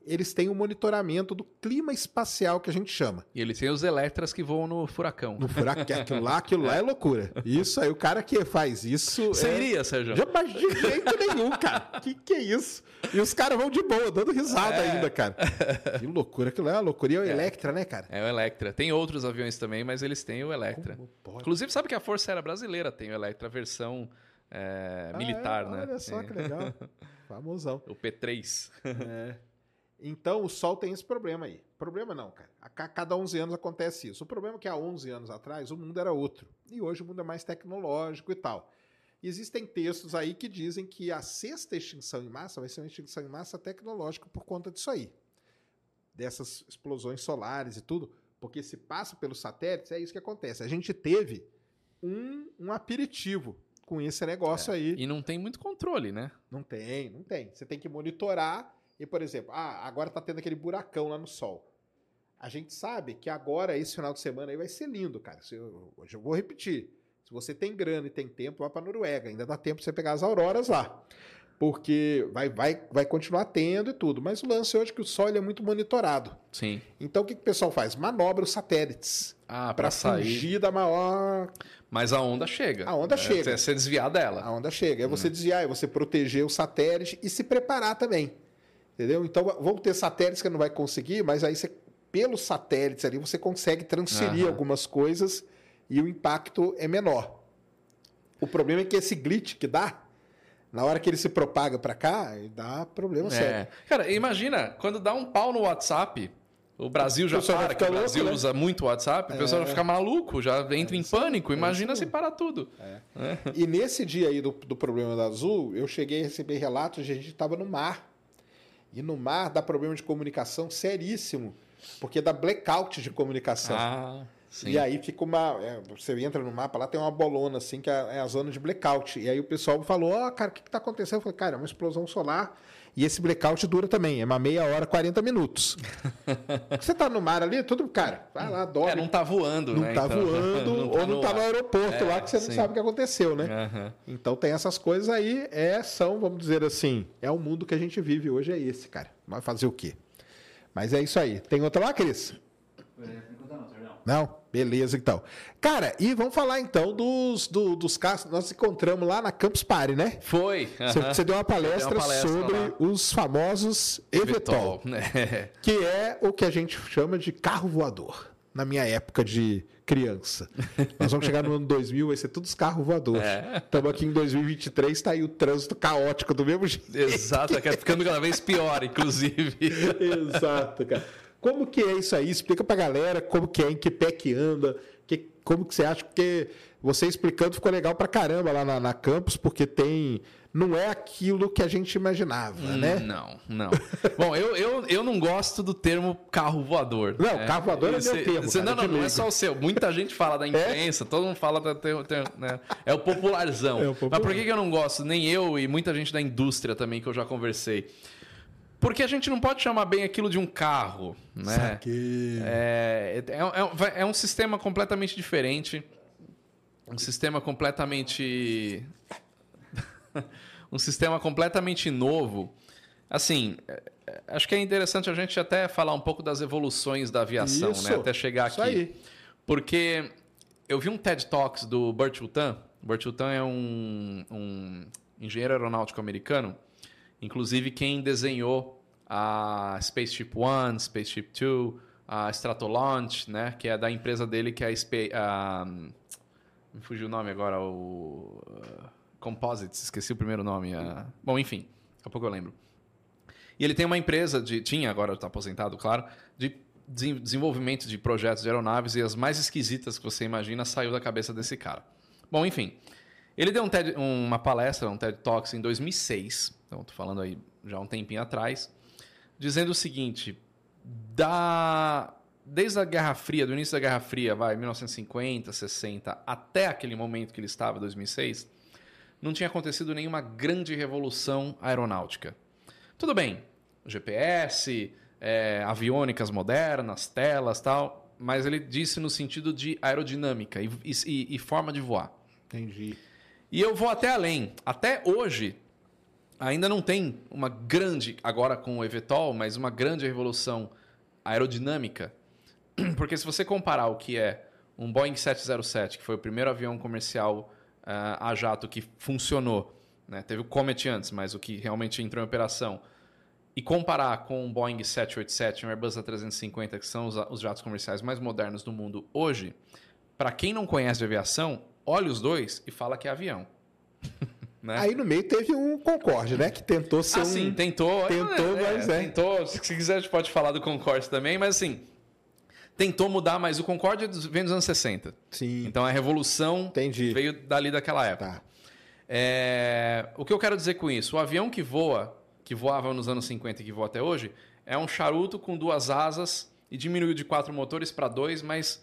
Eles têm o monitoramento do clima espacial que a gente chama. E ele tem os Electras que voam no furacão. No furacão, aquilo lá, aquilo lá é loucura. Isso aí, o cara que faz isso. Você é... iria, Sérgio? Já, mas de jeito nenhum, cara. Que que é isso? E os caras vão de boa, dando risada É. ainda, cara. Que loucura, aquilo lá é uma loucura. E é o Electra, né, cara? É o Electra. Tem outros aviões também, mas eles têm o Electra. Inclusive, sabe que a Força Aérea Brasileira tem o Electra versão é, Ah, militar, é? né? Olha só É. que legal. [LAUGHS] Famosão. O P3. É. Então o Sol tem esse problema aí. Problema não, cara. A ca- cada 11 anos acontece isso. O problema é que há 11 anos atrás o mundo era outro. E hoje o mundo é mais tecnológico e tal. E existem textos aí que dizem que a sexta extinção em massa vai ser uma extinção em massa tecnológica por conta disso aí. Dessas explosões solares e tudo. Porque se passa pelos satélites, é isso que acontece. A gente teve um, um aperitivo com esse negócio aí. E não tem muito controle, né? Não tem, não tem. Você tem que monitorar. E, por exemplo, ah, agora tá tendo aquele buracão lá no sol. A gente sabe que agora, esse final de semana aí, vai ser lindo, cara. Hoje eu vou repetir. Se você tem grana e tem tempo, vá pra Noruega. Ainda dá tempo pra você pegar as auroras lá. porque vai, vai, vai continuar tendo e tudo. Mas o lance hoje é que o sol é muito monitorado. Sim. Então o que, que o pessoal faz? Manobra os satélites Ah, para fugir da maior. Mas a onda chega. A onda É, chega. Você desviar dela. A onda chega. É você desviar, é você proteger o satélite e se preparar também. Entendeu? Então vão ter satélites que não vai conseguir, mas aí você, pelos satélites ali, você consegue transferir Aham. algumas coisas e o impacto é menor. O problema é que esse glitch que dá, na hora que ele se propaga para cá, dá problema sério. É. Cara, imagina, quando dá um pau no WhatsApp, o Brasil já O para, que o Brasil louco, né? usa muito WhatsApp, o pessoal vai ficar maluco, já entra em pânico. Imagina se para tudo. E nesse dia aí do, do problema da Azul, eu cheguei a receber relatos de a gente estava no mar. E no mar dá problema de comunicação seríssimo, porque dá blackout de comunicação. Ah, sim. E aí fica uma. é, você entra no mapa, lá tem uma bolona assim, que é é a zona de blackout. E aí o pessoal falou: Ó, cara, o que, que tá acontecendo? Eu falei, cara, é uma explosão solar. E esse blackout dura também, é uma meia hora, 40 minutos. [LAUGHS] você tá no mar ali, tudo, cara, vai lá, dorme. É, não tá voando, não né? tá Então, voando, [LAUGHS] ou não tá no aeroporto É, lá que você não sim. sabe o que aconteceu, né? Aham. Então tem essas coisas aí, é, são, vamos dizer assim, é o mundo que a gente vive hoje, é esse, cara. Vai fazer o quê? Mas é isso aí. Tem outra lá, Cris? Não. Não? Beleza, então. Cara, e vamos falar então dos, do- dos casos. Nós encontramos lá na Campus Party, né? Foi. Você, aham. você deu uma palestra, uma palestra sobre lá. os famosos Evetol, né? [LAUGHS] que é o que a gente chama de carro voador. Na minha época de criança. Nós vamos chegar no ano 2000, vai ser todos os carros voadores. É. Estamos aqui em 2023, tá aí o trânsito caótico do mesmo jeito. Exato, que é ficando cada vez pior, inclusive. [LAUGHS] Exato, cara. Como que é isso aí? Explica pra galera como que é, em que pé que anda, que, como que você acha, porque você explicando ficou legal pra caramba lá na, na campus, porque tem. Não é aquilo que a gente imaginava, né? Não, não. [LAUGHS] Bom, eu, eu, eu não gosto do termo carro voador. Não, carro voador é meu Esse- termo, cara, não, não, não é só o seu. Muita [LAUGHS] gente fala da imprensa, todo mundo fala da. Tem, tem- né? É o popularzão. É o popular. Mas por que, que eu não gosto? Nem eu e muita gente da indústria também que eu já conversei. Porque a gente não pode chamar bem aquilo de um carro, né? Saquei. É, é, é- é um sistema completamente diferente. Um sistema completamente. [LAUGHS] um sistema completamente novo. Assim, é- acho que é interessante a gente até falar um pouco das evoluções da aviação, Isso. né? Até chegar aqui. aí. Porque eu vi um TED Talks do Burt Rutan. Burt Rutan é um, um engenheiro aeronáutico americano. Inclusive quem desenhou a Spaceship One, Spaceship Two, a Stratolaunch, né? Que é da empresa dele, que é a... Spa a me fugiu o nome agora, o... uh, Composites, esqueci o primeiro nome. a- Bom, enfim, daqui a pouco eu lembro. E ele tem uma empresa de. Tinha, agora está aposentado, claro, de desen- desenvolvimento de projetos de aeronaves e as mais esquisitas que você imagina saiu da cabeça desse cara. Bom, enfim. Ele deu um TED uma palestra, um TED Talks em 2006, então estou falando aí já um tempinho atrás, dizendo o seguinte: da desde a Guerra Fria, do início da Guerra Fria, vai 1950, 60, até aquele momento que ele estava, 2006, não tinha acontecido nenhuma grande revolução aeronáutica. Tudo bem, GPS, é, aviônicas modernas, telas tal, mas ele disse no sentido de aerodinâmica e, e- e forma de voar. Entendi. E eu vou até além. Até hoje, ainda não tem uma grande, agora com o Evetol, mas uma grande revolução aerodinâmica. [CLEARS THROAT] Porque se você comparar o que é um Boeing 707, que foi o primeiro avião comercial ah, a jato que funcionou, né? teve o Comet antes, mas o que realmente entrou em operação, e comparar com um Boeing 787 e um Airbus A350, que são os, os jatos comerciais mais modernos do mundo hoje, para quem não conhece de aviação, olha os dois e fala que é avião. [LAUGHS] né? Aí no meio teve um Concorde, né? Que tentou ser Ah, um. sim, tentou. tentou, mas é. Tentou. Se quiser, a gente pode falar do Concorde também, mas assim. Tentou mudar, mas o Concorde é vem dos anos 60. Sim. Então a revolução Entendi. veio dali daquela época. Tá. É, O que eu quero dizer com isso? O avião que voa, que voava nos anos 50 e que voa até hoje, é um charuto com duas asas e diminuiu de quatro motores para dois, mas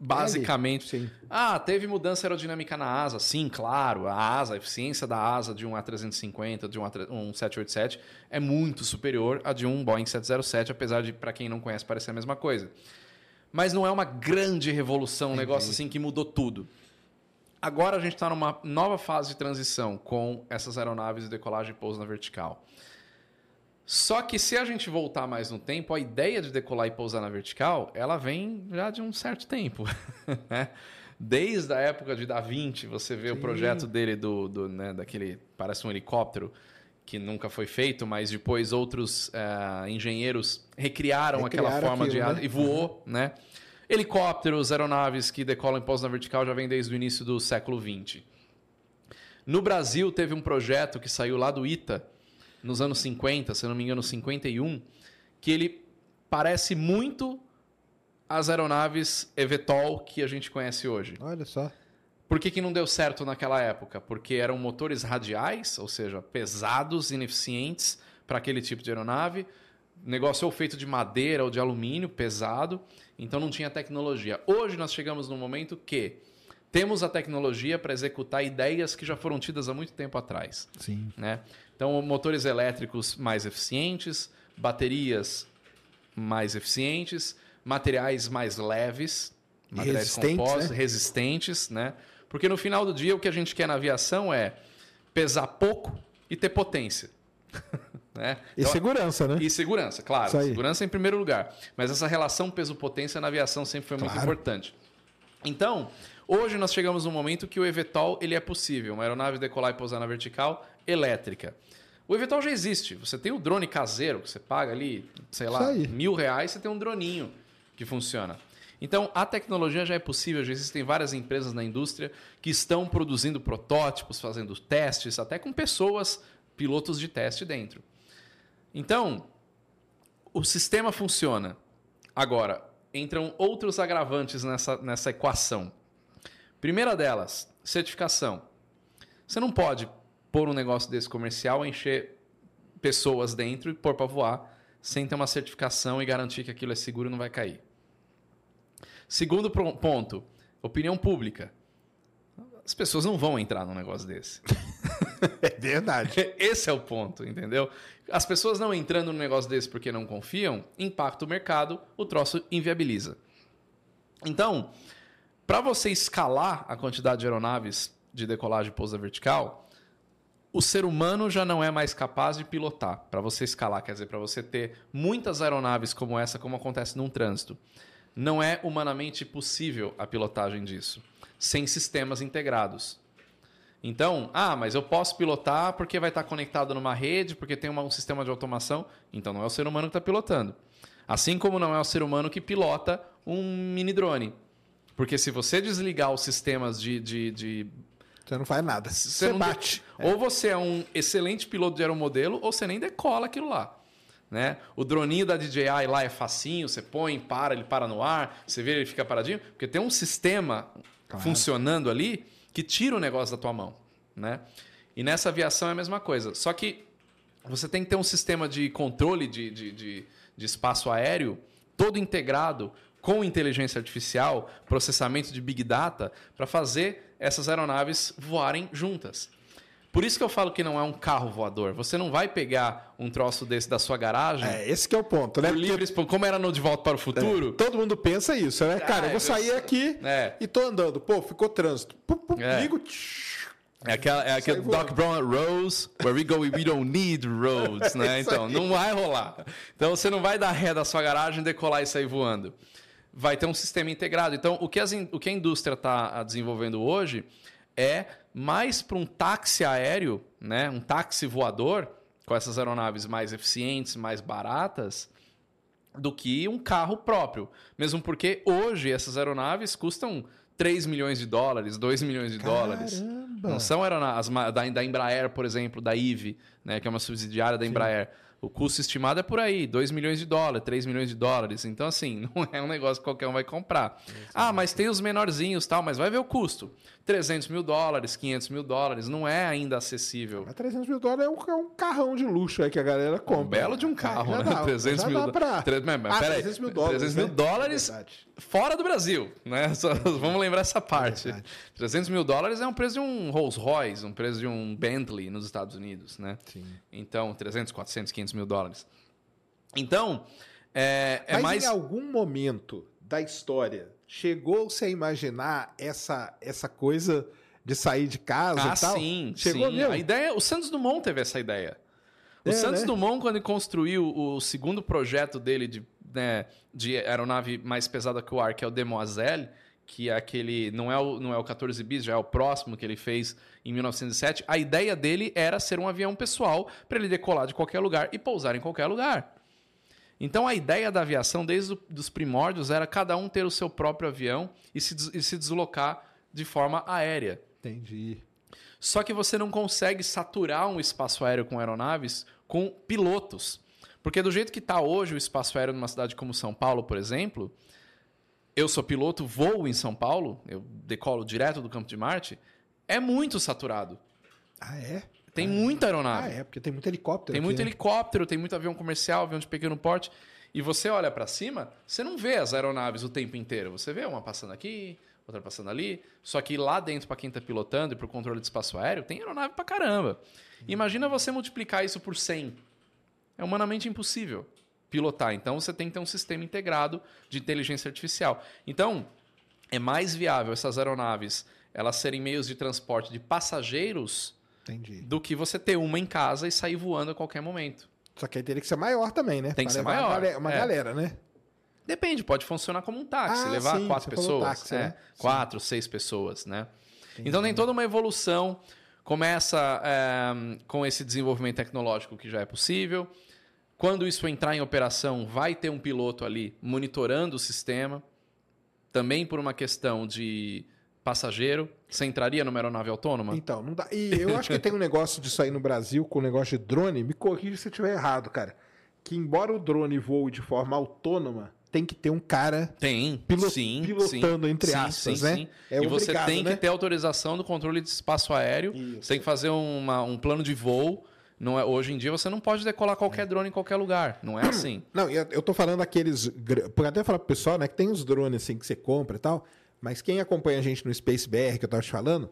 basicamente. Sim. Ah, teve mudança aerodinâmica na asa? Sim, claro. A asa, a eficiência da asa de um A350, de um, A3- um 787 é muito superior à de um Boeing 707, apesar de, para quem não conhece, parecer a mesma coisa. Mas não é uma grande revolução, um negócio assim que mudou tudo. Agora a gente está numa nova fase de transição com essas aeronaves de decolagem e pouso na vertical. Só que se a gente voltar mais no tempo, a ideia de decolar e pousar na vertical, ela vem já de um certo tempo. [LAUGHS] né? Desde a época de Da Vinci, você vê o projeto dele do, do né, daquele parece um helicóptero que nunca foi feito, mas depois outros eh, engenheiros recriaram, aquela Recriaram forma de aquilo, ar né? e voou, né? Helicópteros, aeronaves que decolam e pousam na vertical já vem desde o início do século XX. No Brasil, teve um projeto que saiu lá do ITA, nos anos 50, se não me engano, 51, que ele parece muito as aeronaves Evetol que a gente conhece hoje. Olha só. Por que, que não deu certo naquela época? Porque eram motores radiais, ou seja, pesados, ineficientes para aquele tipo de aeronave. Negócio ou feito de madeira ou de alumínio, pesado, então não tinha tecnologia. Hoje nós chegamos num momento que temos a tecnologia para executar ideias que já foram tidas há muito tempo atrás. Sim. né? Então, motores elétricos mais eficientes, baterias mais eficientes, materiais mais leves, materiais resistentes, compostos, né? resistentes, né? Porque no final do dia o que a gente quer na aviação é pesar pouco e ter potência. [LAUGHS] né? E Então, segurança, né? e segurança, claro. Segurança em primeiro lugar. Mas essa relação peso-potência na aviação sempre foi muito Claro. importante. Então, hoje nós chegamos num momento que o eVTOL ele é possível. Uma aeronave decolar e pousar na vertical elétrica. O eVTOL já existe. Você tem o drone caseiro, que você paga ali, sei lá, mil reais, você tem um droninho que funciona. Então, a tecnologia já é possível, já existem várias empresas na indústria que estão produzindo protótipos, fazendo testes, até com pessoas, pilotos de teste dentro. Então, o sistema funciona. Agora, entram outros agravantes nessa, nessa equação. Primeira delas, certificação. Você não pode pôr um negócio desse comercial, encher pessoas dentro e pôr para voar sem ter uma certificação e garantir que aquilo é seguro e não vai cair. Segundo ponto, opinião pública. As pessoas não vão entrar num negócio desse. [LAUGHS] É verdade. [LAUGHS] Esse é o ponto, entendeu? As pessoas não entrando num negócio desse porque não confiam, impacta o mercado, o troço inviabiliza. Então, para você escalar a quantidade de aeronaves de decolagem e pouso vertical, o ser humano já não é mais capaz de pilotar. Para você escalar, quer dizer, para você ter muitas aeronaves como essa, como acontece num trânsito, não é humanamente possível a pilotagem disso, sem sistemas integrados. Então, ah, mas eu posso pilotar porque vai estar conectado numa rede, porque tem uma- um sistema de automação. Então não é o ser humano que está pilotando. Assim como não é o ser humano que pilota um mini drone. Porque se você desligar os sistemas de. de, de Você não faz nada. você Você não- bate. Ou você é um excelente piloto de aeromodelo, ou você nem decola aquilo lá. Né? O droninho da DJI lá é facinho, você põe, para, ele para no ar, você vê ele fica paradinho, porque tem um sistema funcionando ali que tira o negócio da tua mão. Né? E nessa aviação é a mesma coisa. Só que você tem que ter um sistema de controle de, de, de, de espaço aéreo todo integrado com inteligência artificial, processamento de big data, para fazer essas aeronaves voarem juntas. Por isso que eu falo que não é um carro voador. Você não vai pegar um troço desse da sua garagem É, esse que é o ponto, né? por Porque livre, espo- como era no De Volta para o Futuro. todo mundo pensa isso, né? Cara, eu vou eu sair aqui É. e tô andando. Pô, ficou trânsito. Pum, pum, É. Ligo. É aquela, é aquele voando. Doc Brown Rose, where we go, we don't need roads, né? [LAUGHS] Então, não vai rolar. Então, você não vai dar ré da sua garagem, decolar e sair voando. Vai ter um sistema integrado. Então, o que, as o que a indústria está desenvolvendo hoje é mais para um táxi aéreo, né? Um táxi voador, com essas aeronaves mais eficientes, mais baratas, do que um carro próprio. Mesmo porque hoje essas aeronaves custam 3 milhões de dólares, 2 milhões de dólares. Caramba! Não são aeronaves da, da Embraer, por exemplo, da IVE, né, que é uma subsidiária da Embraer. O custo estimado é por aí, 2 milhões de dólares, 3 milhões de dólares. Então, assim, [LAUGHS] não é um negócio que qualquer um vai comprar. Ah, mas tem os menorzinhos tal, mas vai ver o custo. 300 mil dólares, 500 mil dólares, não é ainda acessível. Mas 300 mil dólares é um, é um carrão de luxo aí que a galera compra. Um belo de um carro, É, né? dá, 300 já mil pra... Tre- mas- mas ah, peraí, 300 mil dólares. 300 mil né? dólares É. fora do Brasil, né? [LAUGHS] Só- vamos lembrar essa parte. Verdade. 300 mil dólares é um preço de um Rolls Royce, um preço de um Bentley nos Estados Unidos, né? Sim. Então, 300, 400, 500 mil dólares. Então, é, é Mas mais... em algum momento da história chegou-se a imaginar essa, essa coisa de sair de casa Ah, e tal. sim, Chegou sim. mesmo? A ideia, o Santos Dumont teve essa ideia. O É, Santos né? Dumont, quando ele construiu o segundo projeto dele de, né, de aeronave mais pesada que o ar, que é o Demoiselle, que é aquele. Não é, o, não é o 14 bis, já é o próximo que ele fez em 1907. A ideia dele era ser um avião pessoal para ele decolar de qualquer lugar e pousar em qualquer lugar. Então a ideia da aviação, desde os primórdios, era cada um ter o seu próprio avião e se, e se deslocar de forma aérea. Entendi. Só que você não consegue saturar um espaço aéreo com aeronaves com pilotos. Porque do jeito que está hoje o espaço aéreo numa cidade como São Paulo, por exemplo, eu sou piloto, voo em São Paulo, eu decolo direto do campo de Marte, é muito saturado. Ah, é? Tem muita Ah, aeronave. é, porque tem muito helicóptero. Tem aqui, muito né? helicóptero, tem muito avião comercial, avião de pequeno porte. E você olha para cima, você não vê as aeronaves o tempo inteiro. Você vê uma passando aqui, outra passando ali. Só que lá dentro, para quem está pilotando e para o controle de espaço aéreo, tem aeronave para caramba. Imagina você multiplicar isso por 100. É humanamente impossível pilotar. Então você tem que ter um sistema integrado de inteligência artificial. Então, é mais viável essas aeronaves elas serem meios de transporte de passageiros Entendi. do que você ter uma em casa e sair voando a qualquer momento. Só que aí teria que ser maior também, né? Tem que Pra ser maior, Uma galera, uma é. galera, né? Depende, pode funcionar como um táxi, Ah, levar sim, quatro pessoas, táxi, é, né? quatro, seis pessoas, né? Então tem toda uma evolução. Começa é, com esse desenvolvimento tecnológico que já é possível. Quando isso entrar em operação, vai ter um piloto ali monitorando o sistema. Também por uma questão de passageiro. Você entraria numa aeronave autônoma? Então, não dá. E eu acho que tem um negócio disso aí no Brasil, com o negócio de drone. Me corrija se eu estiver errado, cara. Que embora o drone voe de forma autônoma, tem que ter um cara Tem, Pilo- sim, pilotando, sim, entre sim, aspas, sim, né? sim. É e você obrigado, tem né? que ter autorização do controle de espaço aéreo. Isso. Você tem que fazer uma- um plano de voo. Não é, hoje em dia você não pode decolar É. qualquer drone em qualquer lugar. Não é assim. [CLEARS THROAT] Não, eu eu tô falando aqueles. Porque até falar pro pessoal, né, que tem os drones assim que você compra e tal. Mas quem acompanha a gente no Space BR, que eu tava te falando,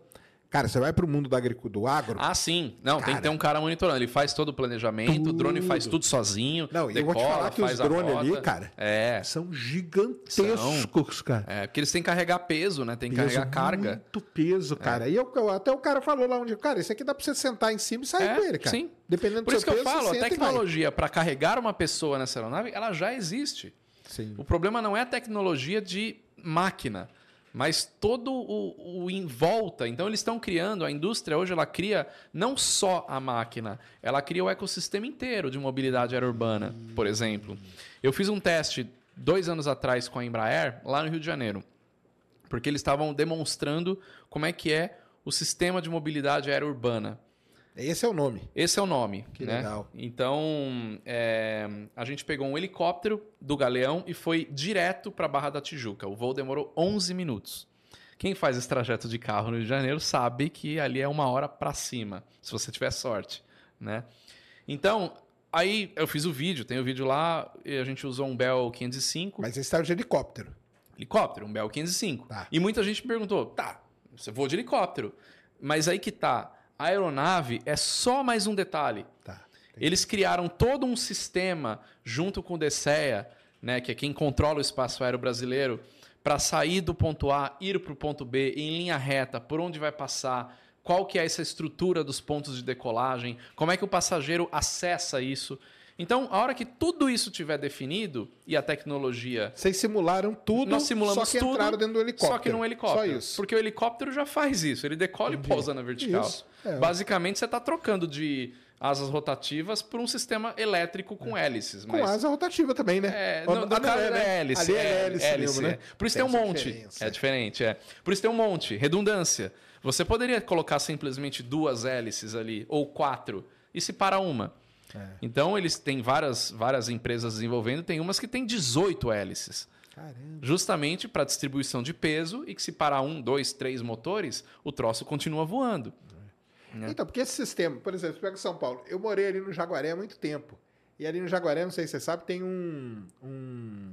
cara, você vai pro mundo do, agricu- do agro. Ah, sim. Não, tem Cara. que ter um cara monitorando. Ele faz todo o planejamento, o drone faz tudo sozinho. Não, e eu vou te decola, falar que os drones ali, cara, É. são gigantescos, cara. É, porque eles têm que carregar peso, né? Tem que Peso, carregar carga. Muito peso, cara. E eu, até o cara falou lá onde, cara, esse aqui dá pra você sentar em cima e sair É, com ele, cara. sim. Dependendo Por do isso que eu falo, a tecnologia para carregar uma pessoa nessa aeronave, ela já existe. Sim. O problema não é a tecnologia de máquina, mas todo o, o em volta. Então eles estão criando, a indústria hoje ela cria não só a máquina, ela cria o ecossistema inteiro de mobilidade aerourbana, por exemplo. Eu fiz um teste dois anos atrás com a Embraer, lá no Rio de Janeiro, porque eles estavam demonstrando como é que é o sistema de mobilidade aerourbana. Esse é o nome. Esse é o nome. Que né? legal. Então, é, a gente pegou um helicóptero do Galeão e foi direto para Barra da Tijuca. O voo demorou 11 minutos. Quem faz esse trajeto de carro no Rio de Janeiro sabe que ali é uma hora para cima, se você tiver sorte, né? Então, aí eu fiz o vídeo, tem o vídeo lá, e a gente usou um Bell 505 Mas esse estava de helicóptero. helicóptero, um Bell 505. Tá. E muita gente me perguntou, tá, você voa de helicóptero. Mas aí que tá, a aeronave é só mais um detalhe. Tá. Eles criaram todo um sistema junto com o DSEA, né, que é quem controla o espaço aéreo brasileiro, para sair do ponto A, ir para o ponto B em linha reta, por onde vai passar, qual que é essa estrutura dos pontos de decolagem, como é que o passageiro acessa isso. Então, a hora que tudo isso tiver definido e a tecnologia Vocês simularam tudo, nós simulamos só que tudo, entraram dentro do helicóptero. Só que num helicóptero. Só isso. Porque o helicóptero já faz isso. Ele decola e pousa na vertical. Isso, é. Basicamente, você está trocando de asas rotativas por um sistema elétrico com hélices. Com mas... asa rotativa também, né? É, no, ah, no não, caso é, é, né? hélice. Ali é hélice, hélice, mesmo, é. né? Por isso tem, um essa monte. diferença. É diferente, é. Por isso tem um monte. Redundância. Você poderia colocar simplesmente duas hélices ali, ou quatro, e se para uma. É. Então, eles têm várias, várias empresas desenvolvendo, tem umas que têm 18 hélices. Caramba. Justamente para distribuição de peso e que se parar um, dois, três motores, o troço continua voando. É. Então, porque esse sistema, por exemplo, pega São Paulo. Eu morei ali no Jaguaré há muito tempo. E ali no Jaguaré, não sei se você sabe, tem um. um,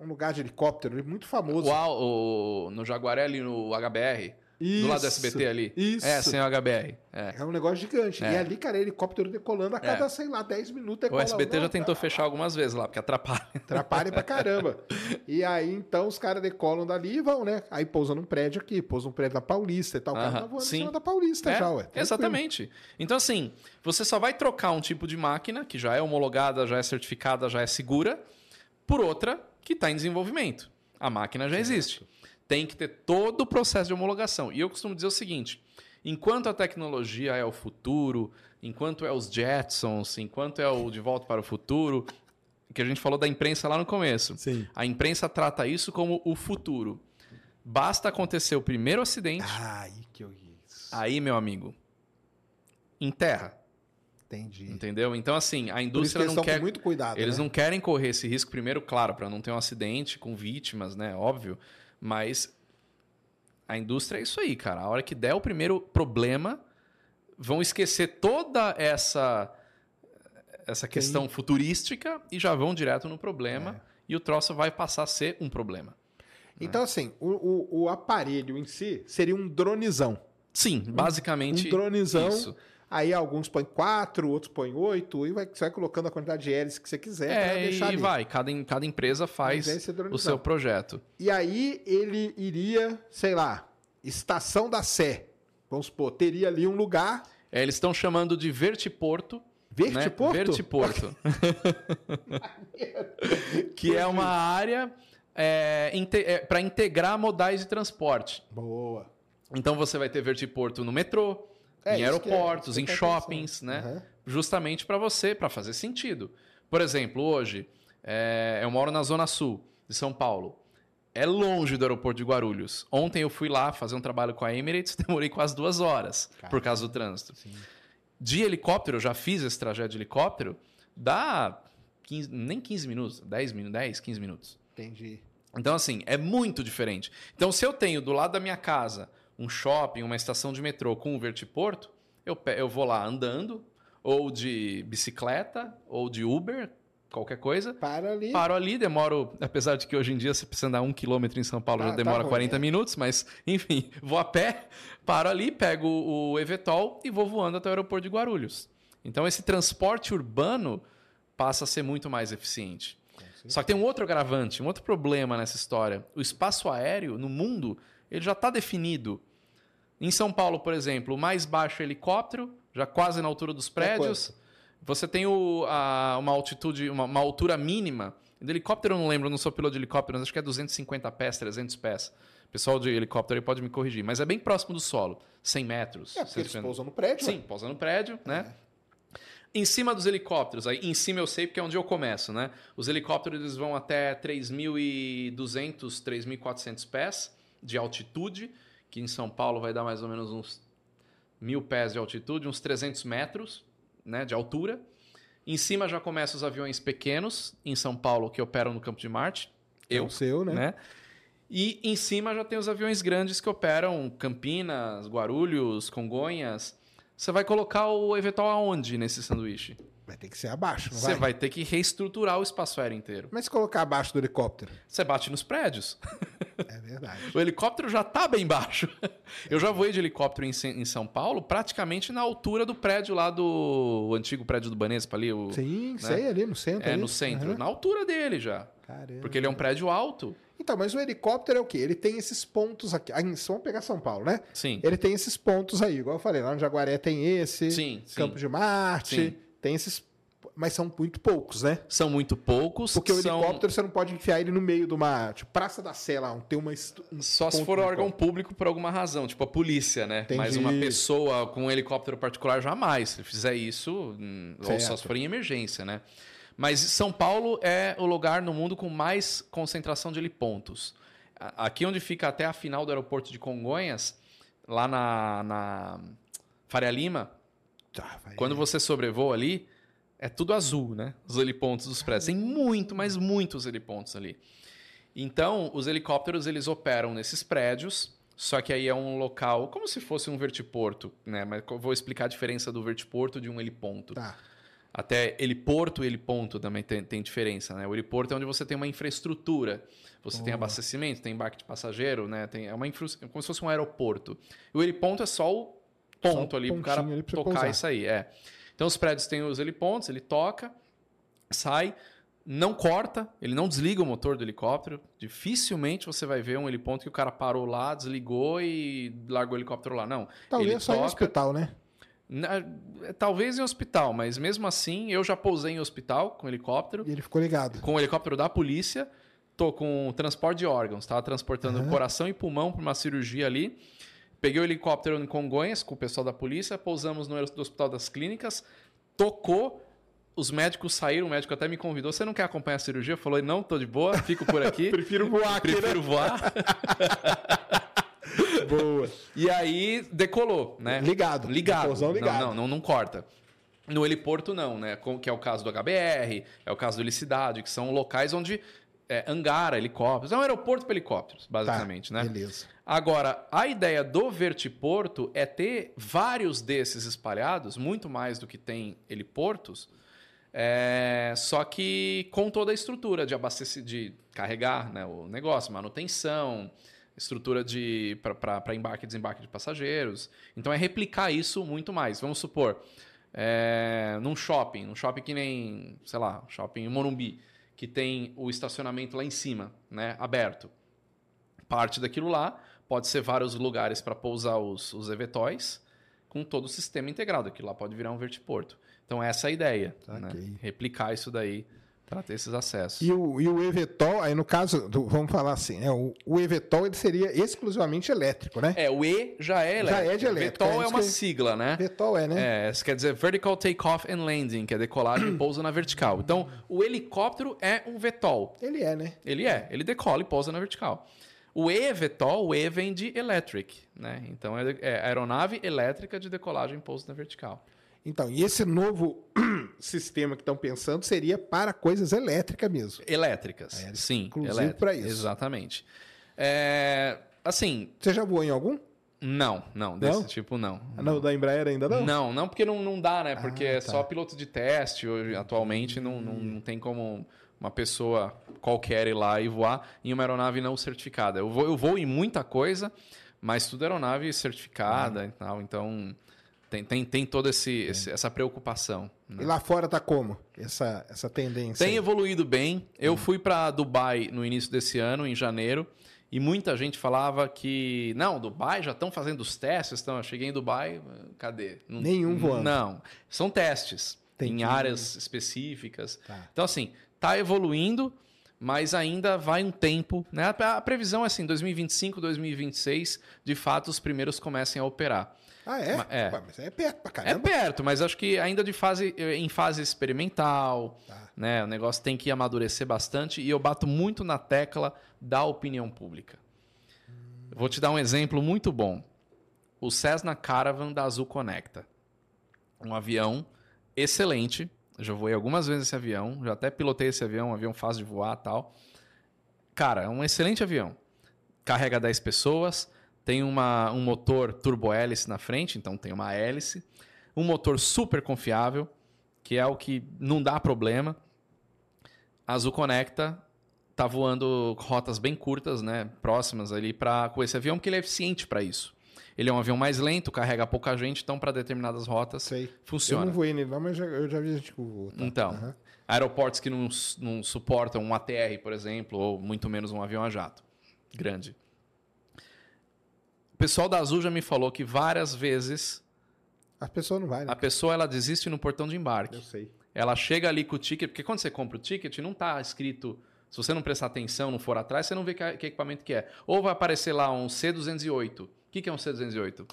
um lugar de helicóptero muito famoso. Al- o- no Jaguaré, ali no HBR, Do lado do Isso, SBT ali? isso. É, sem o HBR. É. É um negócio gigante. É. E ali, cara, helicóptero decolando a cada, É. sei lá, 10 minutos. O SBT um, já tentou fechar algumas vezes lá, porque atrapalha. Atrapalha pra caramba. [LAUGHS] E aí, então, os caras decolam dali e vão, né? Aí pousa num prédio aqui, pousa num prédio da Paulista e tal. O cara Aham, tá voando sim. em cima da Paulista É, já, ué. Tranquilo. Exatamente. Então, assim, você só vai trocar um tipo de máquina, que já é homologada, já é certificada, já é segura, por outra que está em desenvolvimento. A máquina já existe. Tem que ter todo o processo de homologação. E eu costumo dizer o seguinte: enquanto a tecnologia é o futuro, enquanto é os Jetsons, enquanto é o De Volta para o Futuro, que a gente falou da imprensa lá no começo. Sim. A imprensa trata isso como o futuro. Basta acontecer o primeiro acidente, Ai, que isso. aí, meu amigo, enterra. Entendi. Entendeu? Então, assim, a indústria eles não estão quer. com muito cuidado, Eles né? não querem correr esse risco, primeiro, claro, para não ter um acidente com vítimas, né? Óbvio. Mas a indústria é isso aí, cara. A hora que der o primeiro problema, vão esquecer toda essa essa questão futurística e já vão direto no problema. É. E o troço vai passar a ser um problema. Então, assim, o, o, o aparelho em si seria um dronezão. Sim, basicamente. um dronezão. Isso. Aí alguns põem quatro, outros põem oito, e vai, você vai colocando a quantidade de hélices que você quiser É, e ali. vai. Cada, cada empresa faz é o seu projeto. E aí ele iria, sei lá, estação da Sé. Vamos supor, teria ali um lugar. É, eles estão chamando de vertiporto. Vertiporto? Né? Vertiporto. [LAUGHS] [LAUGHS] que é uma área para integrar modais de transporte. Boa. Então você vai ter vertiporto no metrô, É, em é- aeroportos, isso em é shoppings, né? Aham. Justamente para você, para fazer sentido. Por exemplo, hoje, é, eu moro na Zona Sul de São Paulo. É longe do aeroporto de Guarulhos. Ontem eu fui lá fazer um trabalho com a Emirates, [LAUGHS] demorei quase duas horas por causa do trânsito. De helicóptero, eu já fiz esse trajeto de helicóptero, dá 15 nem 15 minutos, 10 minutos, 10, 15 minutos. Entendi. Então, assim, é muito diferente. Então, se eu tenho do lado da minha casa um shopping, uma estação de metrô com um vertiporto, eu, eu vou lá andando, ou de bicicleta, ou de Uber, qualquer coisa. Para ali. Paro ali, demoro, apesar de que hoje em dia você precisa andar um quilômetro em São Paulo, Ah, já tá demora ruim, 40 é. minutos, mas [LAUGHS] enfim, vou a pé, paro ali, pego o Evetol e vou voando até o aeroporto de Guarulhos. Então esse transporte urbano passa a ser muito mais eficiente. Só que tem um outro agravante, um outro problema nessa história. O espaço aéreo no mundo, ele já está definido. Em São Paulo, por exemplo, o mais baixo helicóptero, já quase na altura dos prédios. Você tem o- a- uma altitude, uma, uma altura mínima. Do helicóptero eu não lembro, eu não sou piloto de helicóptero, mas acho que é 250 pés, 300 pés. O pessoal de helicóptero aí pode me corrigir, mas é bem próximo do solo, 100 metros. É, porque eles 150. pousam no prédio. Sim, pousa no prédio, né? Em cima dos helicópteros, aí em cima eu sei porque é onde eu começo, né? Os helicópteros eles vão até 3.200, 3.400 pés de altitude, que em São Paulo vai dar mais ou menos uns mil pés de altitude, uns 300 metros né, de altura. Em cima já começam os aviões pequenos, em São Paulo, que operam no Campo de Marte. É Eu, o seu, né? né? E em cima já tem os aviões grandes que operam Campinas, Guarulhos, Congonhas. Você vai colocar o Evetol aonde nesse sanduíche? Vai ter que ser abaixo, não Você vai ter que reestruturar o espaço aéreo inteiro. Mas se colocar abaixo do helicóptero? Você bate nos prédios. É verdade. [LAUGHS] O helicóptero já tá bem baixo. Eu já voei de helicóptero em, em São Paulo, praticamente na altura do prédio lá do o antigo prédio do Banespa ali. O, Sim, né? sei, ali no centro. É, ali. no centro. Aham. Na altura dele já. Caramba. Porque ele é um prédio alto. Então, mas o helicóptero é o quê? Ele tem esses pontos aqui. Ah, Vamos pegar São Paulo, né? Sim. Ele tem esses pontos aí, igual eu falei, lá no Jaguaré tem esse, Sim, Campo sim. de Marte, Sim. Tem esses, mas são muito poucos, né? São muito poucos. Porque o são... helicóptero você não pode enfiar ele no meio de uma, tipo, Praça da Sé lá, tem uma um Só se for órgão público por alguma razão, tipo a polícia, né? Entendi. Mas uma pessoa com um helicóptero particular jamais. Se fizer isso, hum, ou só se for em emergência, né? Mas São Paulo é o lugar no mundo com mais concentração de helipontos. Aqui onde fica até a final do aeroporto de Congonhas, lá na, na Faria Lima, Tá, vai. quando você sobrevoa ali, é tudo azul, né? Os helipontos dos prédios. Tem muito, mas muitos helipontos ali. Então, os helicópteros, eles operam nesses prédios, só que aí é um local, como se fosse um vertiporto, né? Mas eu vou explicar a diferença do vertiporto de um heliponto. Tá. Até heliporto e heliponto também tem, tem diferença, né? O heliporto é onde você tem uma infraestrutura. Você tem abastecimento, tem embarque de passageiro, né? Tem, é uma infra... como se fosse um aeroporto. E o heliponto é só o ponto o ali pro cara ali tocar pousar. isso aí. É. Então os prédios têm os helipontos, ele toca, sai, não corta, ele não desliga o motor do helicóptero. Dificilmente você vai ver um heliponto que o cara parou lá, desligou e largou o helicóptero lá. Não. Talvez ele só em toca- hospital, né? Na- Talvez em hospital, mas mesmo assim eu já pousei em hospital com helicóptero, E ele ficou ligado. com o helicóptero da polícia, tô com transporte de órgãos, tava transportando coração e pulmão para uma cirurgia ali. Peguei o helicóptero em Congonhas com o pessoal da polícia, pousamos no Hospital das Clínicas, tocou, os médicos saíram, o médico até me convidou, você não quer acompanhar a cirurgia? Eu falei, não, tô de boa, fico por aqui. [LAUGHS] Prefiro voar aqui, né? Prefiro voar. [LAUGHS] Boa. E aí decolou, né? Ligado. Ligado. Ligado. Não, não, não, não corta. No heliporto, não, né? Que é o caso do HBR, é o caso do Helicidade, que são locais onde é, angara helicópteros. É um aeroporto para helicópteros, basicamente, Tá, né? Beleza. Agora, a ideia do vertiporto é ter vários desses espalhados, muito mais do que tem heliportos, é, só que com toda a estrutura de abastecer, de carregar né, o negócio, manutenção, estrutura de para embarque e desembarque de passageiros. Então é replicar isso muito mais. Vamos supor, é, num shopping, num shopping que nem, sei lá, shopping em Morumbi, que tem o estacionamento lá em cima, né, aberto parte daquilo lá. Pode ser vários lugares para pousar os, os evetóis com todo o sistema integrado. Aquilo lá pode virar um vertiporto. Então, essa é a ideia. né? Saquei. Replicar isso daí para ter esses acessos. E o, e o Evetol, aí no caso, do- vamos falar assim, né? O, o Evetol ele seria exclusivamente elétrico, né? É, o E já é Já elétrico. é de elétrico, VTOL é é, uma que- sigla, né? Evetol é, né? É, isso quer dizer Vertical Takeoff and Landing, que é decolagem e pouso na vertical. Então, o helicóptero é um VTOL. Ele é, né? Ele é, ele decola e pousa na vertical. O eVTOL, o E vem de electric, né? Então é, é aeronave elétrica de decolagem e pouso na vertical. Então, e esse novo [CLEARS THROAT] sistema que estão pensando seria para coisas elétricas mesmo. Elétricas, É, sim. inclusive pra isso. Exatamente. É, assim, Você já voou em algum? não, não, desse Não? tipo não. Ah, Não, da Embraer ainda não? Não, não, porque não, não dá, né? Porque Ah, é tá. só piloto de teste. Hoje, atualmente não, não, não tem como uma pessoa qualquer ir lá e voar em uma aeronave não certificada. Eu vou, eu vou em muita coisa, mas tudo é aeronave certificada e tal. Então tem, tem, tem toda esse, esse- essa preocupação. né? E lá fora tá como? Essa, essa tendência. Tem aí? evoluído bem. Eu fui para Dubai no início desse ano, em janeiro, e muita gente falava que não, Dubai já estão fazendo os testes. Então, eu cheguei em Dubai, cadê? Não- Nenhum voando. Não, são testes Entendi. em áreas específicas. Tá. Então, assim, tá evoluindo, mas ainda vai um tempo. Né? A a previsão é assim, 2025, 2026, de fato, os primeiros comecem a operar. Ah, é? É. Ué, mas é perto pra É caramba. perto, mas acho que ainda de fase, em fase experimental, Tá. né? O negócio tem que amadurecer bastante e eu bato muito na tecla da opinião pública. Vou te dar um exemplo muito bom. O Cessna Caravan da Azul Conecta. Um avião excelente. Eu já voei algumas vezes esse avião, já até pilotei esse avião, um avião fácil de voar tal. Cara, é um excelente avião. Carrega 10 pessoas, tem uma, um motor turbo-hélice na frente, então tem uma hélice. Um motor super confiável, que é o que não dá problema. A Azul Conecta tá voando rotas bem curtas, né, próximas ali para com esse avião, porque ele é eficiente para isso. Ele é um avião mais lento, carrega pouca gente, então para determinadas rotas Sei. funciona. Eu não voei nele, não, mas eu já vi gente que voou. tá? Então, Aham. aeroportos que não, não suportam um ATR, por exemplo, ou muito menos um avião a jato grande. O pessoal da Azul já me falou que várias vezes A pessoa não vai, né? a pessoa ela desiste no portão de embarque. Eu sei. Ela chega ali com o ticket, porque quando você compra o ticket, não tá escrito. Se você não prestar atenção, não for atrás, você não vê que, que equipamento que é. Ou vai aparecer lá um C208. O que, que é um C208?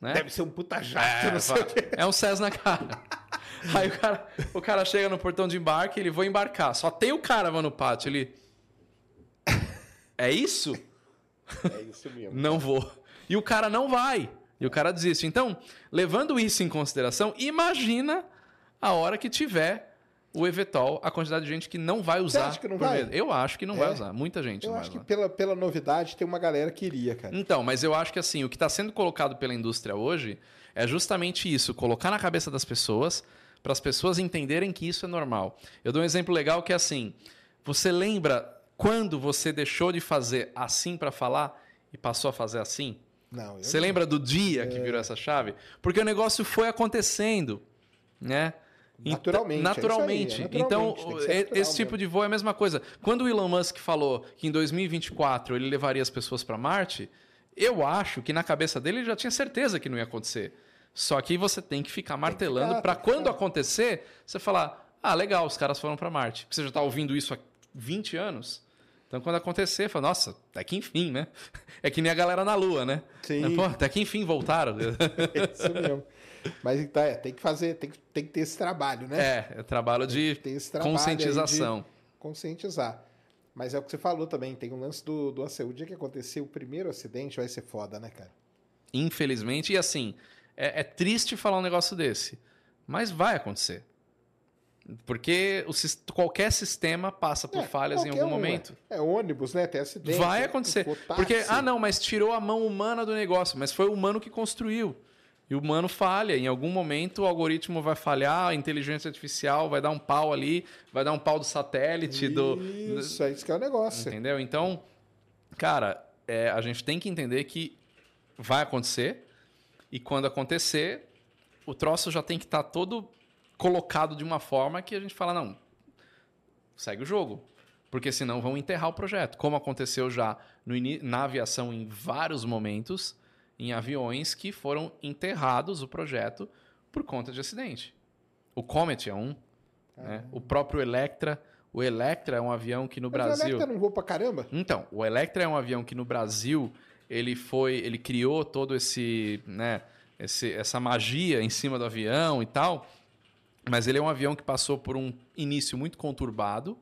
Né? Deve ser um puta jato, É, não sei é um Cessna [LAUGHS] cara. Aí o cara, o cara chega no portão de embarque, ele vai embarcar. Só tem o cara no pátio, ele. É isso? É isso mesmo. Não vou. E o cara não vai. E o cara desiste. Então, levando isso em consideração, imagina a hora que tiver o Evetol, a quantidade de gente que não vai usar. acha que não vai? medo. Eu acho que não É? vai usar. Muita gente Eu não acho vai que usar. pela, pela novidade tem uma galera que iria, cara. Então, mas eu acho que assim, o que está sendo colocado pela indústria hoje é justamente isso, colocar na cabeça das pessoas para as pessoas entenderem que isso é normal. Eu dou um exemplo legal que é assim: você lembra quando você deixou de fazer assim para falar e passou a fazer assim? Não, Você lembra do dia que virou essa chave? Porque o negócio foi acontecendo, né? Então- Naturalmente, é naturalmente. isso aí, é então, naturalmente, tem que ser e- natural esse tipo mesmo. de voo é a mesma coisa. Quando o Elon Musk falou que em 2024 ele levaria as pessoas para Marte, eu acho que na cabeça dele ele já tinha certeza que não ia acontecer. Só que você tem que ficar martelando para quando ficar. acontecer, você falar: "Ah, legal, os caras foram para Marte". Porque você já está ouvindo isso há 20 anos. Então, quando acontecer, fala, nossa, até que enfim, né? [LAUGHS] É que nem a galera na Lua, né? Sim. Pô, até que enfim voltaram. É [LAUGHS] isso mesmo. Mas então, é, tem que fazer, tem que, tem que ter esse trabalho, né? É, é trabalho de trabalho aí de- conscientização. Conscientizar. Mas é o que você falou também, tem um lance do, do ACU. O dia que acontecer o primeiro acidente vai ser foda, né, cara? Infelizmente. E assim, é, é triste falar um negócio desse, mas vai acontecer. Porque o qualquer sistema passa por É, falhas em algum um, momento. É, É ônibus, né? Tem acidente. Vai acontecer. Porque, ah, não, mas tirou a mão humana do negócio, mas foi o humano que construiu. E o humano falha. Em algum momento o algoritmo vai falhar, a inteligência artificial vai dar um pau ali, vai dar um pau do satélite, do. Isso, é isso que é o negócio. Entendeu? Então, cara, é, a gente tem que entender que vai acontecer. E quando acontecer, o troço já tem que estar todo colocado de uma forma que a gente fala, não, segue o jogo. Porque senão vão enterrar o projeto. Como aconteceu já no na aviação em vários momentos, em aviões que foram enterrados o projeto por conta de acidente. O Comet é um. né? O próprio Electra. O Electra é um avião que no Mas o Brasil. Electra não voa pra caramba? Então, o Electra é um avião que no Brasil ele foi, ele criou todo esse, né, esse, essa magia em cima do avião e tal. Mas ele é um avião que passou por um início muito conturbado.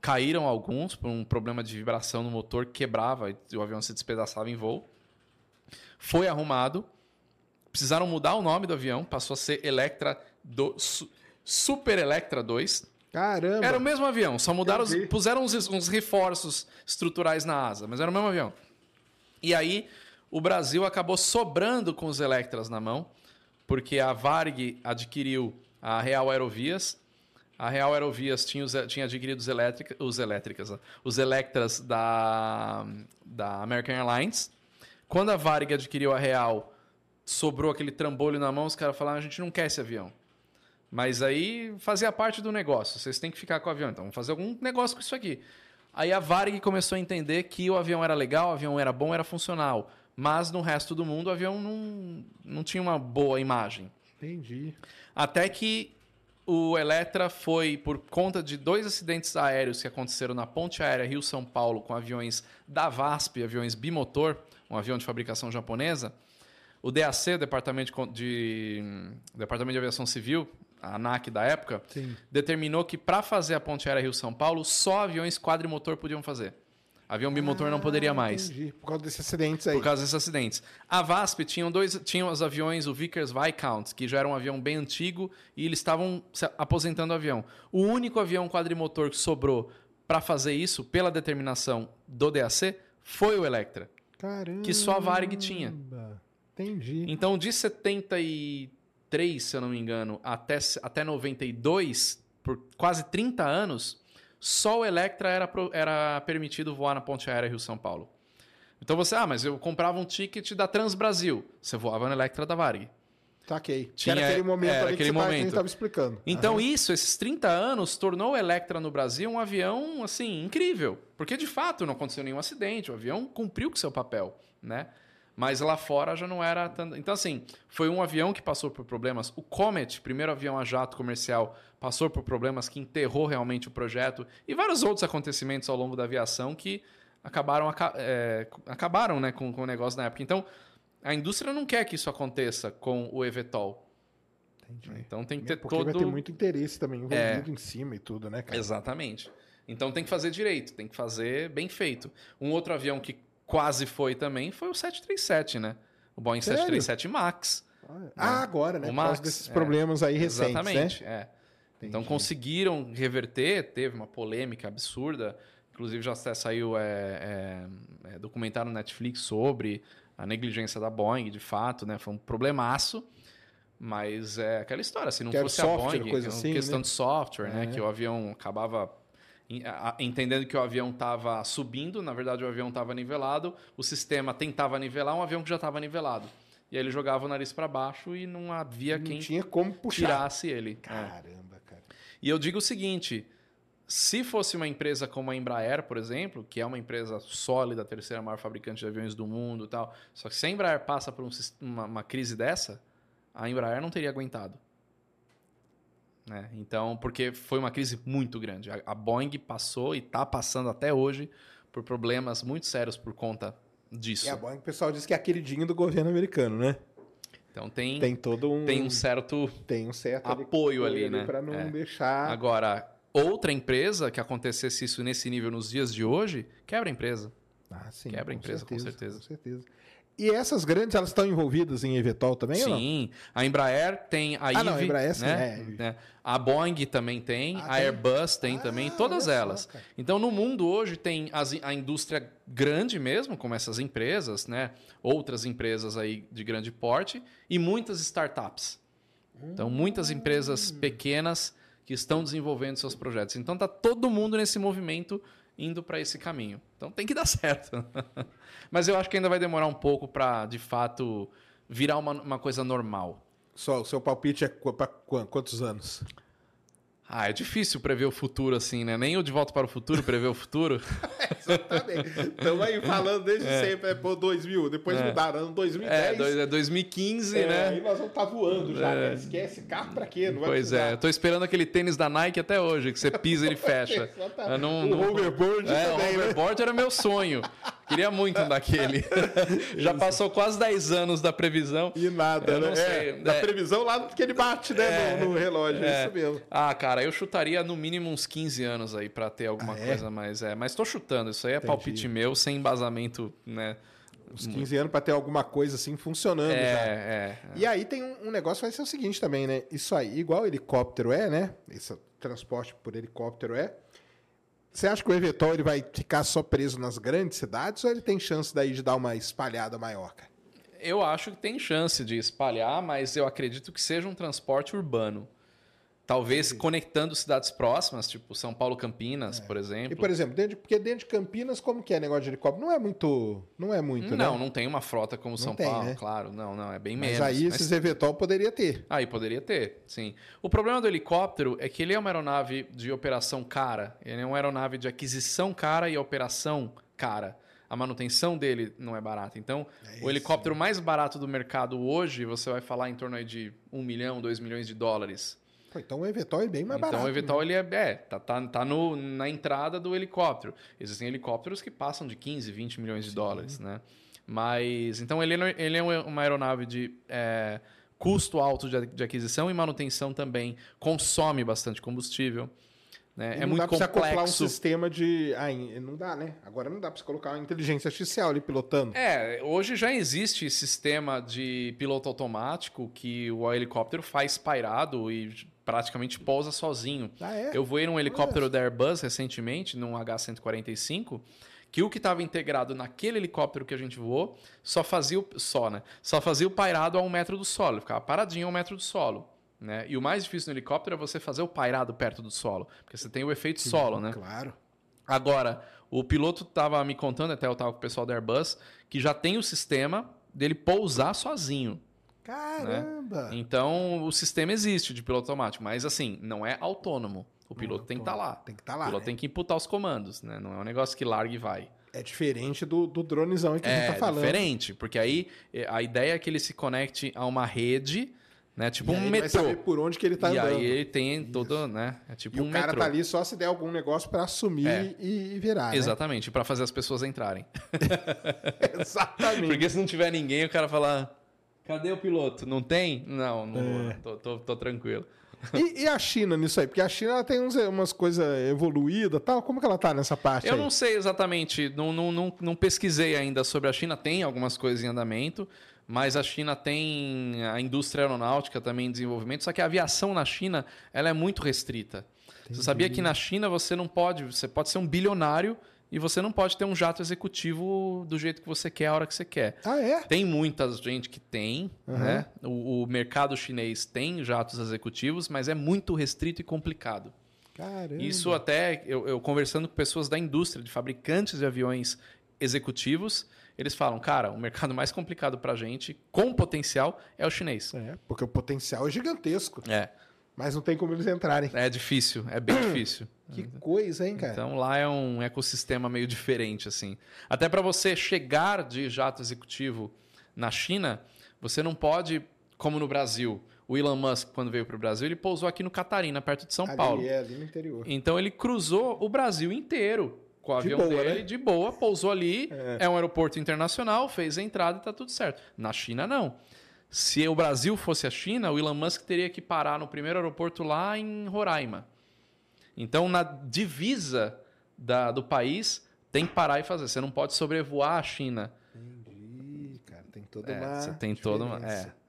Caíram alguns por um problema de vibração no motor que quebrava e o avião se despedaçava em voo. Foi arrumado. Precisaram mudar o nome do avião, passou a ser Electra do, Su- Super Electra 2. Caramba. Era o mesmo avião, só mudaram, os- puseram uns, uns reforços estruturais na asa, mas era o mesmo avião. E aí o Brasil acabou sobrando com os Electras na mão, porque a Varg adquiriu a Real Aerovias. A Real Aerovias tinha, os- tinha adquirido os, elétrica, os elétricas, os Electras da, da American Airlines. Quando a Varig adquiriu a Real, sobrou aquele trambolho na mão, os caras falaram: a gente não quer esse avião. Mas aí fazia parte do negócio. Vocês têm que ficar com o avião. Então vamos fazer algum negócio com isso aqui. Aí a Varig começou a entender que o avião era legal, o avião era bom, era funcional. Mas no resto do mundo o avião não, não tinha uma boa imagem. Entendi. Até que o Eletra foi, por conta de dois acidentes aéreos que aconteceram na ponte aérea Rio-São Paulo com aviões da VASP, aviões bimotor, um avião de fabricação japonesa, o DAC, o Departamento de, Departamento de Aviação Civil, a ANAC da época, Sim. determinou que para fazer a ponte aérea Rio-São Paulo, só aviões quadrimotor podiam fazer. Avião bimotor não poderia mais. Ah, Entendi. Por causa desses acidentes aí. Por causa desses acidentes. A VASP tinham dois, tinham os aviões, o Vickers Viscount, que já era um avião bem antigo, e eles estavam se aposentando o avião. O único avião quadrimotor que sobrou para fazer isso, pela determinação do DAC, foi o Electra, Caramba. que só a Varig tinha. Entendi. Então, de 73, se eu não me engano, até, até 92, por quase 30 anos, só o Electra era, pro- era permitido voar na ponte aérea Rio-São Paulo. Então você, ah, mas eu comprava um ticket da Transbrasil. Você voava no Electra da Varig. Saquei. Tinha- que era aquele momento era aquele que você tava- que a gente momento. tava explicando. Então Aham. isso, esses 30 anos, tornou o Electra no Brasil um avião, assim, incrível. Porque, de fato, não aconteceu nenhum acidente. O avião cumpriu com seu papel, né? Mas lá fora já não era tanto... Então, assim, foi um avião que passou por problemas. O Comet, primeiro avião a jato comercial, passou por problemas que enterrou realmente o projeto. E vários outros acontecimentos ao longo da aviação que acabaram, aca- é, acabaram né, com, com o negócio na época. Então, a indústria não quer que isso aconteça com o Evetol. Entendi. Então tem que ter Porque todo... vai ter muito interesse também envolvido É. em cima e tudo, né, cara? Exatamente. Então tem que fazer direito, tem que fazer bem feito. Um outro avião que quase foi também foi o 737, né? O Boeing Sério? 737 MAX. Ah, agora, né? O Por causa Max, desses é. problemas aí recentes, Exatamente, né? é. Então Entendi. conseguiram reverter, teve uma polêmica absurda. Inclusive já saiu é, é, é, documentário no Netflix sobre a negligência da Boeing, de fato, né? Foi um problemaço. Mas é aquela história, se não Que fosse software, a Boeing, coisa é uma assim, questão né? de software, né? É. Que o avião acabava entendendo que o avião estava subindo, na verdade o avião estava nivelado, o sistema tentava nivelar um avião que já estava nivelado. E aí ele jogava o nariz para baixo e não havia Não quem tinha como puxar. tirasse ele. É. Caramba, cara. E eu digo o seguinte: se fosse uma empresa como a Embraer, por exemplo, que é uma empresa sólida, a terceira maior fabricante de aviões do mundo e tal, só que se a Embraer passa por um uma, uma crise dessa, a Embraer não teria aguentado. Né? Então, porque foi uma crise muito grande. A, a Boeing passou e está passando até hoje por problemas muito sérios por conta disso. E a Boeing, o pessoal diz que é a queridinha do governo americano, né? Então tem, Tem todo um... tem um certo tem um certo apoio ali, né? Pra não É. deixar... Agora, outra empresa que acontecesse isso nesse nível nos dias de hoje, quebra a empresa. Ah, sim, Quebra a empresa, com certeza. Com certeza. E essas grandes, elas estão envolvidas em Evetol também ou não? Sim, a Embraer tem a Ah, não, a Embraer sim, né? é. Né? A Boeing também tem, Ah, a? Airbus tem Ah, também, todas só, elas. cara. então, no mundo hoje tem as- a indústria grande mesmo, como essas empresas, né? Outras empresas aí de grande porte e muitas startups. Então, muitas empresas Hum. pequenas que estão desenvolvendo seus projetos. Então, tá todo mundo nesse movimento indo para esse caminho. Então, tem que dar [LAUGHS] certo. Mas eu acho que ainda vai demorar um pouco para, de fato, virar uma, uma coisa normal. Só, o seu palpite é qu- quantos anos? Ah, é difícil prever o futuro assim, né? Nem o De Volta para o Futuro prevê o futuro. [LAUGHS] Exatamente. Estamos aí falando desde [LAUGHS] sempre, é pô, 2000, depois É. mudaram, ano É, 2010. dois- é 2015, é, né? Aí nós vamos estar voando já, né? Esquece carro pra quê? Não vai Pois é, eu tô esperando aquele tênis da Nike até hoje, que você pisa e ele [LAUGHS] fecha. Exatamente. Não- o não- hoverboard É, o também, né? hoverboard era meu sonho. Queria muito um daquele. [LAUGHS] Já passou quase 10 anos da previsão. E nada, Eu né? não sei, É, da é. previsão lá que ele bate, né, no, no relógio, é. isso mesmo. Ah, cara, eu chutaria no mínimo uns 15 anos aí pra ter alguma Ah, é? coisa mais. É, mas tô chutando, isso aí é Entendi. palpite meu, sem embasamento, né? Uns 15 anos pra ter alguma coisa assim funcionando É, já. é. E aí tem um, um negócio que vai ser o seguinte também, né? Isso aí, igual helicóptero é, né? Esse transporte por helicóptero é. Você acha que o Evetol ele vai ficar só preso nas grandes cidades ou ele tem chance daí de dar uma espalhada maior, cara? Eu acho que tem chance de espalhar, mas eu acredito que seja um transporte urbano. Talvez conectando cidades próximas, tipo São Paulo Campinas, por exemplo. E, por exemplo, dentro de- porque dentro de Campinas, como que é negócio de helicóptero? Não é muito, não é muito, não, né? não tem uma frota como São tem, Paulo, né? claro. Não, não, é bem Mas menos. aí esses Evetol poderia ter. Aí poderia ter, sim. O problema do helicóptero é que ele é uma aeronave de operação cara. Ele é uma aeronave de aquisição cara e operação cara. A manutenção dele não é barata. Então, o helicóptero mais barato do mercado hoje, você vai falar em torno aí de 1 milhão, 2 milhões de dólares. Então o Evetol é bem mais então, barato. o Evetol, ele é, é, tá, tá, tá no, na entrada do helicóptero. Existem helicópteros que passam de 15, 20 milhões de dólares, né? Mas, então, ele, é- ele é uma aeronave de é, custo alto de, de aquisição e manutenção também. Consome bastante combustível. Né? É não muito dá pra você acoplar um sistema de. Ah, não dá, né? Agora não dá pra você colocar uma inteligência artificial ali pilotando. É, hoje já existe sistema de piloto automático que o helicóptero faz pairado e praticamente pousa sozinho. Ah, é? Eu voei num helicóptero da Airbus recentemente, num H145, que o que estava integrado naquele helicóptero que a gente voou só fazia o, só, né? Só fazia o pairado a um metro do solo, ficava paradinho a um metro do solo. Né? E o mais difícil no helicóptero é você fazer o pairado perto do solo, porque você tem o efeito solo, né? Claro. Agora, o piloto estava me contando, até eu estava com o pessoal da Airbus, que já tem o sistema dele pousar sozinho. Caramba! Então, o sistema existe de piloto automático, mas assim, não é autônomo. O piloto tem que estar lá. Tem que estar O lá. piloto né? tem que imputar os comandos, né? Não é um negócio que larga e vai. É diferente do, do dronezão que a gente É tá falando. diferente, porque aí eh, a ideia é que ele se conecte a uma rede, né? Tipo E aí um ele metrô. saber por onde que ele tá e andando. aí ele tem todo, né? É tipo E um o cara metrô. tá ali só se der algum negócio pra assumir É. e, e virar, né? Exatamente, para fazer as pessoas entrarem. [LAUGHS] [LAUGHS] Exatamente. Porque se não tiver ninguém, o cara fala: cadê o piloto? Não tem? Não, não É. Tô, tô- tô tranquilo. E, e a China nisso aí? Porque a China tem uns- umas coisas evoluídas e tal. Como que ela tá nessa parte Eu aí? não sei exatamente, não, não, não, não pesquisei ainda sobre a China. Tem algumas coisas em andamento, mas a China tem a indústria aeronáutica também em desenvolvimento. Só que a aviação na China ela é muito restrita. Você sabia que na China você não pode, você pode ser um bilionário e você não pode ter um jato executivo do jeito que você quer, a hora que você quer. Ah, é? Tem muita gente que tem, né? O, o mercado chinês tem jatos executivos, mas é muito restrito e complicado. Caramba. Isso até eu, eu conversando com pessoas da indústria, de fabricantes de aviões executivos, eles falam, cara, o mercado [LAUGHS] mais complicado pra gente, com potencial, é o chinês. É, porque o potencial é gigantesco. É, Mas não tem como eles entrarem. é difícil, é bem [COUGHS] difícil. Que coisa, hein, cara? Então lá é um ecossistema meio diferente assim. Até para você chegar de jato executivo na China, você não pode, como no Brasil, o Elon Musk quando veio para o Brasil, ele pousou aqui no Catarina, perto de São ali, Paulo. é, ali no interior. Então ele cruzou o Brasil inteiro com o De avião boa, dele, né? de boa, pousou ali, é. um aeroporto internacional, fez a entrada e tá tudo certo. Na China, não. Se o Brasil fosse a China, o Elon Musk teria que parar no primeiro aeroporto lá em Roraima. Então, na divisa da- do país, tem que parar e fazer. Você não pode sobrevoar a China. Entendi, cara. Tem toda É, uma. você tem toda uma. diferença. É, é.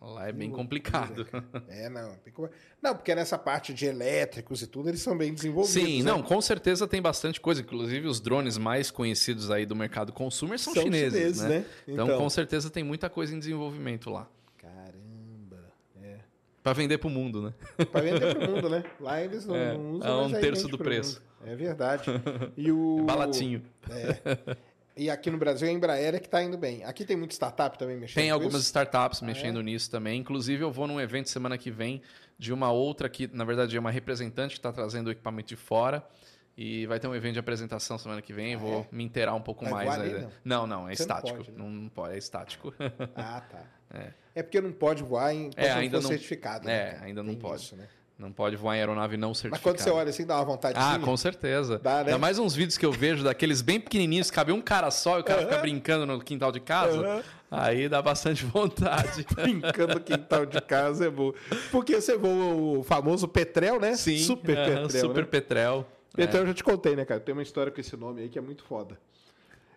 Lá é bem complicado. É, não. tem como- Não, porque nessa parte de elétricos e tudo, eles são bem desenvolvidos. Sim, né? não, com certeza tem bastante coisa. Inclusive, os drones mais conhecidos aí do mercado consumer são, São chineses, chineses, né? né? Então, Então. com certeza tem muita coisa em desenvolvimento lá. Caramba. É. Pra vender pro mundo, né? [LAUGHS] Pra vender pro mundo, né? Lá eles não, É, não usam. é um terço do preço. É verdade. [LAUGHS] E o. Balatinho. É. [LAUGHS] E aqui no Brasil a Embraer é que tá indo bem. Aqui tem muita startup também mexendo Tem algumas isso? startups Ah, mexendo nisso também. Inclusive, eu vou num evento semana que vem de uma outra que, na verdade, é uma representante que está trazendo o equipamento de fora. E vai ter um evento de apresentação semana que vem. vou me inteirar um pouco mais. voar nele, não, não, é Você não estático. pode, né? não, não pode, é estático. Ah, tá. [LAUGHS] É. porque não pode voar em É, ainda ainda não não- certificado. é, né, cara? ainda não Tem pode. isso, né? Não pode voar em aeronave não Mas certificada. quando você olha assim, dá uma vontade Ah, com certeza. Dá, né? Ainda mais uns vídeos que eu vejo daqueles bem pequenininhos, cabe um cara só e o cara fica brincando no quintal de casa. Aí dá bastante vontade. [LAUGHS] Brincando no quintal de casa é bom. Porque você voa o famoso Petrel, né? Sim, Super aham, Petrel. Super né? Petrel. Petrel eu já te contei, né, cara? Tem uma história com esse nome aí que é muito foda.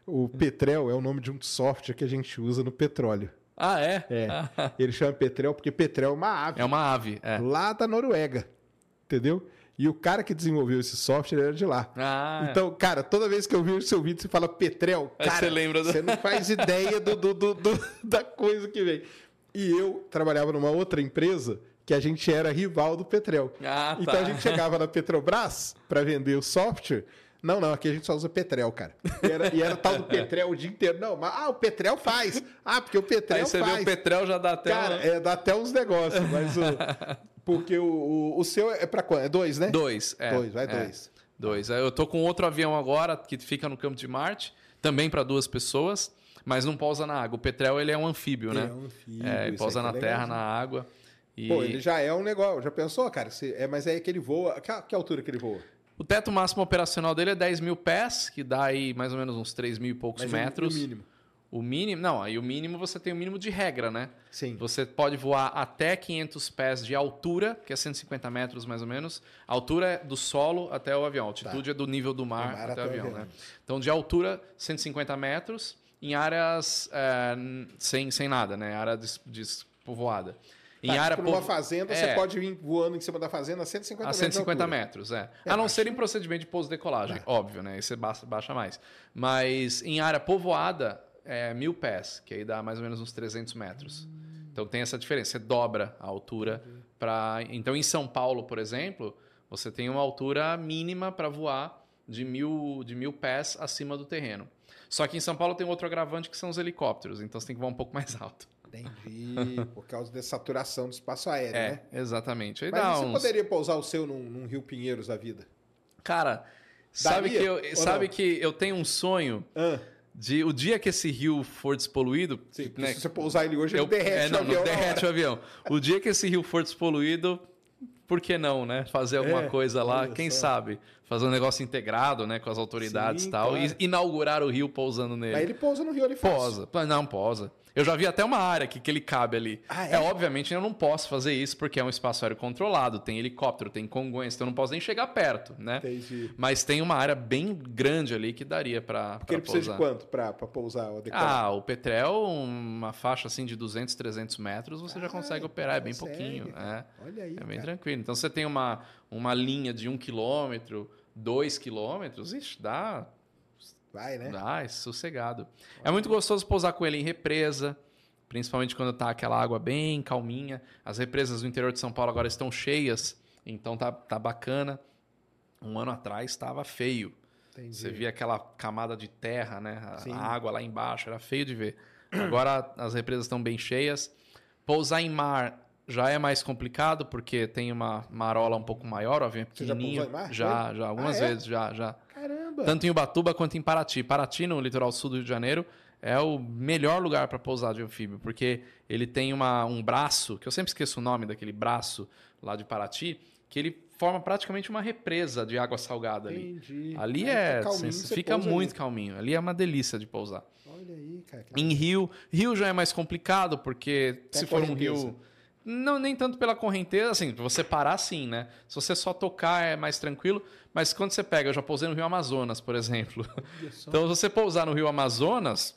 O Petrel é o nome de um software que a gente usa no petróleo. Ah, é? É. [LAUGHS] Ele chama Petrel porque Petrel é uma ave É uma ave. É. lá da Noruega. Entendeu? E o cara que desenvolveu esse software era de lá. Ah, Então, cara, toda vez que eu vejo seu vídeo, você fala Petrel, cara, você lembra do- você não faz ideia do, do- do- do- [LAUGHS] da coisa que vem. E eu trabalhava numa outra empresa que a gente era rival do Petrel. Ah, Então tá. a gente chegava na Petrobras para vender o software. Não, não, aqui a gente só usa Petrel, cara. E era, e era tal do Petrel o dia inteiro. Não, mas ah, o Petrel faz. Ah, porque o Petrel Aí você faz. vê o Petrel já dá até Cara, é, dá até uns negócios, mas o. [LAUGHS] Porque o, o, o seu é pra quando? É dois, né? Dois, é. Dois, vai é. dois. Dois. Eu tô com outro avião agora que fica no campo de Marte, também para duas pessoas, mas não pousa na água. O Petrel ele é um anfíbio, Ele né? é um anfíbio, É, pousa aí na é terra, legalzinho. na água. E Pô, ele já é um negócio. Já pensou, cara? Se- é, mas é que ele voa. Que, que altura que ele voa? O teto máximo operacional dele é 10 mil pés, que dá aí mais ou menos uns 3 mil e poucos Mas o- metros. o mínimo. O mínimo, não, aí o mínimo você tem o mínimo de regra, né? Sim. Você pode voar até 500 pés de altura, que é 150 metros mais ou menos. A altura é do solo até o avião, a altitude é do nível do mar, mar até, o até o avião, né? Então, de altura, 150 metros, em áreas é, sem, sem nada, né? Área des- despovoada. Em Tá, área tipo, numa povo- fazenda, É. você pode vir voando em cima da fazenda a 150 a metros. 150 de altura. metros, é. a não ser em procedimento de pouso e decolagem, óbvio, né? Aí você baixa, baixa mais. Mas em área povoada, é mil pés, que aí dá mais ou menos uns 300 metros. Então tem essa diferença, você dobra a altura para. Então em São Paulo, por exemplo, você tem uma altura mínima para voar de mil, de mil pés acima do terreno. Só que em São Paulo tem outro agravante que são os helicópteros, então você tem que voar um pouco [LAUGHS] mais alto. Entendi. [LAUGHS] Por causa da saturação do espaço aéreo, É, né? exatamente. Aí Mas você uns... poderia pousar o seu num, num Rio Pinheiros da vida? Cara, sabe Daria que, eu, sabe não? que eu tenho um sonho Ah, de o dia que esse rio for despoluído. sim, né, se você pousar ele hoje, eu- ele derrete é, não, o avião. não derrete o avião. O dia que esse rio for despoluído, por que não, né? Fazer alguma É, coisa lá, quem só. sabe? Fazer um negócio integrado, né, com as autoridades Sim, e tal. claro. E inaugurar o rio pousando nele. Mas ele pousa no Rio ali fácil. Posa. Pô, Não, posa. Eu já vi até uma área que, que ele cabe ali. Ah, é? é? obviamente eu não posso fazer isso porque é um espaço aéreo controlado, tem helicóptero, tem congonhas, então eu não posso nem chegar perto, né? Entendi. Mas tem uma área bem grande ali que daria pra, Porque pra ele precisa pousar. de quanto pra pousar o decolar? Ah, o Petrel, uma faixa assim de 200, 300 metros, você já Ah, consegue operar, é bem consegue, pouquinho. É, Olha aí, é bem cara. tranquilo. Então você tem uma, uma linha de um quilômetro, dois quilômetros, ixi, dá Vai, né? Vai, sossegado. É muito gostoso pousar com ele em represa, principalmente quando tá aquela água bem calminha. As represas do interior de São Paulo agora estão cheias, então tá, tá bacana. Um ano atrás estava feio. Entendi. Você via aquela camada de terra, né? A, Sim. água lá embaixo, era feio de ver. Agora as represas estão bem cheias. Pousar em mar já é mais complicado, porque tem uma marola um pouco maior, o avião é Você já pousou pequenininho. em mar? Já, já, algumas Ah, é? vezes, já, já. Caramba. Tanto em Ubatuba quanto em Paraty. Paraty, no litoral sul do Rio de Janeiro, é o melhor lugar para pousar de anfíbio, porque ele tem uma, um braço, que eu sempre esqueço o nome daquele braço lá de Paraty, que ele forma praticamente uma represa de água salgada ali. Entendi. Ali é, fica calminho, você você fica muito ali. calminho. Ali é uma delícia de pousar. Olha aí, cara. Em rio, rio já é mais complicado, porque se for um rio. Não, nem tanto pela correnteza, assim, você parar sim, né? Se você só tocar é mais tranquilo, mas quando você pega, eu já pousei no Rio Amazonas, por exemplo. Então, se você pousar no Rio Amazonas,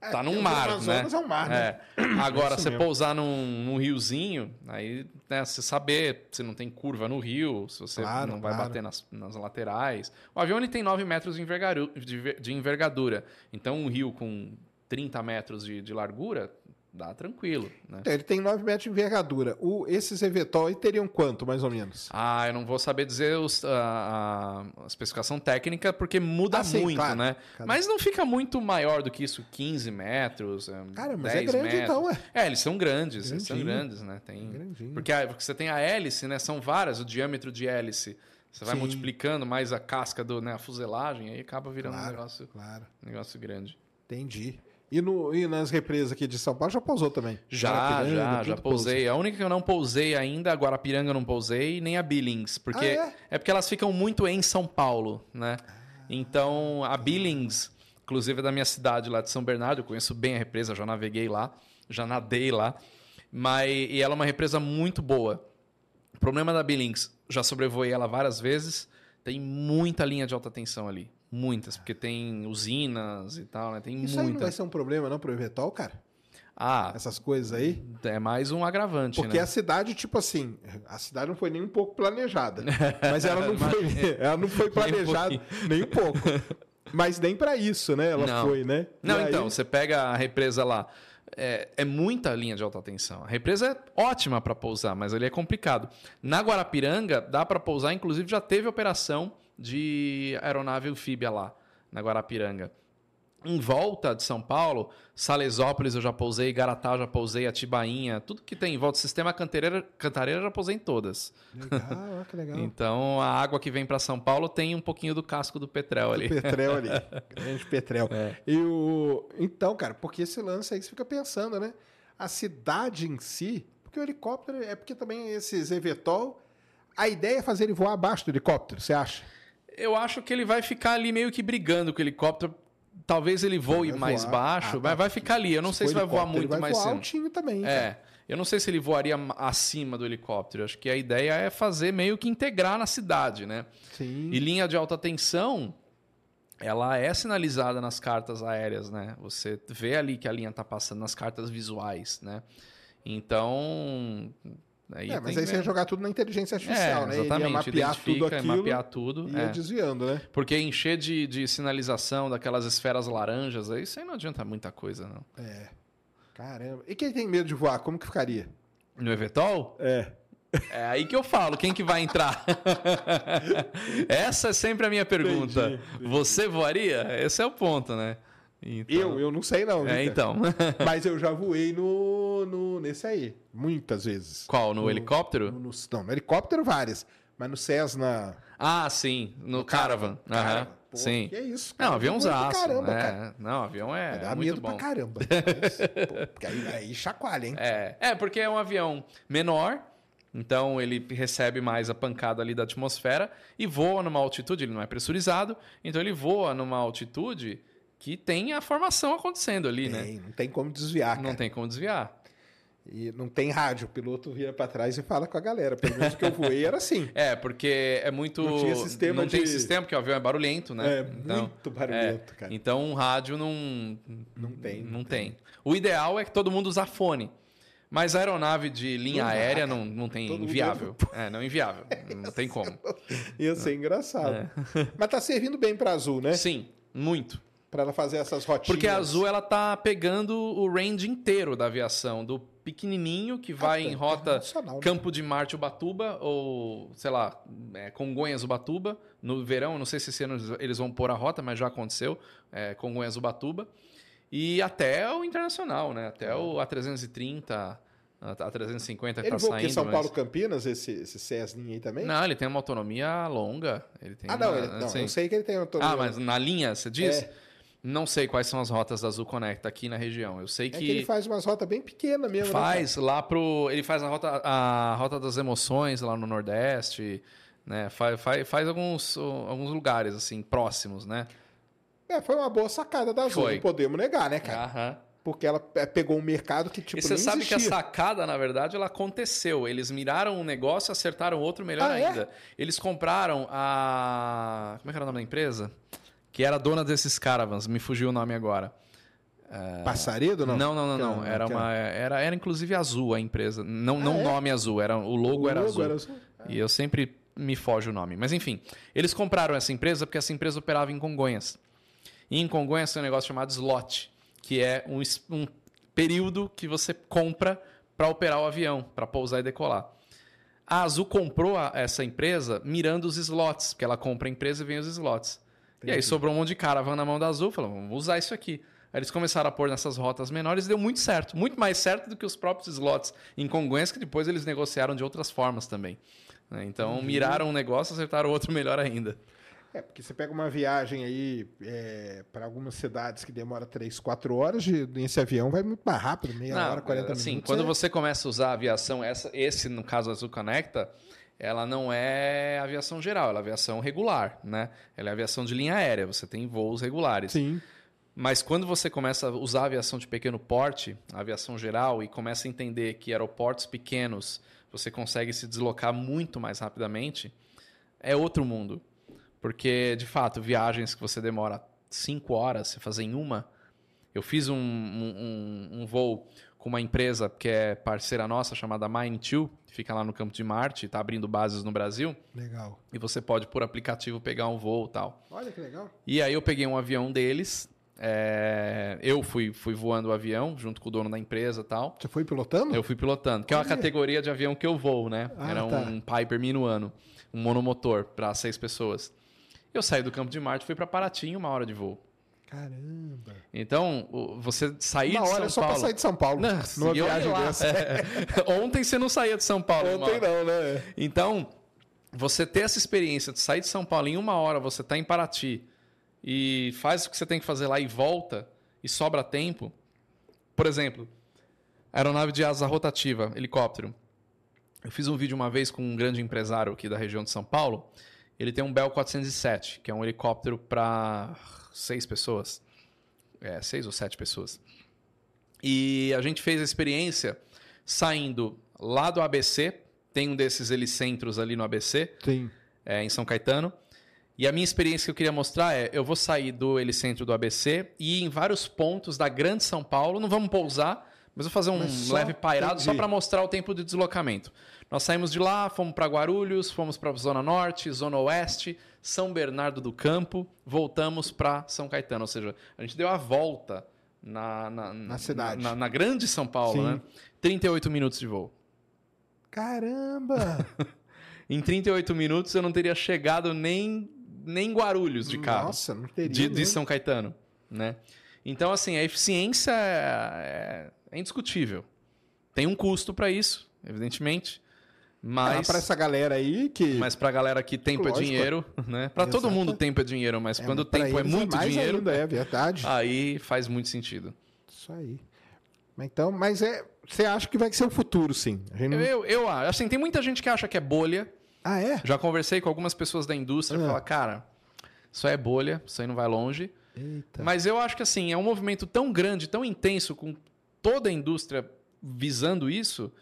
É, tá num mar, Amazonas né? é um mar, né? É. Agora, você mesmo. pousar num, num riozinho, aí, né, você saber se não tem curva no rio, se você Claro, não vai claro. bater nas, nas laterais. O avião ele tem 9 metros de envergaru- de de envergadura. Então, um rio com 30 metros de, de largura, dá tranquilo, né? Então, ele tem 9 metros de envergadura. O, esses Evetol aí teriam quanto, mais ou menos? Ah, eu não vou saber dizer os- a, a- especificação técnica, porque muda Ah, sim, muito, claro. né? Mas não fica muito maior do que isso, 15 metros, é, Cara, mas 10 é grande metros. então, ué. É, eles são grandes, eles são Grandinho. grandes, né? Tem... Grandinho. Porque, a- porque você tem a hélice, né? São várias, o diâmetro de hélice. Você vai Sim. multiplicando mais a casca, do, né? a fuselagem, aí acaba virando um Claro, negócio, claro. um negócio grande. Entendi. E, no, e nas represas aqui de São Paulo já pousou também? Já, já, já pousei. A única que eu não pousei ainda, a Guarapiranga eu não pousei, nem a Billings, porque Ah, é? porque elas ficam muito em São Paulo, né? Então, a Billings, inclusive é da minha cidade lá de São Bernardo, eu conheço bem a represa, já naveguei lá, já nadei lá, mas e ela é uma represa muito boa. O problema da Billings, já sobrevoei ela várias vezes, tem muita linha de alta tensão ali, muitas, porque tem usinas e tal, né? Tem Isso aí não muita. vai ser um problema não pro Evetol, cara? Ah, Essas coisas aí? é mais um agravante, Porque né? a cidade, tipo assim, a cidade não foi nem um pouco planejada. [LAUGHS] Mas ela não foi, [LAUGHS] ela não foi planejada nem um pouco. Mas nem pra isso, né? Ela Não. foi, né? Não, E aí- então, você pega a represa lá. É, é muita linha de alta tensão. A represa é ótima para pousar, mas ali é complicado. Na Guarapiranga, dá para pousar, inclusive já teve operação de aeronave anfíbia lá, na Guarapiranga. Em volta de São Paulo, Salesópolis eu já pousei, Garatá eu já pousei, Atibainha, tudo que tem em volta do sistema Cantareira, Cantareira eu já pousei em todas. Legal, que legal. [LAUGHS] Então a água que vem para São Paulo tem um pouquinho do casco do Petrel ali. Petrel ali. [LAUGHS] Grande Petrel. É. E o... Então, cara, porque esse lance aí você fica pensando, né? A cidade em si, porque o helicóptero é porque também esses Evetol, a ideia é fazer ele voar abaixo do helicóptero, você acha? Eu acho que ele vai ficar ali meio que brigando com o helicóptero. Talvez ele voe Vai mais voar. baixo, Ah, mas tá. vai ficar ali. Eu não sei se vai voar muito ele vai mais voar altinho também, cara. É. Eu não sei se ele voaria acima do helicóptero. Acho que a ideia é fazer meio que integrar na cidade, né? Sim. E linha de alta tensão, ela é sinalizada nas cartas aéreas, né? Você vê ali que a linha tá passando nas cartas visuais, né? Então. Aí É, mas aí você ia jogar tudo na inteligência artificial, é, né? Ele Exatamente, mapear tudo aquilo mapear tudo. e ia é. desviando, né? Porque encher de, de sinalização daquelas esferas laranjas, aí isso aí não adianta muita coisa, não. É. Caramba. E quem tem medo de voar, como que ficaria? No Evetol? É. É aí que eu falo, quem que vai entrar? [LAUGHS] Essa é sempre a minha pergunta. Entendi, Você voaria? Esse é o ponto, né? Então- Eu, eu não sei não. É, então. [LAUGHS] Mas eu já voei no, no nesse aí, muitas vezes. Qual? No, helicóptero? No, no- não, no helicóptero várias, mas no Cessna... Ah, sim. No, Caravan. Aham. Caravan. Pô, Sim. Que isso, Não, cara. aviãozaço. Voa pra Caramba, é. cara. Não, avião é, é dar muito medo bom. pra caramba. [LAUGHS] Pô, porque aí, aí chacoalha, hein? É, é, porque é um avião menor, então ele recebe mais a pancada ali da atmosfera e voa numa altitude, ele não é pressurizado, então ele voa numa altitude que tem a formação acontecendo ali, né? Tem, não tem como desviar, Não cara. tem como desviar. E não tem rádio, o piloto vira pra trás e fala com a galera. Pelo menos que eu voei era assim. [LAUGHS] É, porque é muito. Não tinha sistema Não tem de- sistema, porque o avião é barulhento, né? É muito barulhento, cara. Então um rádio não. Não tem, Não, não tem. O ideal é que todo mundo usar fone. Mas a aeronave de linha Não aérea não, não tem Todo inviável. É, não inviável. Não tem como. [LAUGHS] Ia ser engraçado. Mas tá servindo bem pra azul, né? Sim, muito. Pra ela fazer essas rotinhas. Porque a Azul ela tá pegando o range inteiro da aviação, do pequenininho que vai tá em rota né? Campo de Marte Ubatuba ou, sei lá, é, Congonhas Ubatuba no verão, não sei se esse ano eles- vão pôr a rota, mas já aconteceu, é, Congonhas Ubatuba e até o internacional, né? Até o A330, a a 350 que Ele tá voa saindo. aqui São mas- Paulo Campinas, esse, esse Cessninha aí também? Não, ele tem uma autonomia longa. Ele tem ah, não, uma- ele, não assim- eu sei que ele tem autonomia. Ah, mas na linha, você diz? É. Não sei quais são as rotas da Azul Conecta aqui na região. Eu sei É que ele faz umas rotas bem pequenas mesmo. né, faz lá pro. Ele faz a rota, a rota das emoções lá no Nordeste, né? Faz, faz, faz alguns, alguns lugares, assim, próximos, né? É, foi uma boa sacada da Azul, Foi. não podemos negar, né, cara? Aham. Porque ela é, pegou um mercado que, tipo, e você sabe que a existia. sacada, na verdade, ela aconteceu. Eles miraram um negócio e acertaram outro melhor Ah, é? ainda. Eles compraram a. Como é que era o nome da empresa? Que era dona desses caravans, me fugiu o nome agora. Passaredo, não? Não, não, não, não. Era uma. Era, era inclusive azul a empresa. Não, não é? nome azul, era, o logo O era logo azul. era azul? E eu sempre me foge o nome. Mas enfim, eles compraram essa empresa porque essa empresa operava em Congonhas. E em Congonhas tem um negócio chamado slot, que é um, um período que você compra para operar o avião, para pousar e decolar. A Azul comprou a- essa empresa mirando os slots, porque ela compra a empresa e vem os slots. E aí sobrou um monte de caravan na mão da Azul, falou, vamos usar isso aqui. Aí eles começaram a pôr nessas rotas menores e deu muito certo. Muito mais certo do que os próprios slots em Congonhas, que depois eles negociaram de outras formas também. né? Então, miraram um negócio, acertaram outro melhor ainda. É, porque você pega uma viagem aí para algumas cidades que demora 3, 4 horas, de, nesse avião vai muito mais rápido, meia Não, hora, 40 assim, minutos. quando é- você começa a usar a aviação, essa, esse, no caso, Azul Conecta, ela não é aviação geral, ela é aviação regular, né? Ela é aviação de linha aérea, você tem voos regulares. Sim. Mas quando você começa a usar a aviação de pequeno porte, a aviação geral, e começa a entender que aeroportos pequenos você consegue se deslocar muito mais rapidamente, é outro mundo. Porque, de fato, viagens que você demora cinco horas, você fazer em uma. Eu fiz um, um, um- voo com uma empresa que é parceira nossa, chamada Mine2, que fica lá no Campo de Marte, está abrindo bases no Brasil, Legal. e você pode, por aplicativo, pegar um voo e tal. Olha que legal. E aí eu peguei um avião deles. é, Eu fui, fui voando o avião junto com o dono da empresa e tal. Você foi pilotando? Eu fui pilotando, que é uma categoria de avião que eu voo, né? Ah, Era tá. um Piper Minuano, um monomotor para seis pessoas. Eu saí do Campo de Marte fui para Paraty em uma hora de voo. Caramba. Então, você sair Uma de hora São é só Paulo... pra sair de São Paulo. Nossa, numa viagem dessa. É. [LAUGHS] Ontem você não saía de São Paulo. Ontem não, né? Então, você ter essa experiência de sair de São Paulo em uma hora, você tá em Paraty e faz o que você tem que fazer lá e volta e sobra tempo. Por exemplo, aeronave de asa rotativa, helicóptero. Eu fiz um vídeo uma vez com um grande empresário aqui da região de São Paulo. Ele tem um Bell 407, que é um helicóptero para seis pessoas. É, seis ou sete pessoas. E a gente fez a experiência saindo lá do ABC, tem um desses helicentros ali no ABC, é, em São Caetano. E a minha experiência que eu queria mostrar é: eu vou sair do helicentro do ABC e ir em vários pontos da Grande São Paulo. Não vamos pousar, mas vou fazer um Mas só- leve pairado só entendi. para mostrar o tempo de deslocamento. Nós saímos de lá, fomos para Guarulhos, fomos para Zona Norte, Zona Oeste, São Bernardo do Campo, voltamos para São Caetano. Ou seja, a gente deu a volta na, na, Na cidade. Na, na grande São Paulo, Sim. né? 38 minutos de voo. Caramba! [LAUGHS] Em 38 minutos eu não teria chegado nem, nem em Guarulhos de carro. Nossa, não teria. de, de mesmo. São Caetano, né? Então, assim, a eficiência é, é indiscutível. Tem um custo para isso, evidentemente, Ah, mas pra essa galera aí que. mas para galera que tempo Lógico. é dinheiro, né? Para todo mundo tempo é dinheiro, mas quando o tempo é eles muito mais dinheiro, Ainda, é verdade. aí faz muito sentido. Isso aí. Mas Então, mas é. Você acha que vai ser o futuro, sim? A não- Eu, eu acho, assim, tem muita gente que acha que é bolha. Ah, é? Já conversei com algumas pessoas da indústria e Ah. fala, cara, isso aí é bolha, isso aí não vai longe. Eita. Mas eu acho que assim, é um movimento tão grande, tão intenso, com toda a indústria visando isso,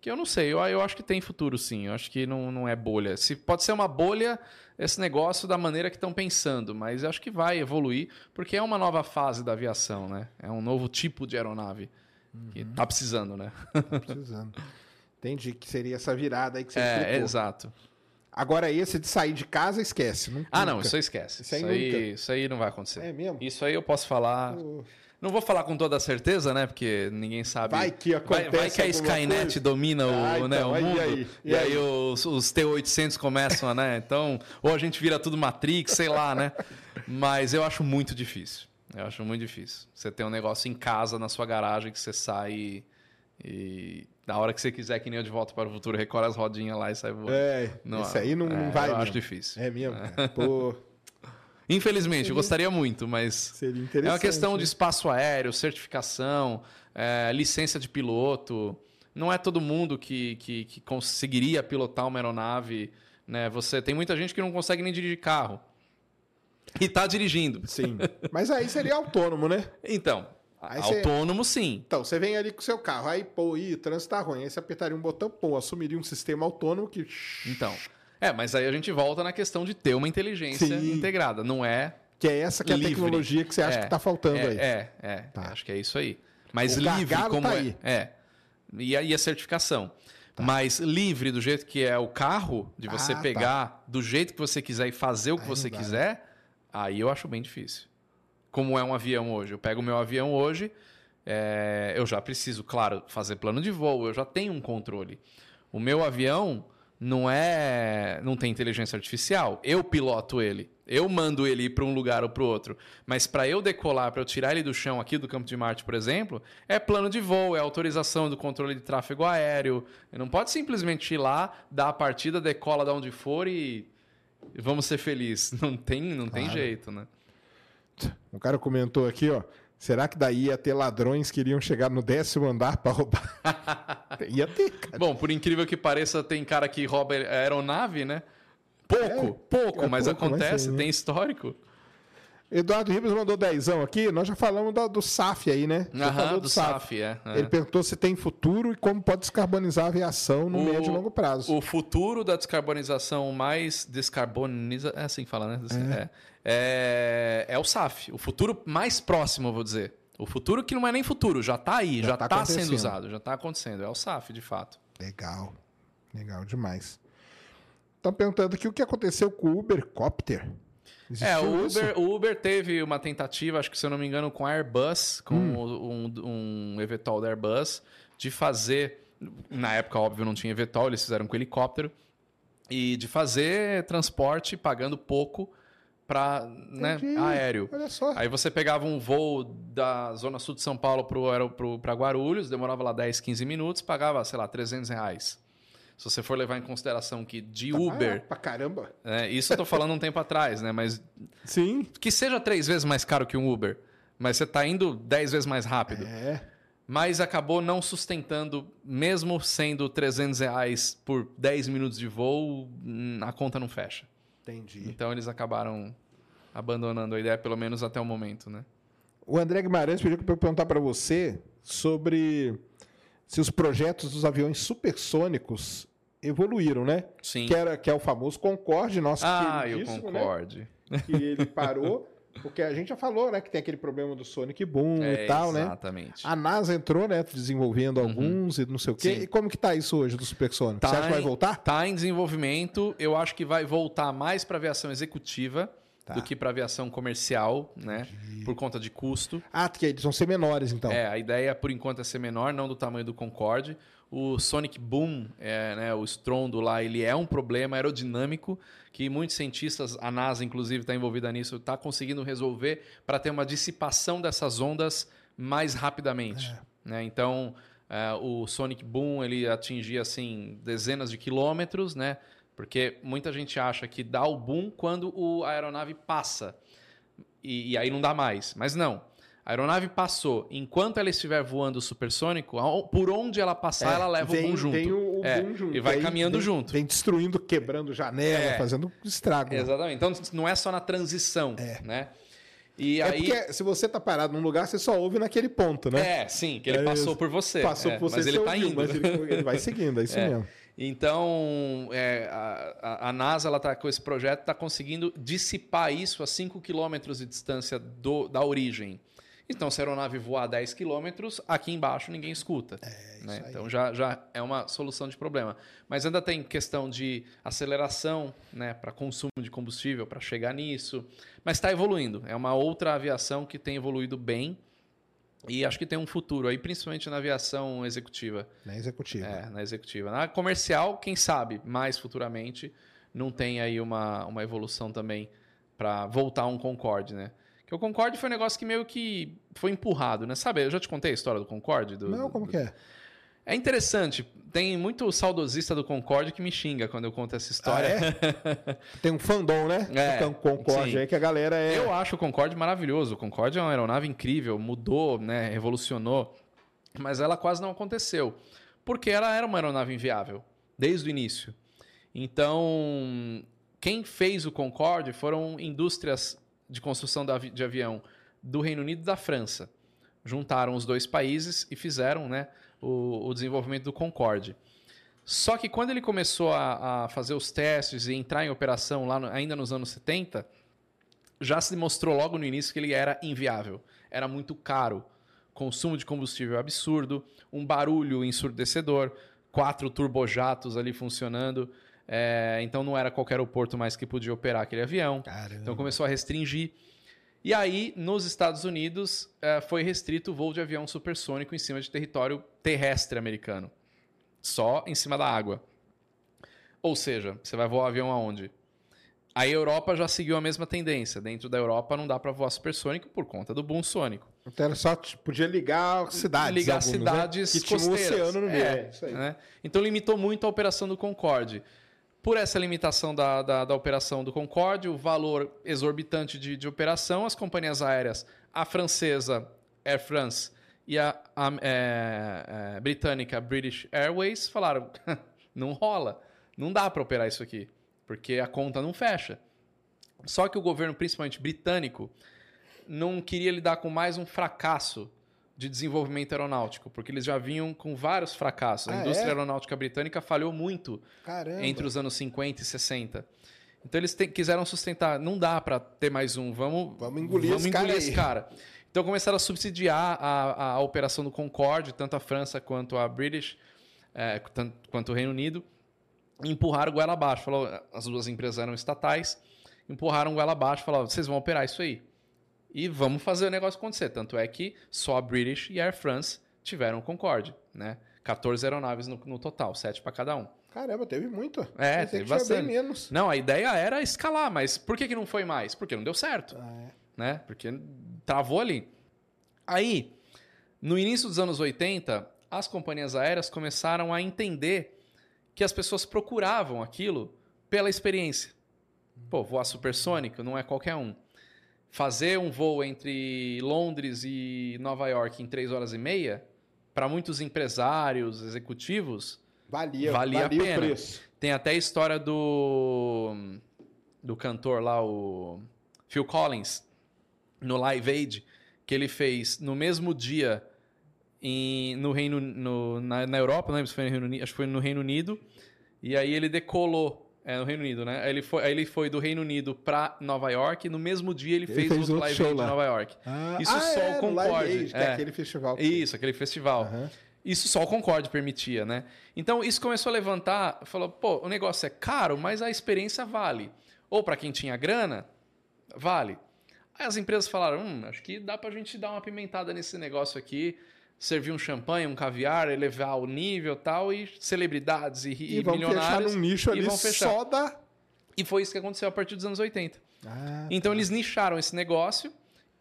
que eu não sei. Eu, eu acho que tem futuro, sim. Eu acho que não, não é bolha. Se pode ser uma bolha esse negócio da maneira que estão pensando, mas acho que vai evoluir, porque é uma nova fase da aviação, né? É um novo tipo de aeronave que Uhum. tá precisando, né? Precisando. Entendi que seria essa virada aí que você é, explicou. exato. Agora, esse de sair de casa, esquece. Não, Ah, não, isso aí esquece. Isso Isso aí aí, nunca. isso aí não vai acontecer. É mesmo? Isso aí eu posso falar. Pô. Não vou falar com toda certeza, né? Porque ninguém sabe. Vai que vai, vai acontece que a Skynet coisa. domina o, Ah, né, então, o mundo. aí? E, E aí, aí? os, os T-800 começam, né? Então, ou a gente vira tudo Matrix, sei lá, né? Mas eu acho muito difícil. Eu acho muito difícil. Você ter um negócio em casa, na sua garagem, que você sai e, e na hora que você quiser, que nem eu de volta para o futuro, recolhe as rodinhas lá e sai voando. É, Não, esse aí não, não é, vai Eu acho difícil. É mesmo, cara. Pô, Infelizmente, eu gostaria muito, mas seria é interessante. uma questão de né? espaço aéreo, certificação, é, licença de piloto. Não é todo mundo que, que, que conseguiria pilotar uma aeronave. Né? Você tem muita gente que não consegue nem dirigir carro. E tá dirigindo. Sim. [LAUGHS] Mas aí seria autônomo, né? Então, Aí você- autônomo sim. Então, você vem ali com o seu carro, aí, pô, ih, o trânsito tá ruim. Aí você apertaria um botão, pô, assumiria um sistema autônomo que. Então. É, mas aí a gente volta na questão de ter uma inteligência Sim. integrada. Não é Que é essa que é a livre. tecnologia que você acha É, que tá faltando é, aí. É, é. Tá. Acho que é isso aí. Mas O livre como tá é. aí. Tá. É. E a, e a certificação. Mas livre do jeito que é o carro, de você Ah, tá. pegar do jeito que você quiser e fazer o que Aí você quiser, aí eu acho bem difícil. Como é um avião hoje. Eu pego o meu avião hoje, é, eu já preciso, claro, fazer plano de voo, eu já tenho um controle. O meu avião não é, não tem inteligência artificial. Eu piloto ele. Eu mando ele ir para um lugar ou para o outro. Mas para eu decolar, para eu tirar ele do chão aqui do campo de Marte, por exemplo, é plano de voo, é autorização do controle de tráfego aéreo. Não pode simplesmente ir lá, dar a partida, decola de onde for e vamos ser felizes. Não tem, não tem Claro. jeito, né? Um cara comentou aqui, ó. Será que daí ia ter ladrões que iriam chegar no décimo andar pra roubar? [LAUGHS] ia ter, cara. Bom, por incrível que pareça, tem cara que rouba aeronave, né? Pouco, pouco, é mas pouco, mas acontece, sim, né? tem histórico. Eduardo Ribas mandou dezão aqui. Nós já falamos do, do SAF aí, né? Aham, do SAF, é. é. Ele perguntou se tem futuro e como pode descarbonizar a aviação no O- médio e longo prazo. O futuro da descarbonização mais descarboniza. É assim que fala, né? É. É, é o SAF. O futuro mais próximo, eu vou dizer. O futuro que não é nem futuro, já está aí, já tá está sendo usado, já está acontecendo. É o SAF, de fato. Legal. Legal demais. Estão perguntando aqui o que aconteceu com o Uber Copter. É, Existiu o isso? Uber, o Uber teve uma tentativa, acho que se eu não me engano, com a Airbus, com Hum. um, um eVTOL da Airbus, de fazer. Na época, óbvio, não tinha eVTOL, eles fizeram com helicóptero. E de fazer transporte pagando pouco para né, aéreo. Olha só. Aí você pegava um voo da Zona Sul de São Paulo para Guarulhos, demorava lá 10, 15 minutos, pagava, sei lá, 300 reais. Se você for levar em consideração que de Ah, Uber, pra caramba. é, isso eu tô falando um tempo atrás, né? Mas Sim. que seja três vezes mais caro que um Uber, mas você tá indo dez vezes mais rápido. É. Mas acabou não sustentando, mesmo sendo 300 reais por 10 minutos de voo, hum, a conta não fecha. Entendi. Então eles acabaram abandonando a ideia, pelo menos até o momento, né? O André Guimarães pediu para eu perguntar para você sobre se os projetos dos aviões supersônicos evoluíram, né? Sim. Que, era, que é o famoso Concorde, nosso ah, eu queridíssimo, né? concorde. Que ele parou, [LAUGHS] porque a gente já falou, né? Que tem aquele problema do Sonic Boom É, e tal, né? Exatamente. A NASA entrou, né? Desenvolvendo alguns e não sei o quê. Sim. E como que tá isso hoje do supersônico? Tá você acha que vai voltar? Tá em desenvolvimento. Eu acho que vai voltar mais para aviação executiva Tá. do que para aviação comercial, né? Por conta de custo. Ah, que eles vão ser menores, então. É, a ideia por enquanto é ser menor, não do tamanho do Concorde. O Sonic Boom, é, né, o estrondo lá, ele é um problema aerodinâmico que muitos cientistas, a NASA inclusive está envolvida nisso, está conseguindo resolver para ter uma dissipação dessas ondas mais rapidamente. né? Então, é, o Sonic Boom ele atingia assim dezenas de quilômetros, né? Porque muita gente acha que dá o boom quando o, a aeronave passa e, e aí não dá mais. Mas não. A aeronave passou. Enquanto ela estiver voando supersônico, por onde ela passar, É, ela leva vem- o boom junto. Vem o, o É, boom junto. E vai Aí caminhando vem- junto. Vem destruindo, quebrando janela, É. fazendo estrago. Exatamente. Então não é só na transição, né? E É aí porque se você tá parado num lugar, você só ouve naquele ponto, né? é, sim, que ele É passou por você. Passou é, por você, mas ele tá ouviu, indo. Mas ele, ele vai seguindo, é isso [LAUGHS] É. mesmo. Então, é, a, a- NASA ela tá com esse projeto, está conseguindo dissipar isso a 5 quilômetros de distância do- da origem. Então, se a aeronave voar 10 km, aqui embaixo ninguém escuta. É, né? Então já, já é uma solução de problema. Mas ainda tem questão de aceleração né, para consumo de combustível para chegar nisso. Mas está evoluindo. É uma outra aviação que tem evoluído bem. E acho que tem um futuro aí, principalmente na aviação executiva. Na executiva. É, na executiva. Na comercial, quem sabe, mais futuramente, não tem aí uma, uma evolução também para voltar um Concorde, né? Que o Concorde foi um negócio que meio que foi empurrado, né? Sabe, eu já te contei a história do Concorde? Do, Não, como do... que é? É interessante. Tem muito saudosista do Concorde que me xinga quando eu conto essa história. Ah, é? [LAUGHS] Tem um fandom, né? É, do Concorde sim. aí que a galera é. Eu acho o Concorde maravilhoso. O Concorde é uma aeronave incrível, mudou, né, revolucionou, mas ela quase não aconteceu, porque ela era uma aeronave inviável desde o início. Então, quem fez o Concorde foram indústrias de construção de avião do Reino Unido e da França. Juntaram os dois países e fizeram né, o, o desenvolvimento do Concorde. Só que quando ele começou a, a, fazer os testes e entrar em operação lá no, ainda nos anos 70, já se demonstrou logo no início que ele era inviável. Era muito caro. Consumo de combustível absurdo, um barulho ensurdecedor, quatro turbojatos ali funcionando. É, então não era qualquer aeroporto mais que podia operar aquele avião. Caramba. Então começou a restringir. E aí, nos Estados Unidos, é, foi restrito o voo de avião supersônico em cima de território terrestre americano. Só em cima da água. Ou seja, você vai voar o avião aonde? A Europa já seguiu a mesma tendência. Dentro da Europa não dá para voar supersônico por conta do boom sônico. Então era só podia ligar cidades. Ligar algumas, cidades né? que tinha um oceano no meio. É, É, isso aí. né? Então limitou muito a operação do Concorde. Por essa limitação da, da, da operação do Concorde, o valor exorbitante de, de operação, as companhias aéreas, a francesa Air France e a, a é, é, britânica British Airways, falaram: [LAUGHS] não rola, não dá para operar isso aqui, porque a conta não fecha. Só que o governo, principalmente britânico, não queria lidar com mais um fracasso de desenvolvimento aeronáutico, porque eles já vinham com vários fracassos. Ah, a indústria é? aeronáutica britânica falhou muito Caramba. entre os anos 50 e 60. Então eles te- quiseram sustentar, não dá para ter mais um, vamos, Vamos engolir vamos esse cara engolir aí. esse cara. Então começaram a subsidiar a, a, a operação do Concorde, tanto a França quanto a British, é, tanto, quanto o Reino Unido, e empurraram goela abaixo. Falou, as duas empresas eram estatais, empurraram goela abaixo, falaram, vocês vão operar isso aí. E vamos fazer o negócio acontecer. Tanto é que só a British e a Air France tiveram o Concorde, né? 14 aeronaves no, no total, 7 para cada um. Caramba, teve muito. É, Pensei teve bastante. bem menos. Não, a ideia era escalar, mas por que, que não foi mais? Porque não deu certo. Ah, é. Né? Porque travou ali. Aí, no início dos anos 80, as companhias aéreas começaram a entender que as pessoas procuravam aquilo pela experiência. Pô, voar supersônico não é qualquer um. Fazer um voo entre Londres e Nova York em três horas e meia, para muitos empresários, executivos, Valia, Valia a valia, pena. o preço. tem até a história do do cantor lá, o Phil Collins, no Live Aid, que ele fez no mesmo dia em, no Reino, no, na, na Europa, não lembro se foi no Reino Unido, acho que foi no Reino Unido, e aí ele decolou, é, no Reino Unido, né? Aí ele foi, aí ele foi do Reino Unido para Nova York, e no mesmo dia ele, Ele fez, fez outro Live show Aid lá. Nova York. Ah, Isso ah, só é, o no Live Concorde. Aid, que é aquele festival que- Isso, aquele festival. Aham. Isso só o Concorde permitia, né? Então isso começou a levantar, falou, pô, o negócio é caro, mas a experiência vale. Ou para quem tinha grana, vale. Aí as empresas falaram, hum, acho que dá pra gente dar uma pimentada nesse negócio aqui, servir um champanhe, um caviar, elevar o nível e tal, e celebridades e, E, e fechar milionários. num nicho e ali vão fechar. só da. E foi isso que aconteceu a partir dos anos 80. Ah, Então eles nicharam esse negócio.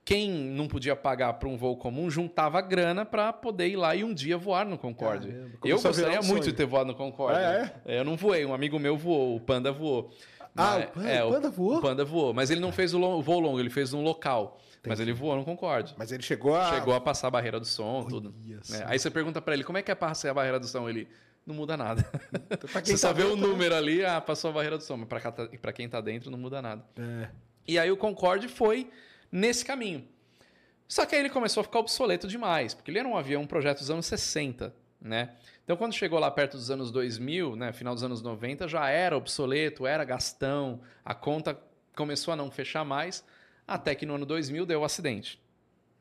Quem não podia pagar para um voo comum juntava grana para poder ir lá e um dia voar no Concorde. Caramba, Eu gostaria um muito sonho. de ter voado no Concorde. Ah, Eu não voei, um amigo meu voou, o Panda voou. Ah, Mas- o Panda- é, o Panda voou? O Panda voou, mas ele não fez o voo longo, ele fez um local. Mas ele voou no Concorde. mas ele chegou a. Chegou a passar a barreira do som, tudo. só. É, aí você pergunta para ele, como é que é passar a barreira do som? Ele, não muda nada. [LAUGHS] Quem você só tá vê o dentro, né? número ali, ah, passou a barreira do som. Mas pra, cá tá- quem tá dentro, não muda nada. É. E aí o Concorde foi nesse caminho. Só que aí ele começou a ficar obsoleto demais, porque ele era um avião, um projeto dos anos 60, né? Então quando chegou lá perto dos anos 2000, né, final dos anos 90, já era obsoleto, era gastão, a conta começou a não fechar mais, até que no ano 2000 deu o acidente,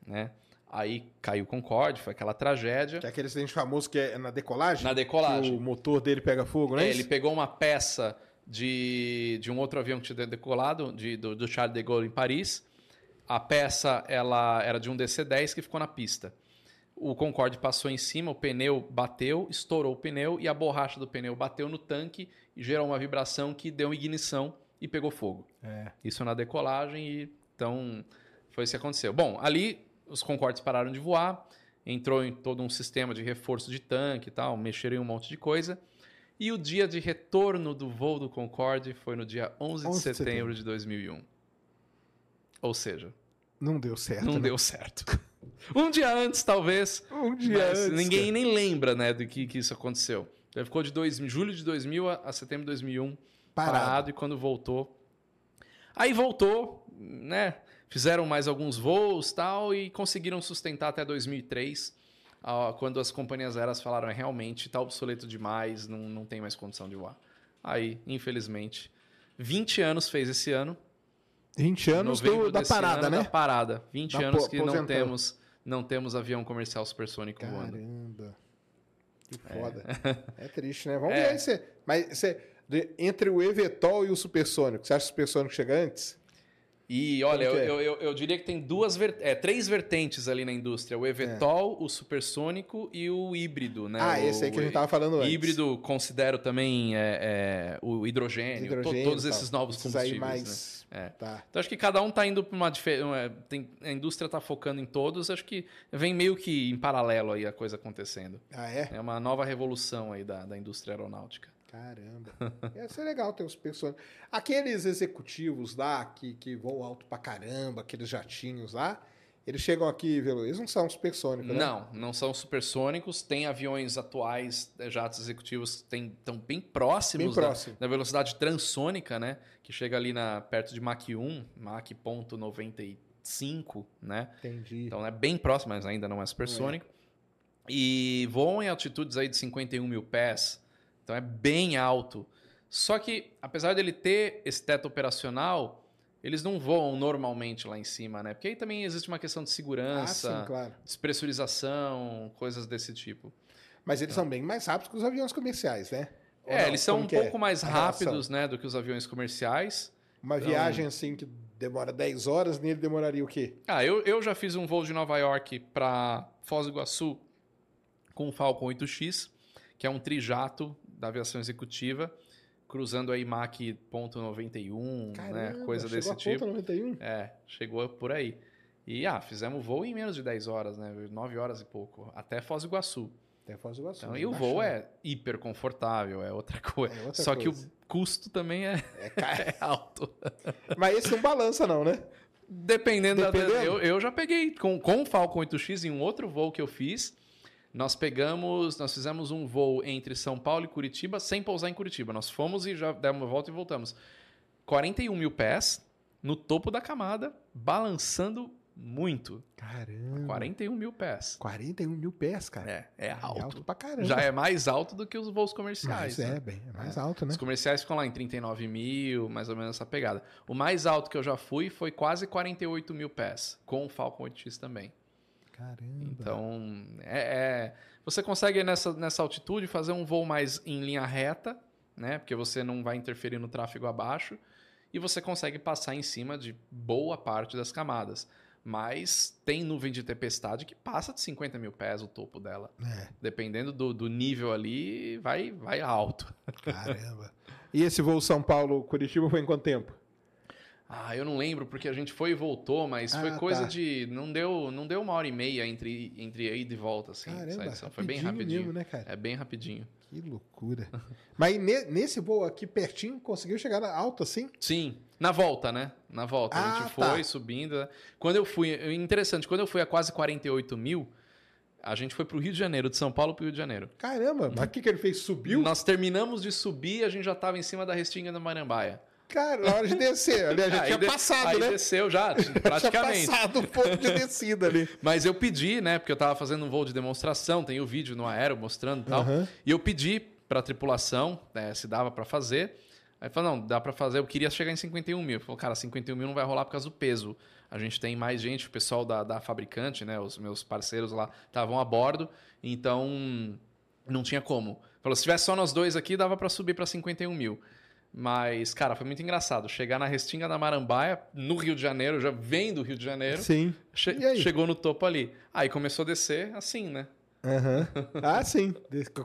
né? Aí caiu o Concorde, foi aquela tragédia. Que é aquele acidente famoso que é na decolagem? Na decolagem. O motor dele pega fogo, né? É, ele pegou uma peça de, de um outro avião que tinha decolado, de, do, do Charles de Gaulle em Paris. A peça ela era de um DC-10 que ficou na pista. O Concorde passou em cima, o pneu bateu, estourou o pneu e a borracha do pneu bateu no tanque e gerou uma vibração que deu ignição e pegou fogo. É. Isso na decolagem e então foi isso que aconteceu. Bom, ali os Concordes pararam de voar, entrou em todo um sistema de reforço de tanque e tal, mexeram em um monte de coisa. E o dia de retorno do voo do Concorde foi no dia 11, 11 de de setembro setembro. de 2001. Ou seja, Não deu certo. não né? deu certo. [LAUGHS] um dia antes, talvez. Um dia mas antes. ninguém nem lembra, né, do que, que isso aconteceu. Ele ficou de dois, julho de 2000 a, a setembro de 2001 Parado. parado. e quando voltou. Aí voltou, né? Fizeram mais alguns voos tal e conseguiram sustentar até 2003, ah, quando as companhias aéreas falaram: é, realmente está obsoleto demais, não, não tem mais condição de voar. Aí, infelizmente, 20 anos fez esse ano. 20 anos do- da parada, ano, né? Da parada. 20 Da anos que não temos, não temos avião comercial supersônico voando. Caramba. Que foda. [LAUGHS] É, triste, né? Vamos É. ver aí. Você, mas você, entre o Evetol e o supersônico, você acha que o supersônico chega antes? E olha, eu, é? eu, eu, eu diria que tem duas é, três vertentes ali na indústria: o Evetol, o supersônico e o híbrido, né? ah, O- esse aí que a gente o tava falando antes. Híbrido, considero também é, é, o hidrogênio, to- Hidrogênio todos e tal. esses novos Esses combustíveis. aí né? mais... É. Tá. Então acho que cada um tá indo para uma diferença. A indústria tá focando em todos, acho que vem meio que em paralelo aí a coisa acontecendo. Ah, é? É uma nova revolução aí da, da indústria aeronáutica. Caramba. Ia ser legal ter os personagens. Aqueles executivos lá que, que voam alto pra caramba, aqueles jatinhos lá, eles chegam aqui, eles não são supersônicos, né? Não, não são supersônicos. Tem aviões atuais, eh, jatos executivos, estão bem próximos Bem da- próximo. Da, velocidade transônica, né? Que chega ali na, perto de Mach 1, Mach ponto 95, né? Entendi. Então é bem próximo, mas ainda não é supersônico. E voam em altitudes aí de 51 mil pés. Então é bem alto. Só que, apesar dele ter esse teto operacional, eles não voam normalmente lá em cima, né? Porque aí também existe uma questão de ah, segurança sim, claro. despressurização, coisas desse tipo. Mas eles são bem mais rápidos que os aviões comerciais, né? Ou É, não? eles são Como um é pouco mais a relação? rápidos, né, do que os aviões comerciais. Uma Então- viagem assim que demora 10 horas, nele demoraria o quê? Ah, eu, eu já fiz um voo de Nova York para Foz do Iguaçu com o Falcon 8X, que é um trijato da aviação executiva, cruzando aí Mach .91, né, coisa desse tipo. Ponta 91? É, chegou por aí. E ah, fizemos voo em menos de 10 horas, né, 9 horas e pouco, até Foz do Iguaçu. Até Foz do Iguaçu. Então, né? e o voo é hiper confortável, é outra coisa. É outra Só que coisa. o custo também é, É [LAUGHS] é alto. Mas esse não balança, não, né? Dependendo, da- Dependendo? eu, eu já peguei com, com o Falcon 8X em um outro voo que eu fiz. Nós pegamos, nós fizemos um voo entre São Paulo e Curitiba sem pousar em Curitiba. Nós fomos e já demos uma volta e voltamos. 41 mil pés no topo da camada, balançando muito. Caramba. 41 mil pés. 41 mil pés, cara. É, é É alto. alto pra caramba. Já é mais alto do que os voos comerciais. Mas né? é, bem, é mais alto, né? Os comerciais ficam lá em 39 mil, mais ou menos essa pegada. O mais alto que eu já fui foi quase 48 mil pés, com o Falcon 8X também. Caramba. Então, é, é- você consegue nessa, nessa altitude fazer um voo mais em linha reta, né? Porque você não vai interferir no tráfego abaixo, e você consegue passar em cima de boa parte das camadas. Mas tem nuvem de tempestade que passa de 50 mil pés o topo dela. É, Dependendo do, do nível ali, vai, vai alto. caramba. [LAUGHS] e esse voo São Paulo-Curitiba foi em quanto tempo? Ah, eu não lembro porque a gente foi e voltou, mas foi Ah, coisa tá. de. Não deu, não deu uma hora e meia entre, entre ida e volta, assim. Caramba, foi bem rapidinho mesmo, né, cara? É bem rapidinho. Que loucura. [LAUGHS] Mas aí, ne- nesse voo aqui pertinho, conseguiu chegar na- alto assim? Sim, na volta, né? Na volta. a Ah, gente foi tá. subindo. né? Quando eu fui. Interessante, quando eu fui a quase 48 mil, a gente foi pro Rio de Janeiro, de São Paulo pro Rio de Janeiro. Caramba, mas o que, que ele fez? Subiu? Nós terminamos de subir a gente já tava em cima da restinga da Marambaia. Cara, na hora de descer. Aliás, já [LAUGHS] Aí tinha passado, aí né? desceu já, [LAUGHS] praticamente. Tinha passado um pouco de descida ali. [LAUGHS] Mas eu pedi, né? Porque eu tava fazendo um voo de demonstração, tem o vídeo no aero mostrando e tal. Aham. E eu pedi pra tripulação, né, se dava pra fazer, Aí falou, não, dá pra fazer. Eu queria chegar em 51 mil. Ele falou, cara, 51 mil não vai rolar por causa do peso. A gente tem mais gente, o pessoal da, da fabricante, né? Os meus parceiros lá estavam a bordo, então não tinha como. Falou, se tivesse só nós dois aqui, dava pra subir pra 51 mil. Mas, cara, foi muito engraçado. Chegar na Restinga da Marambaia, no Rio de Janeiro, já vem do Rio de Janeiro. Sim. che- chegou no topo ali. Aí começou a descer assim, né? Aham. [LAUGHS] Ah, sim.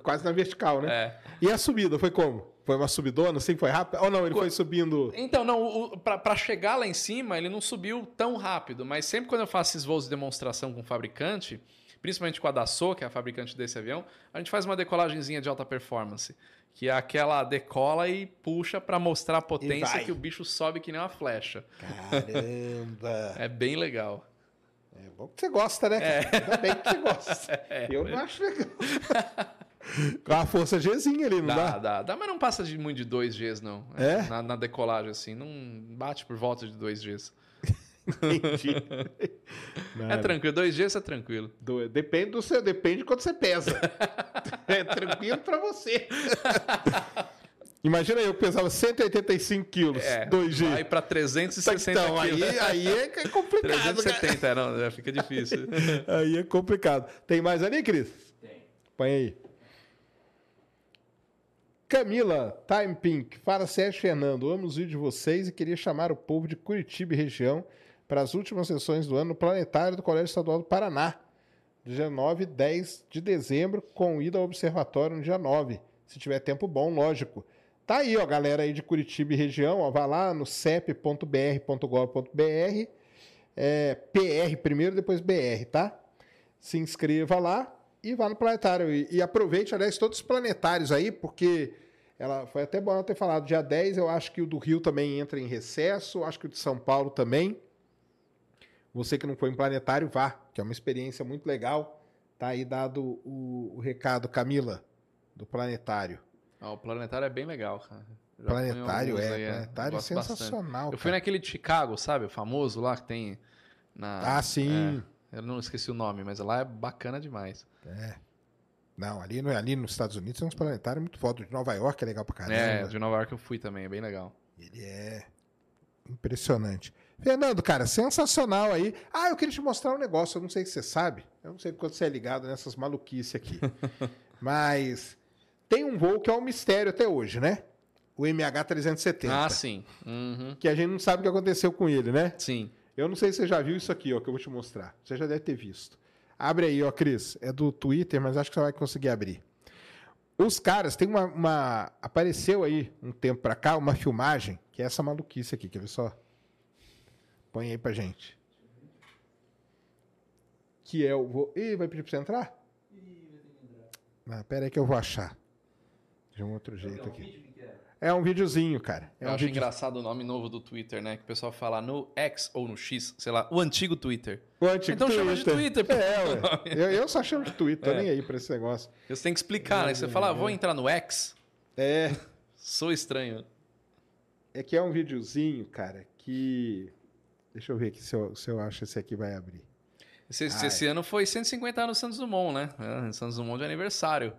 Quase na vertical, né? É. E a subida, foi como? Foi uma subidona, assim? Foi rápido? Ou não, ele foi subindo... Então, não, pra chegar lá em cima, ele não subiu tão rápido, mas sempre quando eu faço esses voos de demonstração com o fabricante, principalmente com a Dassault, que é a fabricante desse avião, a gente faz uma decolagenzinha de alta performance, que é aquela decola e puxa pra mostrar a potência que o bicho sobe que nem uma flecha. Caramba! [LAUGHS] É bem legal. É bom que você gosta, né? É. Ainda bem que você gosta. [LAUGHS] Eu não acho legal. [LAUGHS] Com a força Gzinha ali, não Dá, dá? dá, dá, mas não passa de muito de 2 Gs, não. É? Na, na decolagem, assim, não bate por volta de 2 Gs. Entendi. É tranquilo, 2 Gs é tranquilo. Do- Depende do seu, depende de quanto você pesa. [LAUGHS] é tranquilo pra você. Imagina eu pesava 185 quilos, É, 2G. vai pra 360 então, aí, quilos. aí é complicado. cara. 370, é, não, já fica difícil. [LAUGHS] Aí é complicado. Tem mais ali, Cris? Tem. Põe aí. Camila, Time Pink, fala Sérgio Fernando, amo os vídeos de vocês e queria chamar o povo de Curitiba e região para as últimas sessões do ano no Planetário do Colégio Estadual do Paraná, dia 9 e 10 de dezembro, com ida ao observatório no dia 9, se tiver tempo bom, lógico. Tá aí, ó, galera aí de Curitiba e região, ó, vai lá no cep.br.gov.br, é, PR primeiro, depois BR, tá? se inscreva lá e vá no planetário. E, e aproveite, aliás, todos os planetários aí, porque ela foi até bom ela ter falado. Dia 10, eu acho que o do Rio também entra em recesso, acho que o de São Paulo também. Você que não foi em planetário, vá, que é uma experiência muito legal. Tá aí dado o, o recado, Camila, do planetário. Ó, o planetário é bem legal, cara. Já planetário fui em alguns é, aí, planetário é sensacional. Eu fui cara. naquele de Chicago, sabe? O famoso lá que tem na. Ah, sim. É, eu não esqueci o nome, mas lá é bacana demais. Não, ali, no, ali nos Estados Unidos tem uns planetários muito foda. De Nova York é legal pra caramba. É, de Nova York eu fui também, é bem legal. Ele é impressionante. Fernando, cara, sensacional aí. Ah, eu queria te mostrar um negócio, eu não sei se você sabe. Eu não sei quanto você é ligado nessas maluquices aqui. [LAUGHS] Mas tem um voo que é um mistério até hoje, né? O MH370. Ah, sim. Uhum. Que a gente não sabe o que aconteceu com ele, né? Sim. Eu não sei se você já viu isso aqui, ó, que eu vou te mostrar. Você já deve ter visto. Abre aí, ó, Cris. É do Twitter, mas acho que você vai conseguir abrir. Os caras, tem uma, uma- Apareceu aí, um tempo pra cá, uma filmagem, que é essa maluquice aqui, quer ver só? Põe aí pra gente. Que é o. Vou... Ih, vai pedir pra você entrar? Ah, pera aí que eu vou achar. De um outro jeito aqui. É um videozinho, cara. É Eu um acho vídeo... engraçado o nome novo do Twitter, né? Que o pessoal fala no X ou no X, sei lá, o antigo Twitter. O antigo Então chama de Twitter, pô. É, ué. Eu, eu só chamo de Twitter, tô É. nem aí pra esse negócio. Você tem que explicar, né? Você fala, ah, vou entrar no X, É, sou estranho. é que é um videozinho, cara, que. Deixa eu ver aqui se eu, se eu acho esse aqui vai abrir. Esse, esse ano foi 150 anos Santos Dumont, né? É, Santos Dumont de aniversário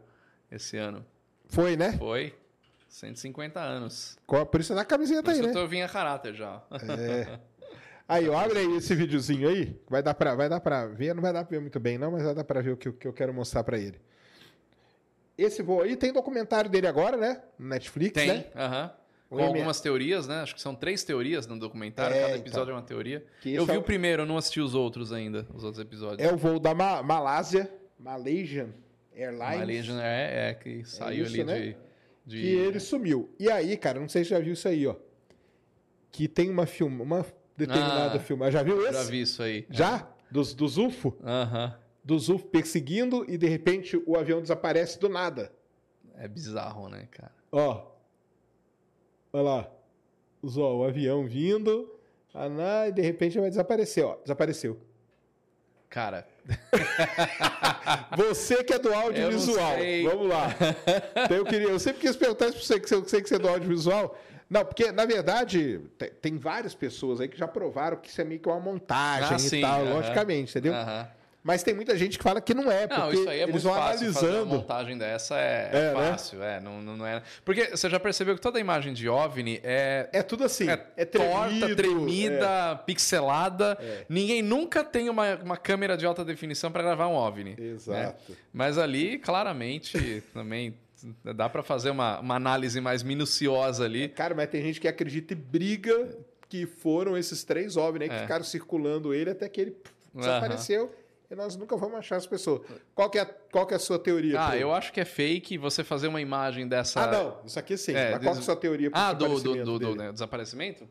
esse ano. Foi, né? Foi 150 anos. Por isso é na camiseta Por aí, isso né? eu tô vindo a caráter já. É. [LAUGHS] Aí, ó, abre aí esse videozinho aí. Vai dar pra, vai dar pra ver, não vai dar pra ver muito bem, não, mas vai dar pra ver o que, eu- que eu quero mostrar pra ele. Esse voo aí tem documentário dele agora, né? No Netflix, Tem, né? aham. O Com M- algumas teorias, né? Acho que são três teorias no documentário, É, cada então. episódio é uma teoria. Eu vi é o primeiro, eu não assisti os outros ainda, os outros episódios. É o voo da Ma- Malásia, Malaysian Airlines. Malaysian é, é que saiu isso, ali né? de, de- que ele sumiu. E aí, cara, não sei se você já viu isso aí, ó. Que tem uma filma, uma determinada Ah, filmagem. Já viu esse? Já vi isso aí. Já? Dos, dos UFO? Aham. Dos UFO perseguindo e de repente o avião desaparece do nada. É bizarro, né, cara? Ó. Olha lá. Os, ó, o avião vindo. ah, lá, e de repente vai desaparecer, ó. Desapareceu. Cara, [LAUGHS] Você que é do audiovisual. Vamos lá. Então eu queria, eu sempre quis perguntar isso pra você, que eu sei que você é do audiovisual. Não, porque, na verdade, te- tem, várias pessoas aí que já provaram que isso é meio que uma montagem Ah, e sim, tal, aham. logicamente, entendeu? aham. Mas tem muita gente que fala que não é, Não, porque isso aí é eles muito vão fácil. Fazer uma analisando. montagem dessa é, É, é né? fácil. É, não, não, não é. Porque você já percebeu que toda imagem de OVNI é, É tudo assim. é, É, torta, tremido, tremida, pixelada. É. Ninguém nunca tem uma, uma câmera de alta definição para gravar um OVNI. é. né? Exato. Mas ali, claramente, também dá para fazer uma, uma análise mais minuciosa ali. Cara, mas tem gente que acredita e briga que foram esses três OVNI aí que É. ficaram circulando ele até que ele desapareceu. E nós nunca vamos achar as pessoas. Qual que é, a- qual que é a sua teoria? Ah, eu acho que é fake você fazer uma imagem dessa. Ah, não. Isso aqui sim. É, mas qual que é a sua teoria pro Ah, do, do, desaparecimento do- do, né, desaparecimento?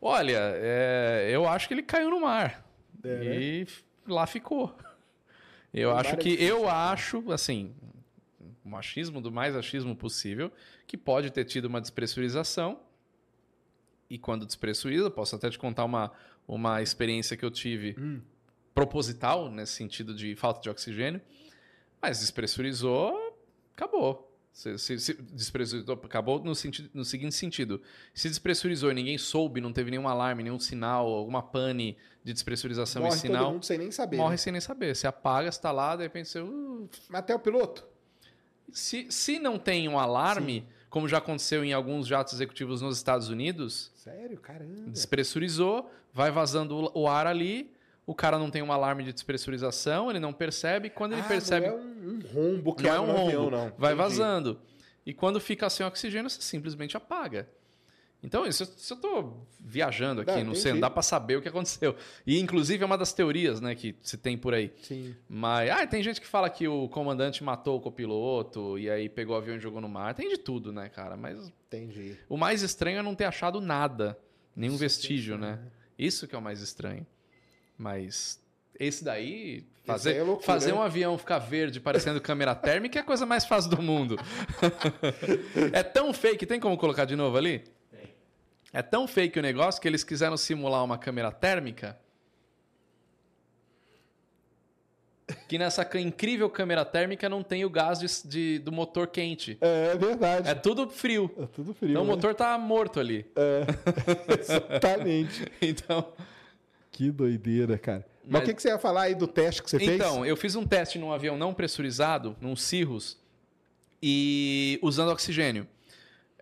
Olha, é, eu acho que ele caiu no mar. É, né? E f- lá ficou. Eu acho que. difícil, eu né? acho, assim, o machismo do mais achismo possível, que pode ter tido uma despressurização. E quando despressuriza, posso até te contar uma, uma experiência que eu tive Hum. Proposital, nesse sentido de falta de oxigênio. Mas despressurizou, acabou. Se, se- se despressurizou, acabou no, sentido, no seguinte sentido. Se despressurizou e ninguém soube, não teve nenhum alarme, nenhum sinal, alguma pane de despressurização Morre e sinal, todo mundo sem nem saber. morre né? sem nem saber. Você apaga, você tá lá, de repente você... uh, Mas até o piloto? se, se não tem um alarme, como já aconteceu em alguns jatos executivos nos Estados Unidos, Sério? Caramba. despressurizou, vai vazando o, o ar ali, o cara não tem um alarme de despressurização, ele não percebe, quando ele Ah, percebe... Não é um, rombo que não é um rombo, avião, não. vai Entendi. vazando. E quando fica sem oxigênio, você simplesmente apaga. Então, isso, isso eu tô viajando aqui, Não, não, sei, não dá pra saber o que aconteceu. E, inclusive, é uma das teorias, né, que se tem por aí. Sim. Mas, ah, tem gente que fala que o comandante matou o copiloto e aí pegou o avião e jogou no mar. Tem de tudo, né, cara? Mas Entendi. o mais estranho é não ter achado nada, nenhum Isso é vestígio, né? Isso que é o mais estranho. Mas esse daí, aí fazer, é loucura, fazer né? um avião ficar verde parecendo câmera térmica é a coisa mais fácil do mundo. [LAUGHS] é tão fake, tem como colocar de novo ali? Tem. É tão fake o negócio que eles quiseram simular uma câmera térmica que nessa incrível câmera térmica não tem o gás de- de- do motor quente. É verdade. É tudo frio. É tudo frio. Então o né? motor tá morto ali. [LAUGHS] Exatamente. [LAUGHS] Então, que doideira, cara. Mas, Mas- o que, que você ia falar aí do teste que você fez? então eu fiz um teste num avião não pressurizado, num Cirrus, e usando oxigênio.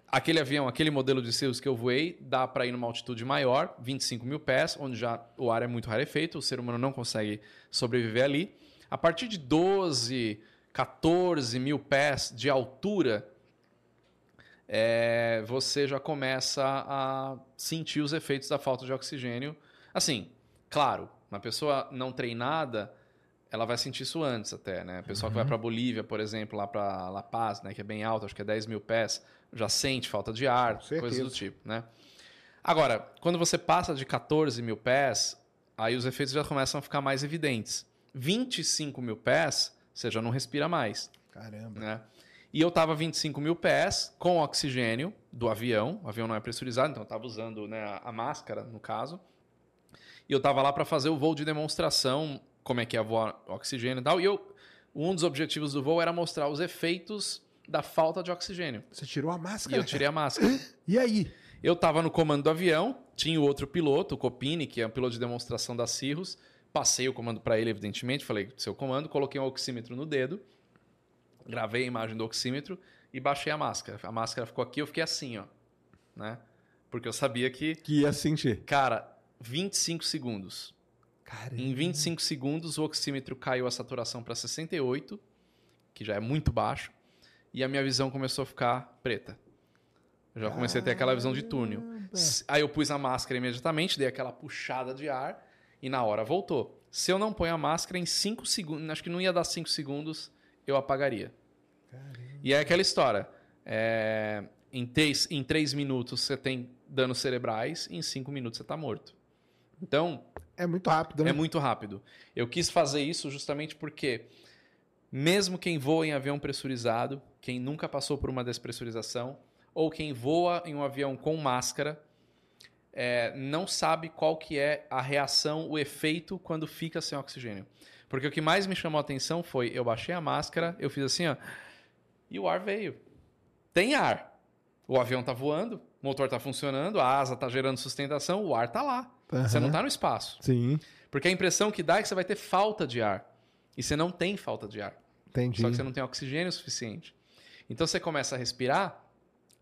Aquele avião, aquele modelo de Cirrus que eu voei, dá para ir numa altitude maior, 25 mil pés, onde já o ar é muito rarefeito, o ser humano não consegue sobreviver ali. A partir de 12, 14 mil pés de altura, é, você já começa a sentir os efeitos da falta de oxigênio. Assim, claro, uma pessoa não treinada, ela vai sentir isso antes até, né? A pessoa que vai para Bolívia, por exemplo, lá para La Paz, né, que é bem alto, acho que é 10 mil pés, já sente falta de ar, coisas do tipo, né? Agora, quando você passa de 14 mil pés, aí os efeitos já começam a ficar mais evidentes. 25 mil pés, você já não respira mais Caramba. né? E eu tava 25 mil pés com oxigênio do avião. O avião não é pressurizado, então eu tava usando né, a máscara, no caso. E eu tava lá para fazer o voo de demonstração, como é que é voar oxigênio e tal. E eu, um dos objetivos do voo era mostrar os efeitos da falta de oxigênio. Você tirou a E máscara? eu tirei a máscara. [GASPS] E aí? Eu tava no comando do avião, tinha o outro piloto, o Copini, que é um piloto de demonstração da Cirrus. Passei o comando para ele, evidentemente. Falei, seu comando, coloquei um oxímetro no dedo, gravei a imagem do oxímetro e baixei a máscara. A máscara ficou aqui, eu fiquei assim, ó. Né? Porque eu sabia que, Que ia sentir. cara, 25 segundos. Caramba. Em 25 segundos, o oxímetro caiu a saturação para 68, que já é muito baixo, e a minha visão começou a ficar preta. Eu já comecei a ter aquela visão de túnel. Aí eu pus a máscara imediatamente, dei aquela puxada de ar e na hora voltou. Se eu não ponho a máscara, em 5 segundos, acho que não ia dar 5 segundos, eu apagaria. E é aquela história. é, em 3 em três minutos você tem danos cerebrais, e em 5 minutos você está morto. Então, É muito rápido, né? é muito rápido. Eu quis fazer isso justamente porque, mesmo quem voa em avião pressurizado, quem nunca passou por uma despressurização, ou quem voa em um avião com máscara, é, não sabe qual que é a reação, o efeito quando fica sem oxigênio. Porque o que mais me chamou a atenção foi, eu baixei a máscara, eu fiz assim, ó, e o ar veio. Tem ar. O avião tá voando, o motor tá funcionando, a asa tá gerando sustentação, o ar tá lá. Você não Aham. tá no espaço. Sim. Porque a impressão que dá é que você vai ter falta de ar. E você não tem falta de ar. Entendi. Só que você não tem oxigênio suficiente. Então você começa a respirar,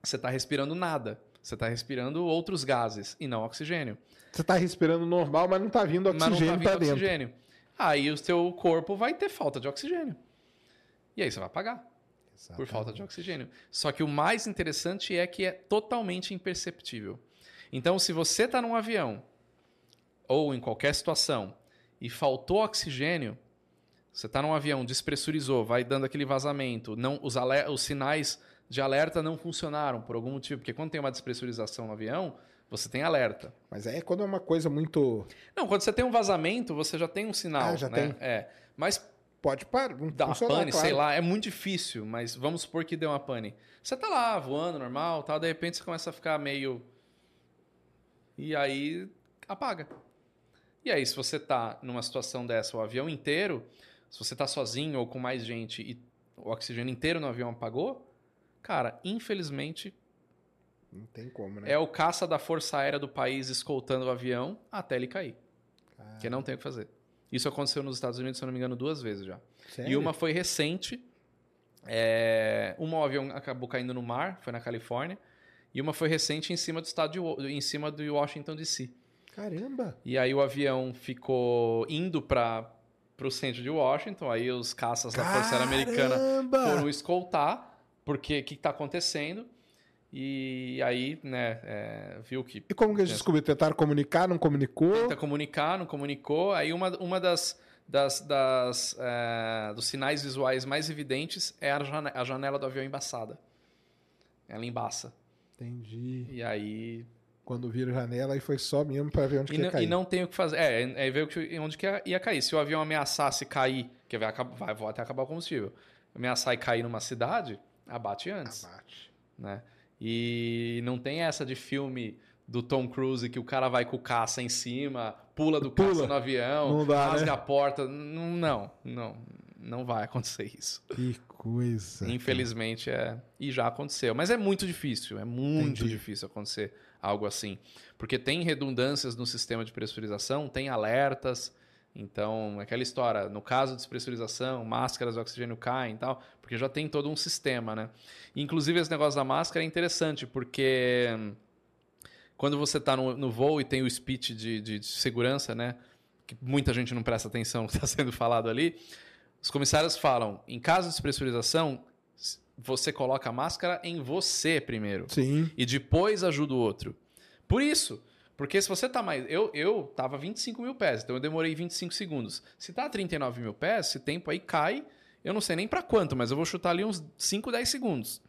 você está respirando nada. Você está respirando outros gases e não oxigênio. Você tá respirando normal, mas não tá vindo Mas não oxigênio tá vindo pra dentro. oxigênio. Aí o seu corpo vai ter falta de oxigênio. E aí você vai apagar por falta de oxigênio. Só que o mais interessante é que é totalmente imperceptível. Então, se você está num avião ou em qualquer situação e faltou oxigênio, você está num avião, despressurizou, vai dando aquele vazamento, não os, os sinais de alerta não funcionaram por algum motivo, porque quando tem uma despressurização no avião, você tem alerta. Mas aí é quando é uma coisa muito. Não, quando você tem um vazamento, você já tem um sinal, Ah, já né? tem. É. Mas Pode parar. dá uma pane, sei lá, é muito difícil, mas vamos supor que deu uma pane. Você tá lá voando normal, tal, de repente você começa a ficar meio e aí apaga. E aí se você tá numa situação dessa, o avião inteiro, se você tá sozinho ou com mais gente e o oxigênio inteiro no avião apagou, cara, infelizmente Não tem como, né? é o caça da Força Aérea do país escoltando o avião até ele cair. Que não tem o que fazer. Isso aconteceu nos Estados Unidos, se eu não me engano, duas vezes já. Sério? E uma foi recente. É... Uma o avião acabou caindo no mar, foi na Califórnia. E uma foi recente em cima do estado de, em cima do Washington DC. Caramba! E aí o avião ficou indo para o centro de Washington. Aí os caças da Força Aérea Americana Caramba! foram escoltar, porque o que está acontecendo. E aí, né, é, viu que E como que eles descobriram? Tentaram comunicar, não comunicou? tenta comunicar, não comunicou. Aí uma, uma das, das, das, é, dos sinais visuais mais evidentes é a jane- a janela do avião embaçada. Ela embaça. Entendi. E aí. Quando vira janela, aí foi só mesmo pra ver onde E, que ia não- cair. e não tem o que fazer. É, é ver onde que ia, ia cair. Se o avião ameaçasse cair, que vai, vai, vai até acabar o combustível, ameaçar e cair numa cidade, abate antes. Abate. né? E não tem essa de filme do Tom Cruise que o cara vai com o caça em cima, pula do Pula. caça no avião, Não dá, rasga né? a porta. Não, não, não, não vai acontecer isso. Que coisa. Infelizmente é. E já aconteceu. Mas é muito difícil, é muito Entendi. difícil acontecer algo assim. Porque tem redundâncias no sistema de pressurização, tem alertas. Então, aquela história, no caso de despressurização, máscaras de oxigênio caem e tal, porque já tem todo um sistema, né? Inclusive, esse negócio da máscara é interessante, porque hum, quando você está no, no voo e tem o speech de, de- de segurança, né? Que muita gente não presta atenção no [LAUGHS] que está sendo falado ali. Os comissários falam: em caso de despressurização, você coloca a máscara em você primeiro Sim. e depois ajuda o outro. Por isso, porque se você tá mais. Eu, eu tava 25 mil pés, então eu demorei 25 segundos. Se tá a 39 mil pés, esse tempo aí cai. Eu não sei nem para quanto, mas eu vou chutar ali uns 5, 10 segundos.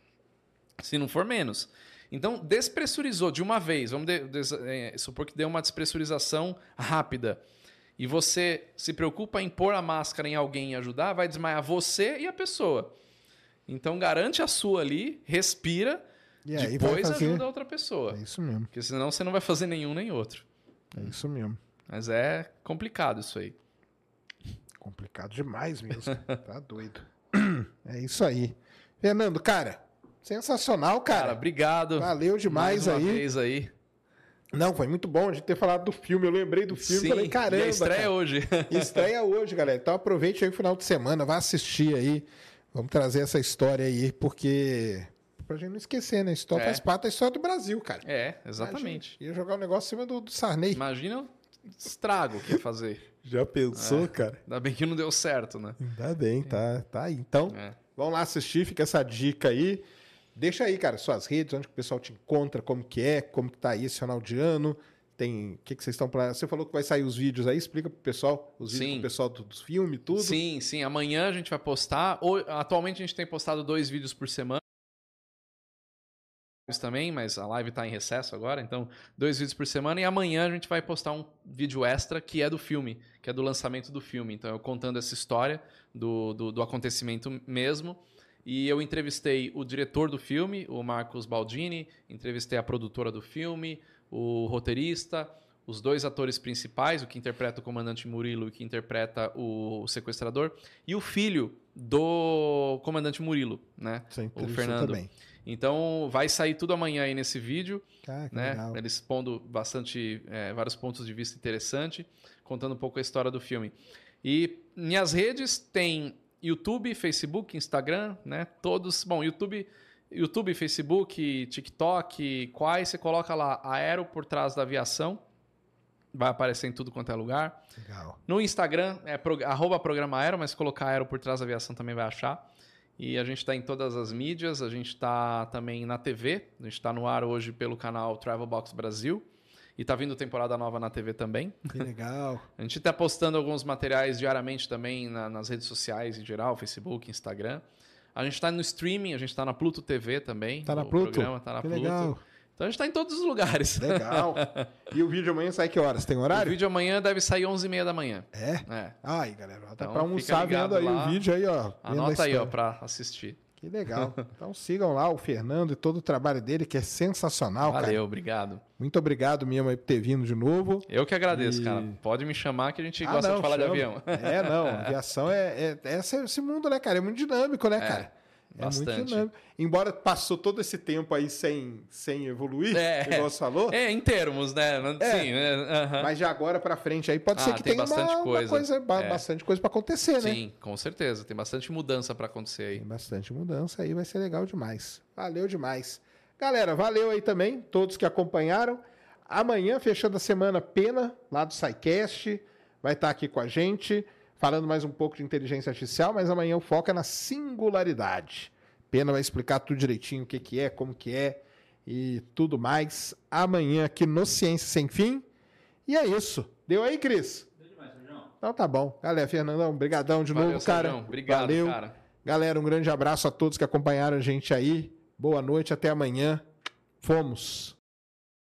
Se não for menos. Então, despressurizou de uma vez. Vamos de- des- é, supor que deu uma despressurização rápida. E você se preocupa em pôr a máscara em alguém e ajudar, vai desmaiar você e a pessoa. Então, garante a sua ali, respira, E aí depois fazer. ajuda a outra pessoa. É isso mesmo. Porque senão você não vai fazer nenhum nem outro. É isso mesmo. Mas é complicado isso aí. Complicado demais mesmo. [LAUGHS] tá doido. [CLEARS THROAT] É isso aí. Fernando, cara, sensacional, Cara, cara. obrigado. Valeu demais mais uma aí. vez aí. Não, foi muito bom a gente ter falado do filme. Eu lembrei do filme e falei, caramba. e estreia cara. hoje. Estreia hoje, galera. Então aproveite aí o final de semana, vá assistir aí. Vamos trazer essa história aí, porque. Pra gente não esquecer, né? História É. faz parte da história do Brasil, cara. É, exatamente. Imagina, Ia jogar um negócio em cima do, do Sarney. Imagina o estrago que ia fazer. [LAUGHS] Já pensou, É. cara? Ainda bem que não deu certo, né? Ainda bem, tá, tá aí. Então, É. vão lá assistir, fica essa dica aí. Deixa aí, cara, suas redes, onde que o pessoal te encontra, como que é, como que tá aí esse final de ano. Tem. O que, que vocês estão planejando? Você falou que vai sair os vídeos aí, explica pro pessoal, os vídeos Sim. pro pessoal do- dos filmes, tudo. Sim, sim. Amanhã a gente vai postar. Ou- Atualmente a gente tem postado dois vídeos por semana. também, mas a live tá em recesso agora, então dois vídeos por semana e amanhã a gente vai postar um vídeo extra que é do filme, que é do lançamento do filme. Então eu contando essa história do, do, do acontecimento mesmo. E eu entrevistei o diretor do filme, o Marcos Baldini, entrevistei a produtora do filme, o roteirista, os dois atores principais, o que interpreta o comandante Murilo e o que interpreta o sequestrador, e o filho do comandante Murilo, né? O Fernando. também. Então vai sair tudo amanhã aí nesse vídeo, Ah, né? legal. Eles expondo bastante, é, vários pontos de vista interessantes, contando um pouco a história do filme. E minhas redes tem YouTube, Facebook, Instagram, né? Todos. Bom, YouTube, YouTube, Facebook, TikTok, quais você coloca lá Aero por trás da aviação. Vai aparecer em tudo quanto é lugar. Legal. No Instagram é pro, arroba programa Aero, mas colocar Aero por trás da aviação também vai achar. E a gente está em todas as mídias, a gente está também na TV, a gente está no ar hoje pelo canal Travel Box Brasil. E tá vindo temporada nova na TV também. Que legal. [LAUGHS] A gente tá postando alguns materiais diariamente também na- nas redes sociais em geral, Facebook, Instagram. A gente tá no streaming, a gente tá na Pluto TV também. Tá na o Pluto? programa tá na que Pluto. legal. Então a gente tá em todos os lugares. Legal. e o vídeo amanhã sai que horas? Tem O horário? vídeo amanhã deve sair 11h30 da manhã. É? É. Ai, galera, tá Então, pra almoçar vendo aí lá. o vídeo aí, ó. Anota aí, ó, pra assistir. Que legal. [LAUGHS] Então sigam lá o Fernando e todo o trabalho dele, que é sensacional, Valeu, cara. obrigado. Muito obrigado mesmo aí por ter vindo de novo. Eu que agradeço, E- cara. Pode me chamar que a gente Ah, gosta não, de falar chama. de avião. É, não. [LAUGHS] Aviação é, é, é esse, esse mundo, né, cara? É muito dinâmico, né, cara? É muito bastante. dinâmico. Embora passou todo esse tempo aí sem, sem evoluir, É. igual você falou, É, em termos, né? Sim, é, aham. mas de agora pra frente aí pode Ah, ser que tenha bastante uma, uma coisa. coisa, ba- É. bastante coisa pra acontecer, né? Sim, com certeza. Tem bastante mudança pra acontecer aí. Tem bastante mudança aí, vai ser legal demais. Valeu demais. Galera, valeu aí também, todos que acompanharam. Amanhã, fechando a semana, Pena, lá do SciCast, vai estar aqui com a gente, falando mais um pouco de inteligência artificial, mas amanhã o foco é na singularidade. Pena vai explicar tudo direitinho, o que, que é, como que é e tudo mais. Amanhã aqui no Ciência Sem Fim. E é isso. Deu aí, Cris? Deu demais, Sérgio. Então tá bom. Galera, Fernandão, brigadão de Valeu, novo, cara. Sérgio. Obrigado, Valeu. cara. Galera, um grande abraço a todos que acompanharam a gente aí. Boa noite, até amanhã. Fomos.